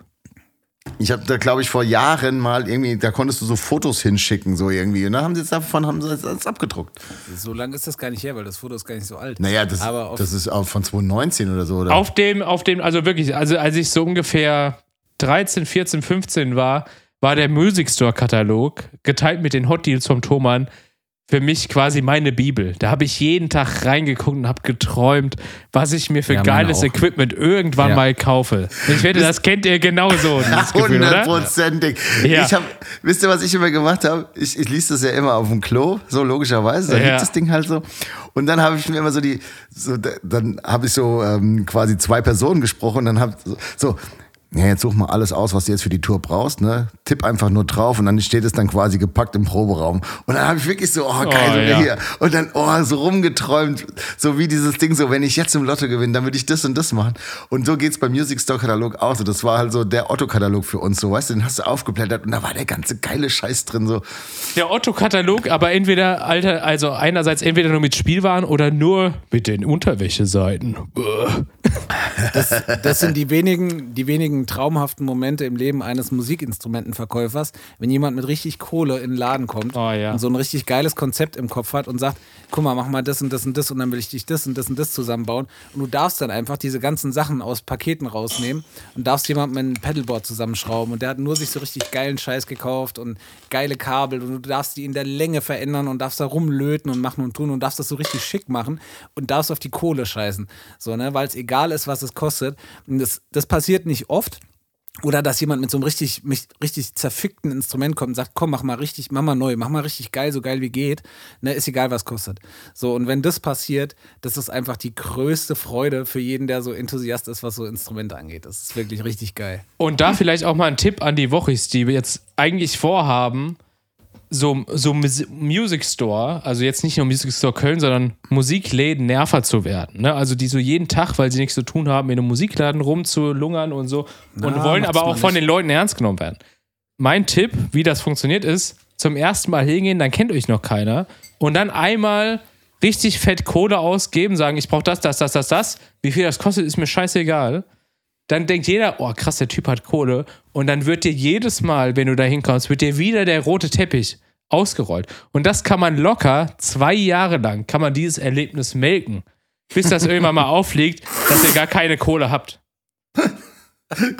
Speaker 1: Ich habe da, glaube ich, vor Jahren mal irgendwie, da konntest du so Fotos hinschicken, so irgendwie. Und dann haben sie jetzt davon haben sie alles abgedruckt.
Speaker 4: So lange ist das gar nicht her, weil das Foto ist gar nicht so alt.
Speaker 1: Naja, das,
Speaker 4: Aber auf,
Speaker 1: das ist auch von 2019 oder so. Oder?
Speaker 2: Auf dem, auf dem, also wirklich, also als ich so ungefähr 13, 14, 15 war, war der Music Store Katalog geteilt mit den Hot Deals vom Thomann für mich quasi meine Bibel. Da habe ich jeden Tag reingeguckt und habe geträumt, was ich mir für
Speaker 4: Ja,
Speaker 2: geiles. Equipment irgendwann
Speaker 4: Ja.
Speaker 2: mal kaufe. Ich wette, das kennt ihr genauso?
Speaker 1: Hundertprozentig.
Speaker 2: Ja.
Speaker 1: Ich hab, wisst ihr, was ich immer gemacht habe? Ich, ich liest das ja immer auf dem Klo, so logischerweise. Da
Speaker 2: Ja.
Speaker 1: liegt das Ding halt so. Und dann habe ich mir immer so die, so, da- dann habe ich so ähm, quasi zwei Personen gesprochen. Und dann habe so, so, ja, jetzt such mal alles aus, was du jetzt für die Tour brauchst, ne? Tipp einfach nur drauf und dann steht es dann quasi gepackt im Proberaum. Und dann habe ich wirklich so, oh geil,
Speaker 2: Oh,
Speaker 1: und
Speaker 2: ja.
Speaker 1: hier. Und dann, oh, so rumgeträumt, so wie dieses Ding, so, wenn ich jetzt im Lotto gewinne, dann würde ich das und das machen. Und so geht's beim Music Store Katalog auch so. Das war halt so der Otto-Katalog für uns, so, weißt du, den hast du aufgeblättert und da war der ganze geile Scheiß drin, so.
Speaker 2: Der Otto-Katalog, aber entweder, Alter, also einerseits entweder nur mit Spielwaren oder nur mit den Unterwäscheseiten. Uah.
Speaker 4: das sind die wenigen, die wenigen traumhaften Momente im Leben eines Musikinstrumentenverkäufers, wenn jemand mit richtig Kohle in den Laden kommt
Speaker 2: Oh, ja.
Speaker 4: und so ein richtig geiles Konzept im Kopf hat und sagt, guck mal, mach mal das und das und das und dann will ich dich das und das und das zusammenbauen. Und du darfst dann einfach diese ganzen Sachen aus Paketen rausnehmen und darfst jemandem ein Pedalboard zusammenschrauben und der hat nur sich so richtig geilen Scheiß gekauft und geile Kabel und du darfst die in der Länge verändern und darfst da rumlöten und machen und tun und darfst das so richtig schick machen und darfst auf die Kohle scheißen. So, ne, weil es egal ist, was es kostet. Und das, das passiert nicht oft. Oder dass jemand mit so einem richtig, richtig zerfickten Instrument kommt und sagt, komm, mach mal richtig, mach mal neu, mach mal richtig geil, so geil wie geht. Ne, ist egal, was kostet. So, und wenn das passiert, das ist einfach die größte Freude für jeden, der so Enthusiast ist, was so Instrumente angeht. Das ist wirklich richtig geil.
Speaker 2: Und da vielleicht auch mal ein Tipp an die Wochis, die jetzt eigentlich vorhaben, so, so Mus- Music Store, also jetzt nicht nur Music Store Köln, sondern Musikläden Nerver zu werden. Ne? Also die so jeden Tag, weil sie nichts zu tun haben, in einem Musikladen rumzulungern und so und
Speaker 4: Na,
Speaker 2: wollen
Speaker 4: macht's
Speaker 2: aber auch von den Leuten ernst genommen werden. Mein Tipp, wie das funktioniert, ist, zum ersten Mal hingehen, dann kennt euch noch keiner und dann einmal richtig fett Kohle ausgeben, sagen, ich brauche das, das, das, das, das. Wie viel das kostet, ist mir scheißegal dann denkt jeder, oh krass, der Typ hat Kohle. Und dann wird dir jedes Mal, wenn du da hinkommst, wird dir wieder der rote Teppich ausgerollt. Und das kann man locker zwei Jahre lang, kann man dieses Erlebnis melken. Bis das irgendwann mal aufliegt, dass ihr gar keine Kohle habt.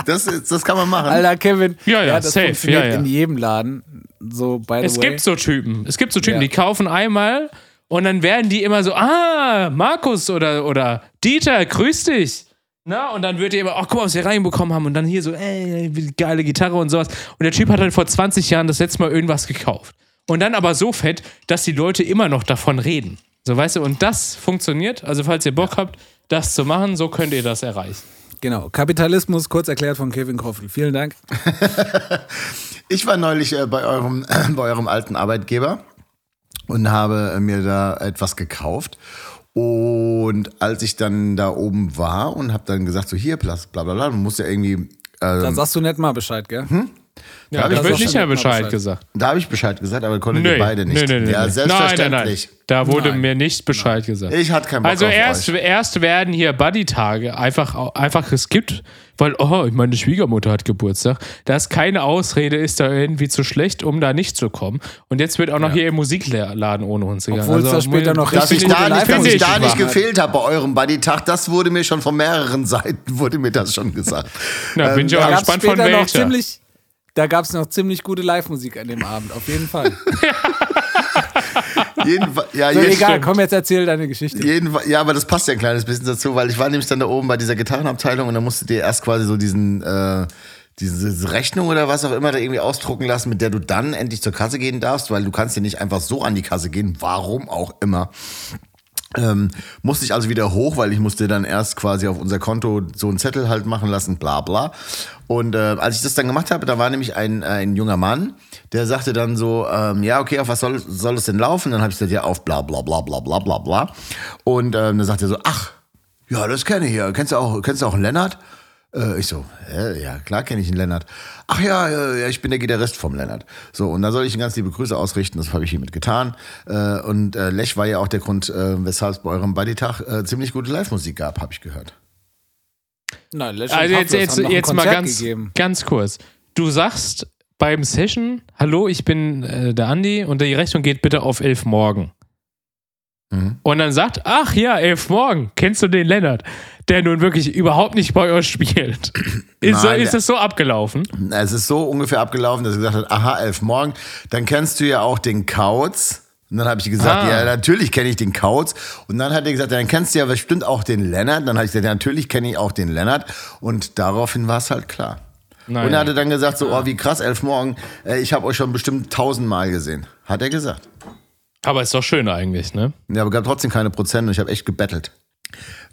Speaker 1: Das, ist- das kann man machen.
Speaker 4: Alter, Kevin,
Speaker 2: Ja, ja,
Speaker 4: das
Speaker 2: safe,
Speaker 4: funktioniert
Speaker 2: ja, ja.
Speaker 4: in jedem Laden. So, by the
Speaker 2: Es
Speaker 4: way.
Speaker 2: gibt so Typen. Es gibt so Typen,
Speaker 4: Ja.
Speaker 2: die kaufen einmal und dann werden die immer so, ah, Markus oder, oder Dieter, grüß dich. Na, und dann wird ihr immer, ach, guck mal, was wir reinbekommen haben. Und dann hier so, ey, wie geile Gitarre und sowas. Und der Typ hat dann vor 20 Jahren das letzte Mal irgendwas gekauft. Und dann aber so fett, dass die Leute immer noch davon reden. So, weißt du, und das funktioniert. Also, falls ihr Bock habt, das zu machen, so könnt ihr das erreichen.
Speaker 4: Genau. Kapitalismus, kurz erklärt von Kevin Kroffel. Vielen Dank.
Speaker 1: Ich war neulich äh, bei, eurem, bei eurem alten Arbeitgeber und habe äh, mir da etwas gekauft. Und als ich dann da oben war und habe dann gesagt, so hier, bla bla bla, man muss ja irgendwie.
Speaker 4: Da
Speaker 1: Ähm,
Speaker 4: sagst du nicht mal Bescheid, gell?
Speaker 2: Ja, da
Speaker 1: ich
Speaker 2: wird
Speaker 1: doch
Speaker 2: nicht mehr Bescheid
Speaker 4: Bescheid.
Speaker 2: gesagt.
Speaker 1: Da habe ich Bescheid gesagt, aber konntet
Speaker 2: Nö,
Speaker 1: ihr beide nicht.
Speaker 2: nö,
Speaker 1: ja,
Speaker 2: nö.
Speaker 1: selbstverständlich.
Speaker 2: Nein, nein, nein. Da wurde
Speaker 1: Nein.
Speaker 2: mir nicht Bescheid gesagt.
Speaker 1: Ich hatte keinen Bock
Speaker 2: Also
Speaker 1: auf
Speaker 2: erst,
Speaker 1: euch.
Speaker 2: erst werden hier Buddy-Tage einfach, einfach geskippt, weil, oh, meine Schwiegermutter hat Geburtstag. Das keine Ausrede ist da irgendwie zu schlecht, um da nicht zu kommen. Und jetzt wird auch noch hier im Musikladen ohne uns gegangen.
Speaker 4: Obwohl es da später noch
Speaker 1: Dass
Speaker 4: richtig
Speaker 1: ich
Speaker 4: gute
Speaker 1: da nicht, dass ich da nicht gefehlt habe bei eurem Buddy-Tag, das wurde mir schon von mehreren Seiten, wurde mir das schon gesagt.
Speaker 2: Na, bin ich
Speaker 1: Ähm,
Speaker 2: auch gespannt von
Speaker 4: noch
Speaker 2: welcher.
Speaker 4: ziemlich, da gab es noch ziemlich gute Live-Musik an dem Abend, auf jeden Fall.
Speaker 1: Jedenfalls, ja,
Speaker 4: So, egal,
Speaker 2: stimmt.
Speaker 4: komm, jetzt erzähl deine Geschichte.
Speaker 1: Jedenfalls, ja, aber das passt ja ein kleines bisschen dazu, weil ich war nämlich dann da oben bei dieser Gitarrenabteilung und dann musst du dir erst quasi so diesen, äh, diese Rechnung oder was auch immer da irgendwie ausdrucken lassen, mit der du dann endlich zur Kasse gehen darfst, weil du kannst ja nicht einfach so an die Kasse gehen, warum auch immer. Ähm, musste ich also wieder hoch, weil ich musste dann erst quasi auf unser Konto so einen Zettel halt machen lassen, bla bla. Und äh, als ich das dann gemacht habe, da war nämlich ein, äh, ein junger Mann, der sagte dann so, ähm, ja, okay, auf was soll, soll es denn laufen? Dann habe ich gesagt, ja, auf bla bla bla bla bla bla bla. Und ähm, dann sagt er so, ach, ja, das kenne ich ja. Kennst du auch, kennst du auch einen Lennart? Äh, ich so, hä? ja, klar kenne ich einen Lennart. Ach ja, ja, ich bin der Gitarrist vom Lennart. So, und da soll ich ihm ganz liebe Grüße ausrichten, das habe ich hiermit getan. Äh, und äh, Lech war ja auch der Grund, äh, weshalb es bei eurem Buddy-Tag äh, ziemlich gute Live-Musik gab, habe ich gehört.
Speaker 4: Nein, Legend
Speaker 2: Also jetzt, jetzt, jetzt mal ganz,
Speaker 4: gegeben.
Speaker 2: ganz kurz. Du sagst beim Session, hallo, ich bin äh, der Andi und die Rechnung geht bitte auf 11 morgen.
Speaker 1: Mhm.
Speaker 2: Und dann sagt, ach ja, 11 morgen, kennst du den Lennart, der nun wirklich überhaupt nicht bei euch spielt? Ist,
Speaker 1: Nein,
Speaker 2: ist das so abgelaufen?
Speaker 1: Es ist so ungefähr abgelaufen, dass er gesagt hat, aha, elf morgen, dann kennst du ja auch den Kauz. Und dann habe ich gesagt,
Speaker 2: Ah.
Speaker 1: ja, natürlich kenne ich den Kauz. Und dann hat er gesagt, dann kennst du ja bestimmt auch den Lennart. Dann habe ich gesagt, ja, natürlich kenne ich auch den Lennart. Und daraufhin war es halt klar.
Speaker 2: Nein.
Speaker 1: Und er hatte dann gesagt, so, oh, wie krass, elf morgen, äh, ich habe euch schon bestimmt tausendmal gesehen. Hat er gesagt.
Speaker 2: Aber ist doch schön eigentlich, ne?
Speaker 1: Ja, aber gab trotzdem keine Prozent und ich habe echt gebettelt.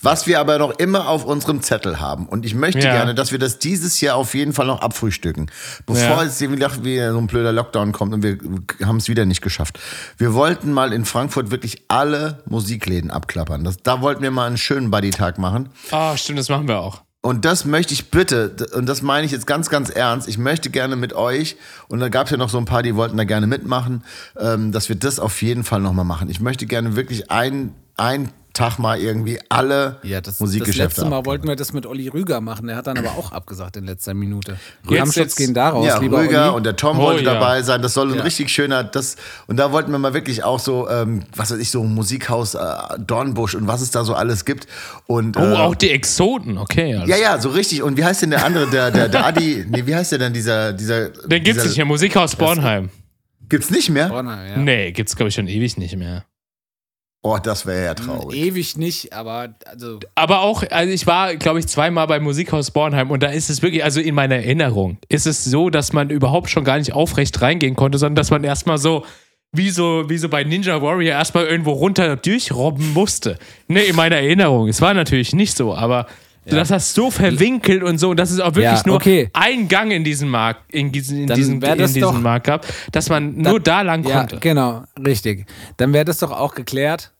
Speaker 1: Was wir aber noch immer auf unserem Zettel haben. Und ich möchte
Speaker 2: Ja.
Speaker 1: gerne, dass wir das dieses Jahr auf jeden Fall noch abfrühstücken. Bevor
Speaker 2: Ja.
Speaker 1: es wieder wie so ein blöder Lockdown kommt und wir haben es wieder nicht geschafft. Wir wollten mal in Frankfurt wirklich alle Musikläden abklappern. Das, da wollten wir mal einen schönen Buddy-Tag machen.
Speaker 2: Ah, stimmt, das machen wir auch.
Speaker 1: Und das möchte ich bitte, und das meine ich jetzt ganz, ganz ernst, ich möchte gerne mit euch, und da gab es ja noch so ein paar, die wollten da gerne mitmachen, ähm, dass wir das auf jeden Fall nochmal machen. Ich möchte gerne wirklich ein, ein Tag mal irgendwie alle
Speaker 4: Ja, das, das
Speaker 1: Musikgeschäfte
Speaker 4: letzte Mal wollten wir das mit Olli Rüger machen. Der hat dann aber auch abgesagt in letzter Minute.
Speaker 2: Jetzt-
Speaker 4: gehen da raus,
Speaker 1: Ja,
Speaker 4: lieber
Speaker 1: Rüger
Speaker 4: Olli.
Speaker 1: und der Tom
Speaker 2: Oh,
Speaker 1: wollte
Speaker 2: ja.
Speaker 1: dabei sein. Das soll ein
Speaker 4: Ja.
Speaker 1: richtig schöner, das, und da wollten wir mal wirklich auch so, ähm, was weiß ich, so ein Musikhaus, äh, Dornbusch und was es da so alles gibt. Und,
Speaker 2: Oh,
Speaker 1: äh,
Speaker 2: auch die Exoten, okay. alles
Speaker 1: ja, ja, so richtig. Und wie heißt denn der andere, der, der, der Adi, nee, wie heißt der denn, dieser, dieser.
Speaker 2: Den gibt's
Speaker 1: dieser,
Speaker 2: nicht mehr. Musikhaus Bornheim.
Speaker 1: Gibt's nicht mehr?
Speaker 4: Bornheim, ja.
Speaker 2: Nee, gibt's, glaube ich, schon ewig nicht mehr.
Speaker 1: Oh, das wäre ja traurig.
Speaker 4: Ewig nicht, aber also
Speaker 2: Aber auch, also ich war, glaube ich, zweimal beim Musikhaus Bornheim und da ist es wirklich, also in meiner Erinnerung, ist es so, dass man überhaupt schon gar nicht aufrecht reingehen konnte, sondern dass man erstmal so, wie so, wie so bei Ninja Warrior, erstmal irgendwo runter durchrobben musste. Ne, in meiner Erinnerung. Es war natürlich nicht so, aber das hast so verwinkelt und so, und das ist auch wirklich
Speaker 4: Ja,
Speaker 2: nur
Speaker 4: okay.
Speaker 2: ein Gang in diesen Markt, in diesen, in
Speaker 4: Dann
Speaker 2: diesen, in
Speaker 4: das
Speaker 2: diesen
Speaker 4: doch-
Speaker 2: Markt gab, dass man nur da lang
Speaker 4: ja,
Speaker 2: konnte.
Speaker 4: genau, richtig. Dann wäre das doch auch geklärt.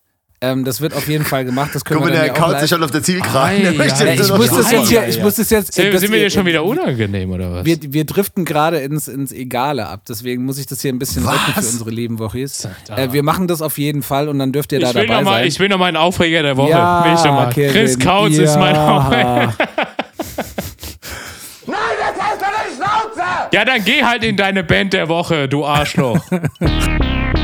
Speaker 4: Ähm, das wird auf jeden Fall gemacht. Das können
Speaker 1: Guck mal,
Speaker 4: wir dann
Speaker 1: der
Speaker 4: ja
Speaker 1: kaut sich schon auf der
Speaker 2: ei,
Speaker 1: jetzt
Speaker 4: ich
Speaker 1: nur
Speaker 4: muss das jetzt hier,
Speaker 2: ja,
Speaker 4: ich
Speaker 2: ja.
Speaker 4: muss das jetzt.
Speaker 2: Sind,
Speaker 4: das
Speaker 2: sind wir
Speaker 4: hier-
Speaker 2: dir schon wieder unangenehm oder was?
Speaker 4: Wir, wir driften gerade ins, ins Egale ab, deswegen muss ich das hier ein bisschen
Speaker 1: Was?
Speaker 4: retten für unsere lieben Wochis. Äh, wir machen das auf jeden Fall und dann dürft ihr da
Speaker 2: ich,
Speaker 4: dabei
Speaker 2: mal,
Speaker 4: sein.
Speaker 2: ich will noch mal einen Aufreger der Woche.
Speaker 4: ja,
Speaker 2: will ich noch mal.
Speaker 4: Kevin,
Speaker 2: Chris Kautz
Speaker 4: ja.
Speaker 2: ist mein Aufreger. Ja, dann geh halt in deine Band der Woche, du Arschloch.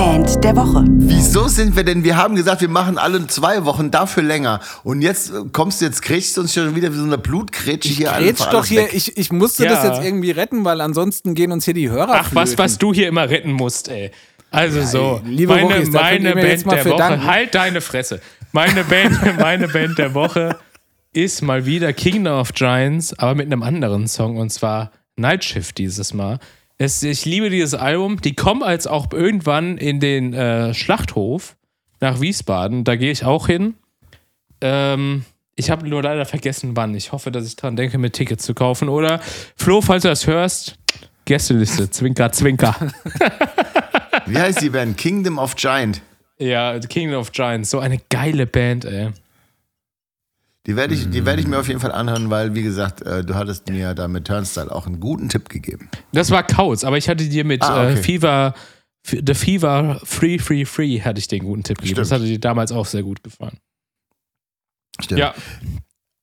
Speaker 3: Band der Woche.
Speaker 1: Wieso sind wir denn, wir haben gesagt, wir machen alle zwei Wochen, dafür länger. Und jetzt äh, kommst du, jetzt kriegst du uns schon wieder wie so eine Blutkretsche hier
Speaker 4: Rätsch
Speaker 1: alles
Speaker 4: doch hier,
Speaker 1: weg.
Speaker 4: ich, ich musste
Speaker 2: Ja.
Speaker 4: das jetzt irgendwie retten, weil ansonsten gehen uns hier die Hörer
Speaker 2: Ach, was,
Speaker 4: flöten.
Speaker 2: was du hier immer retten musst, ey. Also so,
Speaker 4: liebe
Speaker 2: meine,
Speaker 4: könnt
Speaker 2: meine
Speaker 4: jetzt
Speaker 2: Band
Speaker 4: mal
Speaker 2: der Woche,
Speaker 4: danken.
Speaker 2: halt deine Fresse. Meine Band, meine Band der Woche ist mal wieder Kingdom of Giants, aber mit einem anderen Song und zwar Night Shift dieses Mal. Es, ich liebe dieses Album. Die kommen als auch irgendwann in den äh, Schlachthof nach Wiesbaden. Da gehe ich auch hin. Ähm, ich habe nur leider vergessen, wann. Ich hoffe, dass ich dran denke, mir Tickets zu kaufen. Oder Flo, falls du das hörst, Gästeliste, Zwinker, Zwinker.
Speaker 1: Wie heißt die Band? Kingdom of Giant.
Speaker 2: Ja, Kingdom of Giants, so eine geile Band, ey.
Speaker 1: Die werde ich, die werde ich mir auf jeden Fall anhören, weil, wie gesagt, äh, du hattest mir da mit Turnstile auch einen guten Tipp gegeben.
Speaker 2: Das war Kauz, aber ich hatte dir mit
Speaker 1: Ah, okay.
Speaker 2: äh, Fever, The Fever Free, Free, Free, hatte ich den guten Tipp gegeben. Das
Speaker 1: Stimmt.
Speaker 2: hatte dir damals auch sehr gut gefallen.
Speaker 1: Stimmt.
Speaker 2: Ja,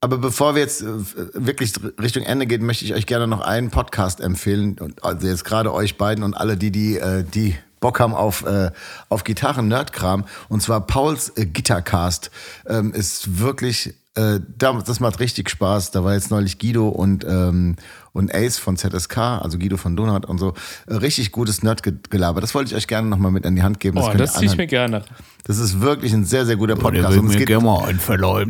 Speaker 1: Aber bevor wir jetzt äh, wirklich Richtung Ende gehen, möchte ich euch gerne noch einen Podcast empfehlen. Und Also jetzt gerade euch beiden und alle, die, die, äh, die Bock haben auf, äh, auf Gitarren-Nerdkram. Und zwar Pauls äh, Gittercast ähm, ist wirklich, äh, da- das macht richtig Spaß. Da war jetzt neulich Guido und, ähm, und Ace von ZSK, also Guido von Donut und so. Äh, richtig gutes Nerdgelaber. Das wollte ich euch gerne nochmal mit an die Hand geben.
Speaker 2: oh,
Speaker 1: könnt
Speaker 2: das ziehe ich mir gerne.
Speaker 1: das ist wirklich ein sehr, sehr guter Podcast. Und es geht,
Speaker 4: mal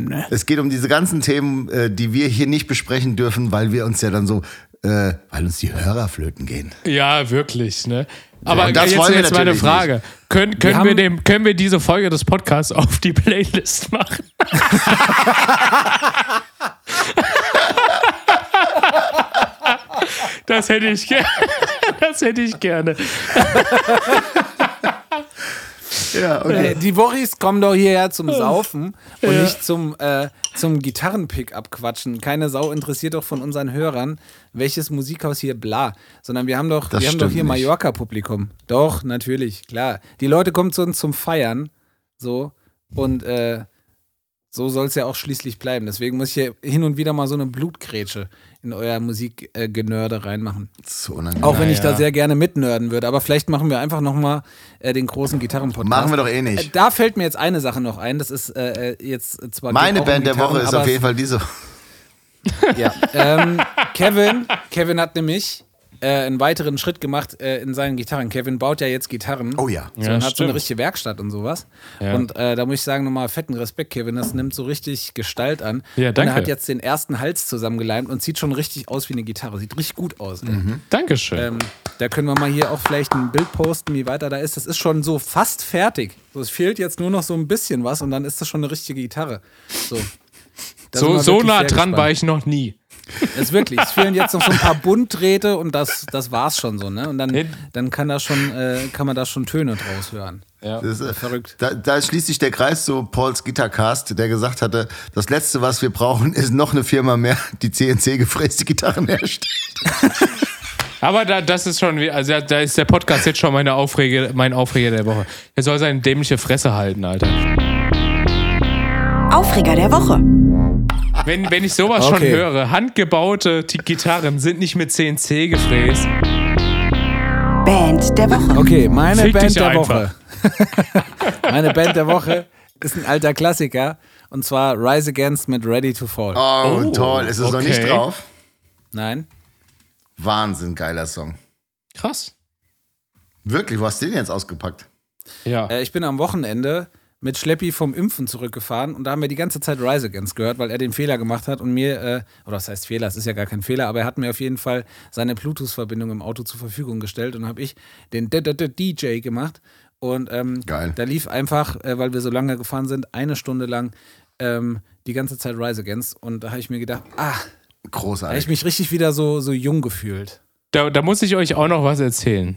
Speaker 4: ne?
Speaker 1: es geht um diese ganzen Themen, äh, die wir hier nicht besprechen dürfen, weil wir uns ja dann so, äh, weil uns die Hörer flöten gehen.
Speaker 2: Ja, wirklich, ne? Aber
Speaker 1: das
Speaker 2: jetzt,
Speaker 1: wir
Speaker 2: jetzt meine Frage. Können, können, wir
Speaker 4: haben-
Speaker 2: dem, können wir diese Folge des Podcasts auf die Playlist machen? das hätte ich gerne. Das hätte ich gerne.
Speaker 1: Ja,
Speaker 4: Äh, die Worris kommen doch hierher zum Saufen und nicht zum, äh, zum Gitarrenpick abquatschen. Keine Sau interessiert doch von unseren Hörern, welches Musikhaus hier bla. Sondern wir haben doch,
Speaker 1: Das
Speaker 4: wir haben doch hier. Mallorca-Publikum. Doch, natürlich, klar. Die Leute kommen zu uns zum Feiern. So. Und äh, so soll es ja auch schließlich bleiben. Deswegen muss ich hier hin und wieder mal so eine Blutgrätsche in euer Musikgenörde reinmachen.
Speaker 1: So unangenehm.
Speaker 4: Auch wenn ich da sehr gerne mitnörden würde. Aber vielleicht machen wir einfach nochmal äh, den großen Gitarrenpodcast.
Speaker 1: Machen wir doch eh
Speaker 4: Äh,
Speaker 1: nicht.
Speaker 4: Da fällt mir jetzt eine Sache noch ein. Das ist äh, äh, jetzt zwar.
Speaker 1: Meine
Speaker 4: um
Speaker 1: Band der Woche ist auf jeden Fall diese.
Speaker 4: Ja. ähm, Kevin, Kevin hat nämlich äh, einen weiteren Schritt gemacht äh, in seinen Gitarren. Kevin baut ja jetzt Gitarren.
Speaker 1: Oh ja.
Speaker 4: So,
Speaker 2: Ja,
Speaker 4: und hat so eine
Speaker 2: stimmt.
Speaker 4: richtige Werkstatt und sowas.
Speaker 2: Ja.
Speaker 4: Und äh, da muss ich sagen, nochmal fetten Respekt, Kevin. Das nimmt so richtig Gestalt an.
Speaker 2: Ja,
Speaker 4: Und
Speaker 2: danke.
Speaker 4: er hat jetzt den ersten Hals zusammengeleimt und sieht schon richtig aus wie eine Gitarre. Sieht richtig gut aus. ey.
Speaker 2: Dankeschön.
Speaker 4: Ähm, da können wir mal hier auch vielleicht ein Bild posten, wie weiter da ist. Das ist schon so fast fertig. So, es fehlt jetzt nur noch so ein bisschen was und dann ist das schon eine richtige Gitarre. So, Da
Speaker 2: so so nah dran war
Speaker 4: gespannt.
Speaker 2: ich noch nie.
Speaker 4: Ist wirklich. Es fehlen jetzt noch so ein paar Buntdrähte und das, das war's schon so, ne? Und dann, dann kann, da schon, äh, kann man da schon Töne draus hören.
Speaker 2: Ja.
Speaker 1: Das ist, äh,
Speaker 4: Verrückt.
Speaker 1: Da, da schließt sich der Kreis zu Pauls Gitarcast, der gesagt hatte, das Letzte, was wir brauchen, ist noch eine Firma mehr, die CNC-gefräste Gitarren herstellt.
Speaker 2: Aber da, das ist schon, wie- also da- da ist der Podcast jetzt schon meine Aufreger, mein Aufreger der Woche. Er soll seine dämliche Fresse halten, Alter.
Speaker 3: Aufreger der Woche.
Speaker 2: Wenn, wenn ich sowas schon
Speaker 4: Okay.
Speaker 2: höre, handgebaute Gitarren sind nicht mit CNC gefräst.
Speaker 3: Band der Woche.
Speaker 4: Okay, meine
Speaker 2: Fick
Speaker 4: Band der
Speaker 2: einfach.
Speaker 4: Woche. meine Band der Woche ist ein alter Klassiker und zwar Rise Against mit Ready to Fall.
Speaker 1: Oh,
Speaker 2: Oh,
Speaker 1: toll. Ist es noch nicht
Speaker 2: okay.
Speaker 1: drauf?
Speaker 4: Nein?
Speaker 1: Wahnsinn, geiler Song.
Speaker 2: Krass.
Speaker 1: Wirklich, wo hast du den jetzt ausgepackt?
Speaker 2: Ja.
Speaker 4: Äh, ich bin am Wochenende mit Schleppi vom Impfen zurückgefahren und da haben wir die ganze Zeit Rise Against gehört, weil er den Fehler gemacht hat und mir, äh, oder was heißt Fehler, es ist ja gar kein Fehler, aber er hat mir auf jeden Fall seine Bluetooth-Verbindung im Auto zur Verfügung gestellt und habe ich den DJ gemacht und ähm, da lief einfach, äh, weil wir so lange gefahren sind, eine Stunde lang ähm, die ganze Zeit Rise Against und da habe ich mir gedacht, ah, da habe ich
Speaker 1: Großartig.
Speaker 4: mich richtig wieder so, so jung gefühlt.
Speaker 2: Da, da muss ich euch auch noch was erzählen.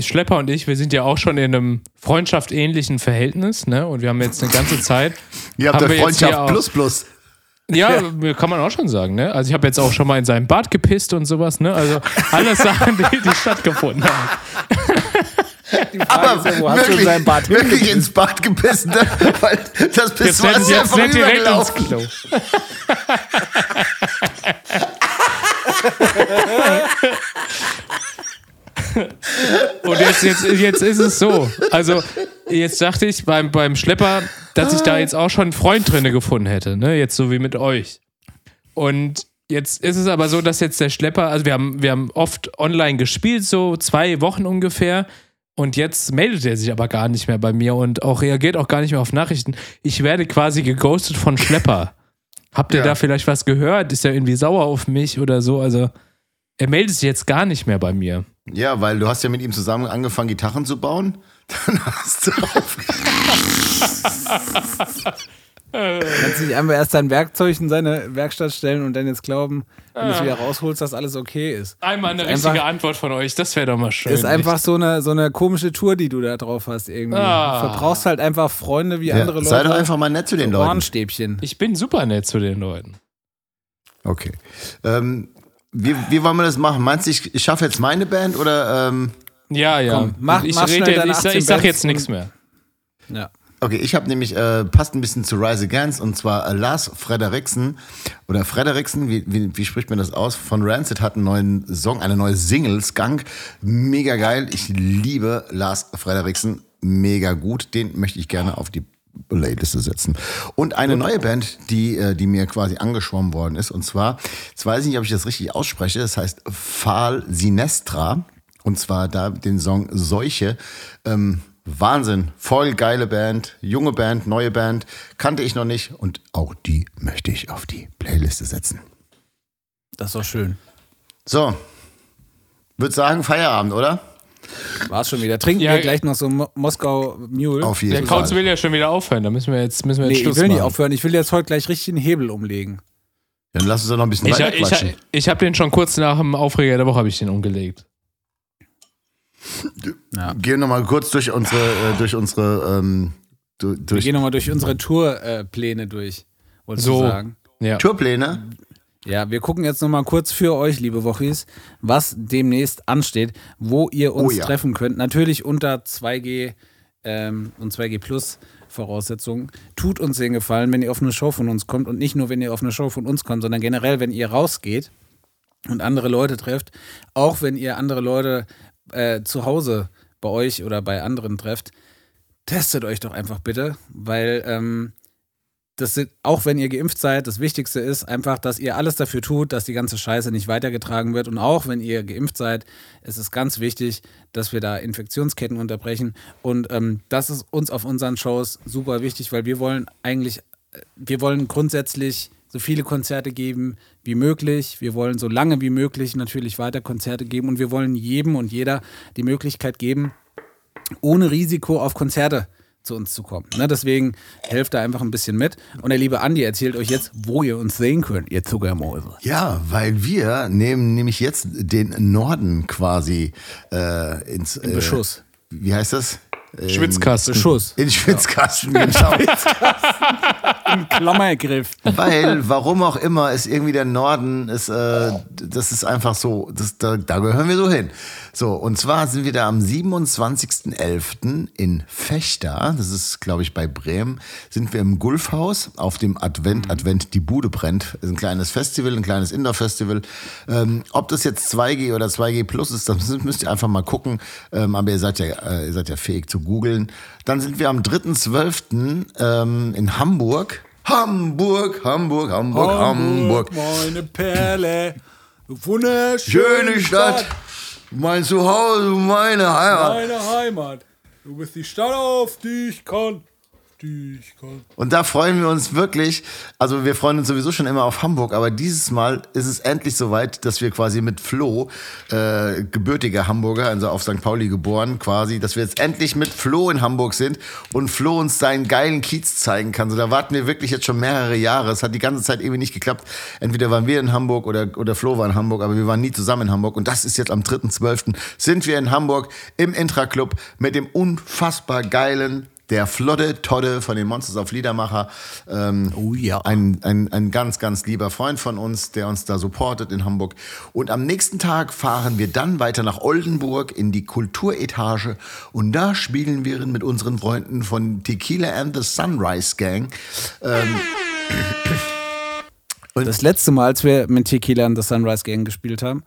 Speaker 2: Schlepper und ich, wir sind ja auch schon in einem freundschaftsähnlichen Verhältnis, ne? Und wir haben jetzt eine ganze Zeit.
Speaker 1: Ihr habt
Speaker 2: haben
Speaker 1: eine
Speaker 2: wir jetzt hier
Speaker 1: Freundschaft
Speaker 2: auch-
Speaker 1: plus plus.
Speaker 2: Ja, kann man auch schon sagen, ne? Also ich habe jetzt auch schon mal in seinem Bad gepisst und sowas, ne? Also alles Sachen, die, die stattgefunden haben.
Speaker 4: Ist ja, wo hast du in seinem Bad
Speaker 1: wirklich ins Bad gebissen, ne? weil das
Speaker 2: Jetzt
Speaker 1: Pissoir
Speaker 2: wird
Speaker 1: ist
Speaker 2: jetzt
Speaker 1: einfach
Speaker 2: wird direkt ins. Klo. Und jetzt, jetzt, jetzt ist es so. Also, jetzt dachte ich beim, beim Schlepper, dass ich da jetzt auch schon einen Freund drinne gefunden hätte, ne? Jetzt so wie mit euch. Und jetzt ist es aber so, dass jetzt der Schlepper, also wir haben, wir haben oft online gespielt, so zwei Wochen ungefähr. Und jetzt meldet er sich aber gar nicht mehr bei mir und auch reagiert auch gar nicht mehr auf Nachrichten. Ich werde quasi geghostet von Schlepper. Habt ihr
Speaker 1: Ja.
Speaker 2: da vielleicht was gehört? Ist er irgendwie sauer auf mich oder so? Also, er meldet sich jetzt gar nicht mehr bei mir.
Speaker 1: Ja, weil du hast ja mit ihm zusammen angefangen, Gitarren zu bauen. Dann hast du auf.
Speaker 4: Kannst nicht einfach erst dein Werkzeug in seine Werkstatt stellen und dann jetzt glauben, wenn du es wieder rausholst, dass alles okay ist.
Speaker 2: Einmal eine
Speaker 4: Ist
Speaker 2: richtige
Speaker 4: einfach-
Speaker 2: Antwort von euch, das wäre doch mal schön.
Speaker 4: Ist einfach so eine, so eine komische Tour, die du da drauf hast irgendwie.
Speaker 2: Ah.
Speaker 4: Du verbrauchst halt einfach Freunde wie
Speaker 1: Ja,
Speaker 4: andere Leute.
Speaker 1: sei doch einfach mal nett zu den Leuten.
Speaker 4: Ohrenstäbchen.
Speaker 2: Ich bin super nett zu den Leuten.
Speaker 1: Okay. Ähm, wie, wie wollen wir das machen? Meinst du, ich, ich schaffe jetzt meine Band oder? Ähm,
Speaker 2: Ja, ja.
Speaker 4: Komm, mach-
Speaker 2: ich
Speaker 4: mach
Speaker 2: rede,
Speaker 4: schnell deine
Speaker 2: ich, sag-
Speaker 4: 18
Speaker 2: ich sag jetzt nichts mehr.
Speaker 4: Ja.
Speaker 1: Okay, ich habe nämlich, äh, passt ein bisschen zu Rise Against und zwar äh, Lars Frederiksen oder Frederiksen, wie, wie, wie spricht man das aus? Von Rancid hat einen neuen Song, eine neue Single, Skunk. Mega geil. Ich liebe Lars Frederiksen. Mega gut. Den möchte ich gerne auf die Playliste setzen. Und eine neue Band, die, äh, die mir quasi angeschwommen worden ist. Und zwar, jetzt weiß ich nicht, ob ich das richtig ausspreche, das heißt Fal Sinestra. Und zwar da den Song Seuche. Ähm, Wahnsinn, voll geile Band, junge Band, neue Band, kannte ich noch nicht und auch die möchte ich auf die Playliste setzen.
Speaker 4: Das ist doch schön.
Speaker 1: So, würde sagen Feierabend, oder?
Speaker 4: War's schon wieder. Trinken
Speaker 2: Ja,
Speaker 4: wir gleich noch so Mo Moskau Mule.
Speaker 1: Auf jeden
Speaker 2: Der. Kauz will ja schon wieder aufhören, da müssen wir jetzt, müssen wir jetzt
Speaker 4: Nee, ich
Speaker 2: Schluss
Speaker 4: will nicht aufhören. Ich will jetzt heute gleich richtig einen Hebel umlegen.
Speaker 1: Dann lass uns doch noch ein bisschen
Speaker 2: Ich,
Speaker 1: weiter
Speaker 2: ich,
Speaker 1: quatschen.
Speaker 2: ich, ich habe den schon kurz nach dem Aufreger der Woche habe ich den umgelegt.
Speaker 4: Ja.
Speaker 1: Gehen noch mal kurz durch unsere, äh, durch unsere, ähm, du-
Speaker 4: Wir
Speaker 1: durch
Speaker 4: gehen nochmal durch unsere Tourpläne durch. Wolltest
Speaker 2: So.
Speaker 4: du sagen?
Speaker 2: Ja.
Speaker 1: Tourpläne.
Speaker 4: Ja, wir gucken jetzt nochmal kurz für euch, liebe Wochis, was demnächst ansteht, wo ihr uns
Speaker 1: Oh ja.
Speaker 4: treffen könnt. Natürlich unter 2G ähm, und 2G Plus Voraussetzungen. Tut uns den Gefallen, wenn ihr auf eine Show von uns kommt und nicht nur, wenn ihr auf eine Show von uns kommt, sondern generell, wenn ihr rausgeht und andere Leute trefft, auch wenn ihr andere Leute äh, zu Hause bei euch oder bei anderen trefft, testet euch doch einfach bitte, weil ähm, das sind, auch wenn ihr geimpft seid, das Wichtigste ist einfach, dass ihr alles dafür tut, dass die ganze Scheiße nicht weitergetragen wird. Und auch wenn ihr geimpft seid, ist es ganz wichtig, dass wir da Infektionsketten unterbrechen. Und ähm, das ist uns auf unseren Shows super wichtig, weil wir wollen eigentlich, äh, wir wollen grundsätzlich so viele Konzerte geben wie möglich. Wir wollen so lange wie möglich natürlich weiter Konzerte geben. Und wir wollen jedem und jeder die Möglichkeit geben, ohne Risiko auf Konzerte zu uns zu kommen. Ne, deswegen helft da einfach ein bisschen mit. Und der liebe Andi erzählt euch jetzt, wo ihr uns sehen könnt, ihr Zuckermäuse.
Speaker 1: Ja, weil wir nehmen nämlich jetzt den Norden quasi äh, ins äh,
Speaker 4: Beschuss.
Speaker 1: Wie heißt das? Ähm,
Speaker 2: Schwitzkasten.
Speaker 4: Beschuss.
Speaker 1: In Schwitzkasten, genau.
Speaker 4: Im Klammergriff.
Speaker 1: Weil, warum auch immer, ist irgendwie der Norden, ist, äh, das ist einfach so, das, da, da gehören wir so hin. So, und zwar sind wir da am 27.11. in Fechter, das ist, glaube ich, bei Bremen, sind wir im Gulfhaus auf dem Advent, Advent, die Bude brennt. Ist ein kleines Festival, ein kleines Indoor-Festival. Ähm, ob das jetzt 2G oder 2G Plus ist, das müsst ihr einfach mal gucken. Ähm, aber ihr seid ja, äh, ihr seid ja fähig zu googeln. Dann sind wir am 3.12. Ähm, in Hamburg. Hamburg, Hamburg, Hamburg, Hamburg.
Speaker 4: meine Perle. Wunderschöne
Speaker 1: Schöne Stadt. Mein Zuhause, meine Heimat.
Speaker 4: Meine Heimat. Du bist die Stadt, auf die ich kann.
Speaker 1: Und da freuen wir uns wirklich. Also wir freuen uns sowieso schon immer auf Hamburg, aber dieses Mal ist es endlich soweit, dass wir quasi mit Flo, äh, gebürtiger Hamburger, also auf St. Pauli geboren quasi, dass wir jetzt endlich mit Flo in Hamburg sind und Flo uns seinen geilen Kiez zeigen kann. So, da warten wir wirklich jetzt schon mehrere Jahre. Es hat die ganze Zeit irgendwie nicht geklappt. Entweder waren wir in Hamburg oder, oder Flo war in Hamburg, aber wir waren nie zusammen in Hamburg. Und das ist jetzt am 3.12. sind wir in Hamburg im Intra-Club mit dem unfassbar geilen der Flodde Todde von den Monsters of Liedermacher. Ähm,
Speaker 4: Oh ja.
Speaker 1: Ein, ein, ein ganz, ganz lieber Freund von uns, der uns da supportet in Hamburg. Und am nächsten Tag fahren wir dann weiter nach Oldenburg in die Kulturetage. Und da spielen wir mit unseren Freunden von Tequila and the Sunrise Gang. Ähm,
Speaker 4: Das letzte Mal, als wir mit Tequila und The Sunrise Gang gespielt haben,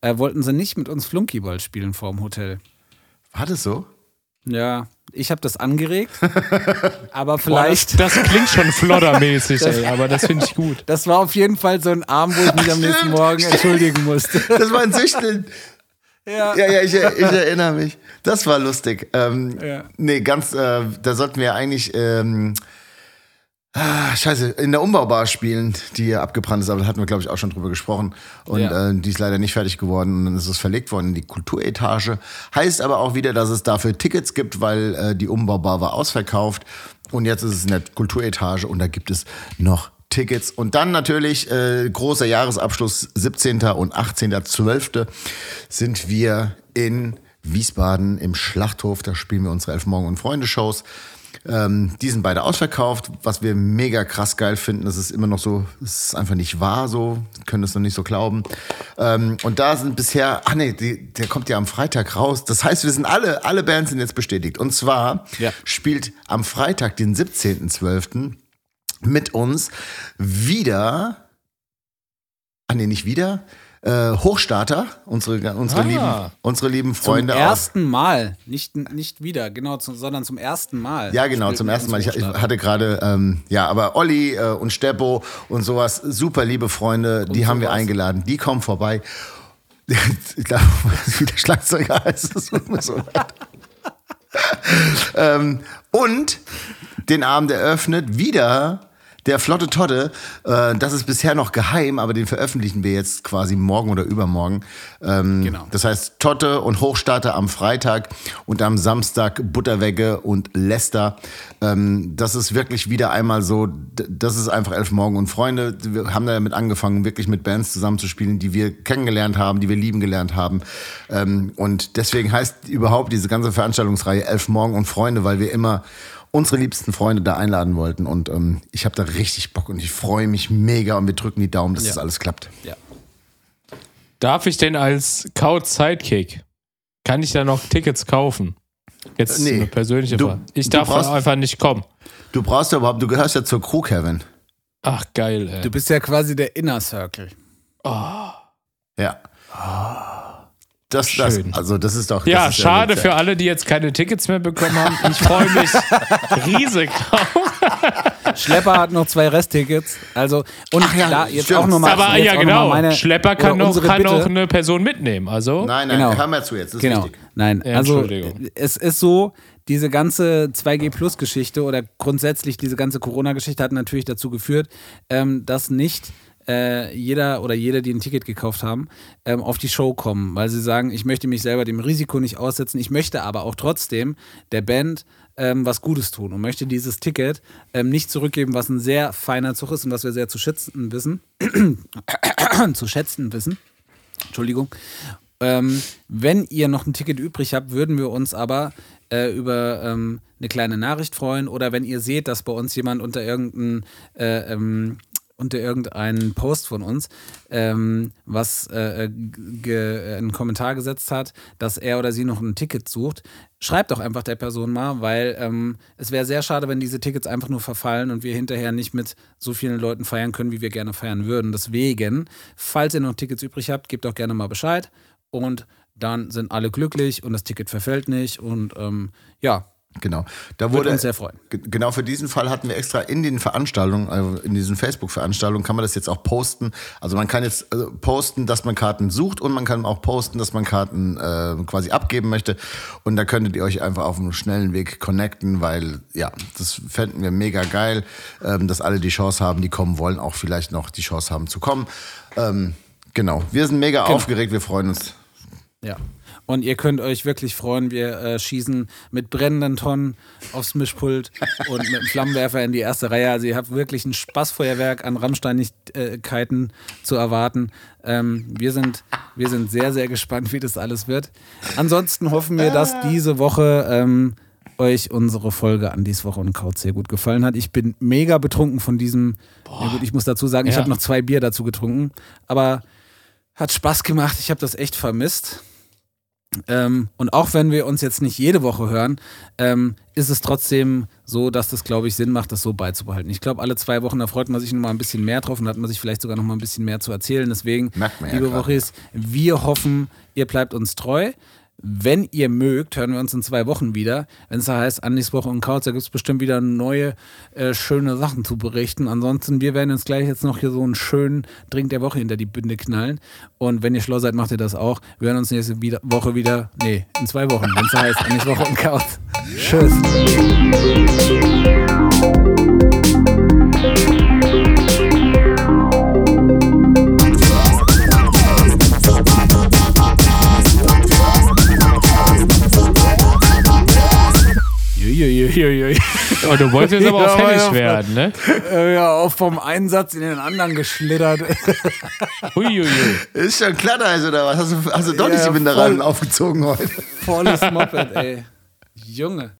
Speaker 4: äh, wollten sie nicht mit uns Flunkyball spielen vorm Hotel.
Speaker 1: war das so?
Speaker 4: Ja, ich habe das angeregt, aber
Speaker 2: Boah, das,
Speaker 4: vielleicht.
Speaker 2: das klingt schon floddermäßig, ey, aber das finde ich gut.
Speaker 4: Das war auf jeden Fall so ein Abend, wo ich mich am nächsten Morgen entschuldigen musste.
Speaker 1: Das war ein Süchteln.
Speaker 4: Ja.
Speaker 1: Ja, ja, ich, ich erinnere mich. Das war lustig. Ähm,
Speaker 4: Ja.
Speaker 1: Nee, ganz, äh, da sollten wir eigentlich, ähm, Ah, scheiße, in der Umbaubar spielen, die hier abgebrannt ist, aber da hatten wir, glaube ich, auch schon drüber gesprochen. Und
Speaker 4: Ja.
Speaker 1: äh, die ist leider nicht fertig geworden und dann ist es verlegt worden in die Kulturetage. Heißt aber auch wieder, dass es dafür Tickets gibt, weil äh, die Umbaubar war ausverkauft. Und jetzt ist es in der Kulturetage und da gibt es noch Tickets. Und dann natürlich äh, großer Jahresabschluss, 17. und 18.12. sind wir in Wiesbaden im Schlachthof. Da spielen wir unsere Elf Morgen und Freunde Shows. Ähm, die sind beide ausverkauft, was wir mega krass geil finden. Das ist immer noch so, es ist einfach nicht wahr so, können das noch nicht so glauben. Ähm, und da sind bisher, ach nee, die, der kommt ja am Freitag raus. Das heißt, wir sind alle, alle Bands sind jetzt bestätigt. Und zwar
Speaker 4: Ja.
Speaker 1: spielt am Freitag, den 17.12. mit uns wieder, ah nee, nicht wieder, äh, Hochstarter, unsere, unsere,
Speaker 2: Ah.
Speaker 1: lieben, unsere lieben
Speaker 4: Zum
Speaker 1: Freunde aus
Speaker 4: ersten Mal, nicht, nicht wieder, genau, zu, sondern zum ersten Mal.
Speaker 1: Ja, genau, zum ersten Mal. Ich, ich hatte gerade, ähm, ja, aber Olli äh, und Steppo und sowas, super liebe Freunde, die haben wir
Speaker 4: sowas.
Speaker 1: eingeladen, die kommen vorbei. Ich glaube, wie der Schlagzeuger heißt, mir so ähm, und den Abend eröffnet wieder der Flotte Todde. Äh, das ist bisher noch geheim, aber den veröffentlichen wir jetzt quasi morgen oder übermorgen. Ähm,
Speaker 4: Genau.
Speaker 1: Das heißt Totte und Hochstarter am Freitag und am Samstag Butterwegge und Lester. Ähm, das ist wirklich wieder einmal so, das ist einfach Elf Morgen und Freunde. Wir haben damit angefangen, wirklich mit Bands zusammenzuspielen, die wir kennengelernt haben, die wir lieben gelernt haben. Ähm, und deswegen heißt überhaupt diese ganze Veranstaltungsreihe Elf Morgen und Freunde, weil wir immer unsere liebsten Freunde da einladen wollten. Und ähm, ich habe da richtig Bock und ich freue mich mega und wir drücken die Daumen, dass das alles klappt.
Speaker 4: Ja.
Speaker 2: Darf ich denn als Couch Sidekick, kann ich da noch Tickets kaufen? Jetzt
Speaker 1: Äh, nee.
Speaker 2: eine persönliche
Speaker 1: Du-
Speaker 2: Frage. Ich darf
Speaker 1: brauchst-
Speaker 2: einfach nicht kommen.
Speaker 1: Du brauchst ja überhaupt, du gehörst ja zur Crew, Kevin.
Speaker 2: Ach, geil, ey.
Speaker 4: Du bist ja quasi der Inner Circle.
Speaker 1: Ja. Das, das,
Speaker 2: Schön.
Speaker 1: also das ist doch.
Speaker 2: ja,
Speaker 1: ist
Speaker 2: schade
Speaker 1: wirklich-
Speaker 2: für alle, die jetzt keine Tickets mehr bekommen haben. Ich freue mich riesig drauf.
Speaker 4: Schlepper hat noch zwei Resttickets. Also, und
Speaker 1: Ach ja,
Speaker 4: da jetzt
Speaker 1: stimmt.
Speaker 4: auch nochmal.
Speaker 2: Aber ja,
Speaker 4: auch
Speaker 2: genau.
Speaker 4: meine,
Speaker 2: Schlepper kann, noch, kann
Speaker 4: Bitte.
Speaker 2: noch eine Person mitnehmen. Also,
Speaker 1: Nein, nein,
Speaker 4: Genau.
Speaker 1: hör mal zu jetzt, das ist
Speaker 4: Genau.
Speaker 1: wichtig.
Speaker 4: Nein,
Speaker 2: Ja,
Speaker 4: also
Speaker 2: Entschuldigung.
Speaker 4: es ist so, diese ganze 2G-Plus-Geschichte oder grundsätzlich diese ganze Corona-Geschichte hat natürlich dazu geführt, ähm, dass nicht äh, jeder oder jede, die ein Ticket gekauft haben, ähm, auf die Show kommen, weil sie sagen, ich möchte mich selber dem Risiko nicht aussetzen, ich möchte aber auch trotzdem der Band ähm, was Gutes tun und möchte dieses Ticket ähm, nicht zurückgeben, was ein sehr feiner Zug ist und was wir sehr zu schätzen wissen, zu schätzen wissen. Entschuldigung. Ähm, wenn ihr noch ein Ticket übrig habt, würden wir uns aber äh, über ähm, eine kleine Nachricht freuen oder wenn ihr seht, dass bei uns jemand unter irgendein äh, ähm, unter irgendeinen Post von uns ähm, was äh, ge, einen Kommentar gesetzt hat, dass er oder sie noch ein Ticket sucht, schreibt doch einfach der Person mal, weil ähm, es wäre sehr schade, wenn diese Tickets einfach nur verfallen und wir hinterher nicht mit so vielen Leuten feiern können, wie wir gerne feiern würden. Deswegen, falls ihr noch Tickets übrig habt, gebt doch gerne mal Bescheid und dann sind alle glücklich und das Ticket verfällt nicht und ähm, ja,
Speaker 1: Genau. Da
Speaker 4: würde
Speaker 1: wurde
Speaker 4: uns sehr freuen.
Speaker 1: Genau für diesen Fall hatten wir extra in den Veranstaltungen, also in diesen Facebook-Veranstaltungen, kann man das jetzt auch posten. Also man kann jetzt äh, posten, dass man Karten sucht und man kann auch posten, dass man Karten äh, quasi abgeben möchte. Und da könntet ihr euch einfach auf einem schnellen Weg connecten, weil ja, das fänden wir mega geil, ähm, dass alle die Chance haben, die kommen wollen, auch vielleicht noch die Chance haben zu kommen. Ähm, genau. Wir sind mega aufgeregt, wir freuen uns.
Speaker 4: Ja. Und ihr könnt euch wirklich freuen, wir äh, schießen mit brennenden Tonnen aufs Mischpult und mit einem Flammenwerfer in die erste Reihe. Also ihr habt wirklich ein Spaßfeuerwerk an Rammsteinigkeiten zu erwarten. Ähm, wir, sind, wir sind sehr, sehr gespannt, wie das alles wird. Ansonsten hoffen wir, dass diese Woche ähm, euch unsere Folge an dies Woche und Kaut sehr gut gefallen hat. Ich bin mega betrunken von diesem. Ja gut, ich muss dazu sagen, ich
Speaker 2: Ja.
Speaker 4: habe noch zwei Bier dazu getrunken. Aber hat Spaß gemacht. Ich habe das echt vermisst. Ähm, und auch wenn wir uns jetzt nicht jede Woche hören, ähm, ist es trotzdem so, dass das, glaube ich, Sinn macht, das so beizubehalten. Ich glaube, alle zwei Wochen, da freut man sich noch mal ein bisschen mehr drauf und hat man sich vielleicht sogar noch mal ein bisschen mehr zu erzählen. Deswegen,
Speaker 1: ja
Speaker 4: liebe. Wochis, wir hoffen, ihr bleibt uns treu. Wenn ihr mögt, hören wir uns in zwei Wochen wieder. Wenn es da heißt, Andis Woche und Kauz, da gibt es bestimmt wieder neue, äh, schöne Sachen zu berichten. Ansonsten, wir werden uns gleich jetzt noch hier so einen schönen Drink der Woche hinter die Bünde knallen. Und wenn ihr schlau seid, macht ihr das auch. Wir hören uns nächste wieder, Woche wieder, nee, in zwei Wochen, wenn es da heißt, Andis Woche und Kauz. Tschüss.
Speaker 2: Oh, du wolltest aber
Speaker 4: Ja,
Speaker 2: auch fertig werden, ne?
Speaker 4: Äh, ja, auch vom Einsatz in den anderen geschlittert.
Speaker 2: Huiuiui.
Speaker 1: Ist schon Klatteis oder was? Hast du, hast du doch nicht
Speaker 4: Ja,
Speaker 1: die Winterraden
Speaker 4: voll.
Speaker 1: aufgezogen heute?
Speaker 4: Volles Moped, ey. Junge.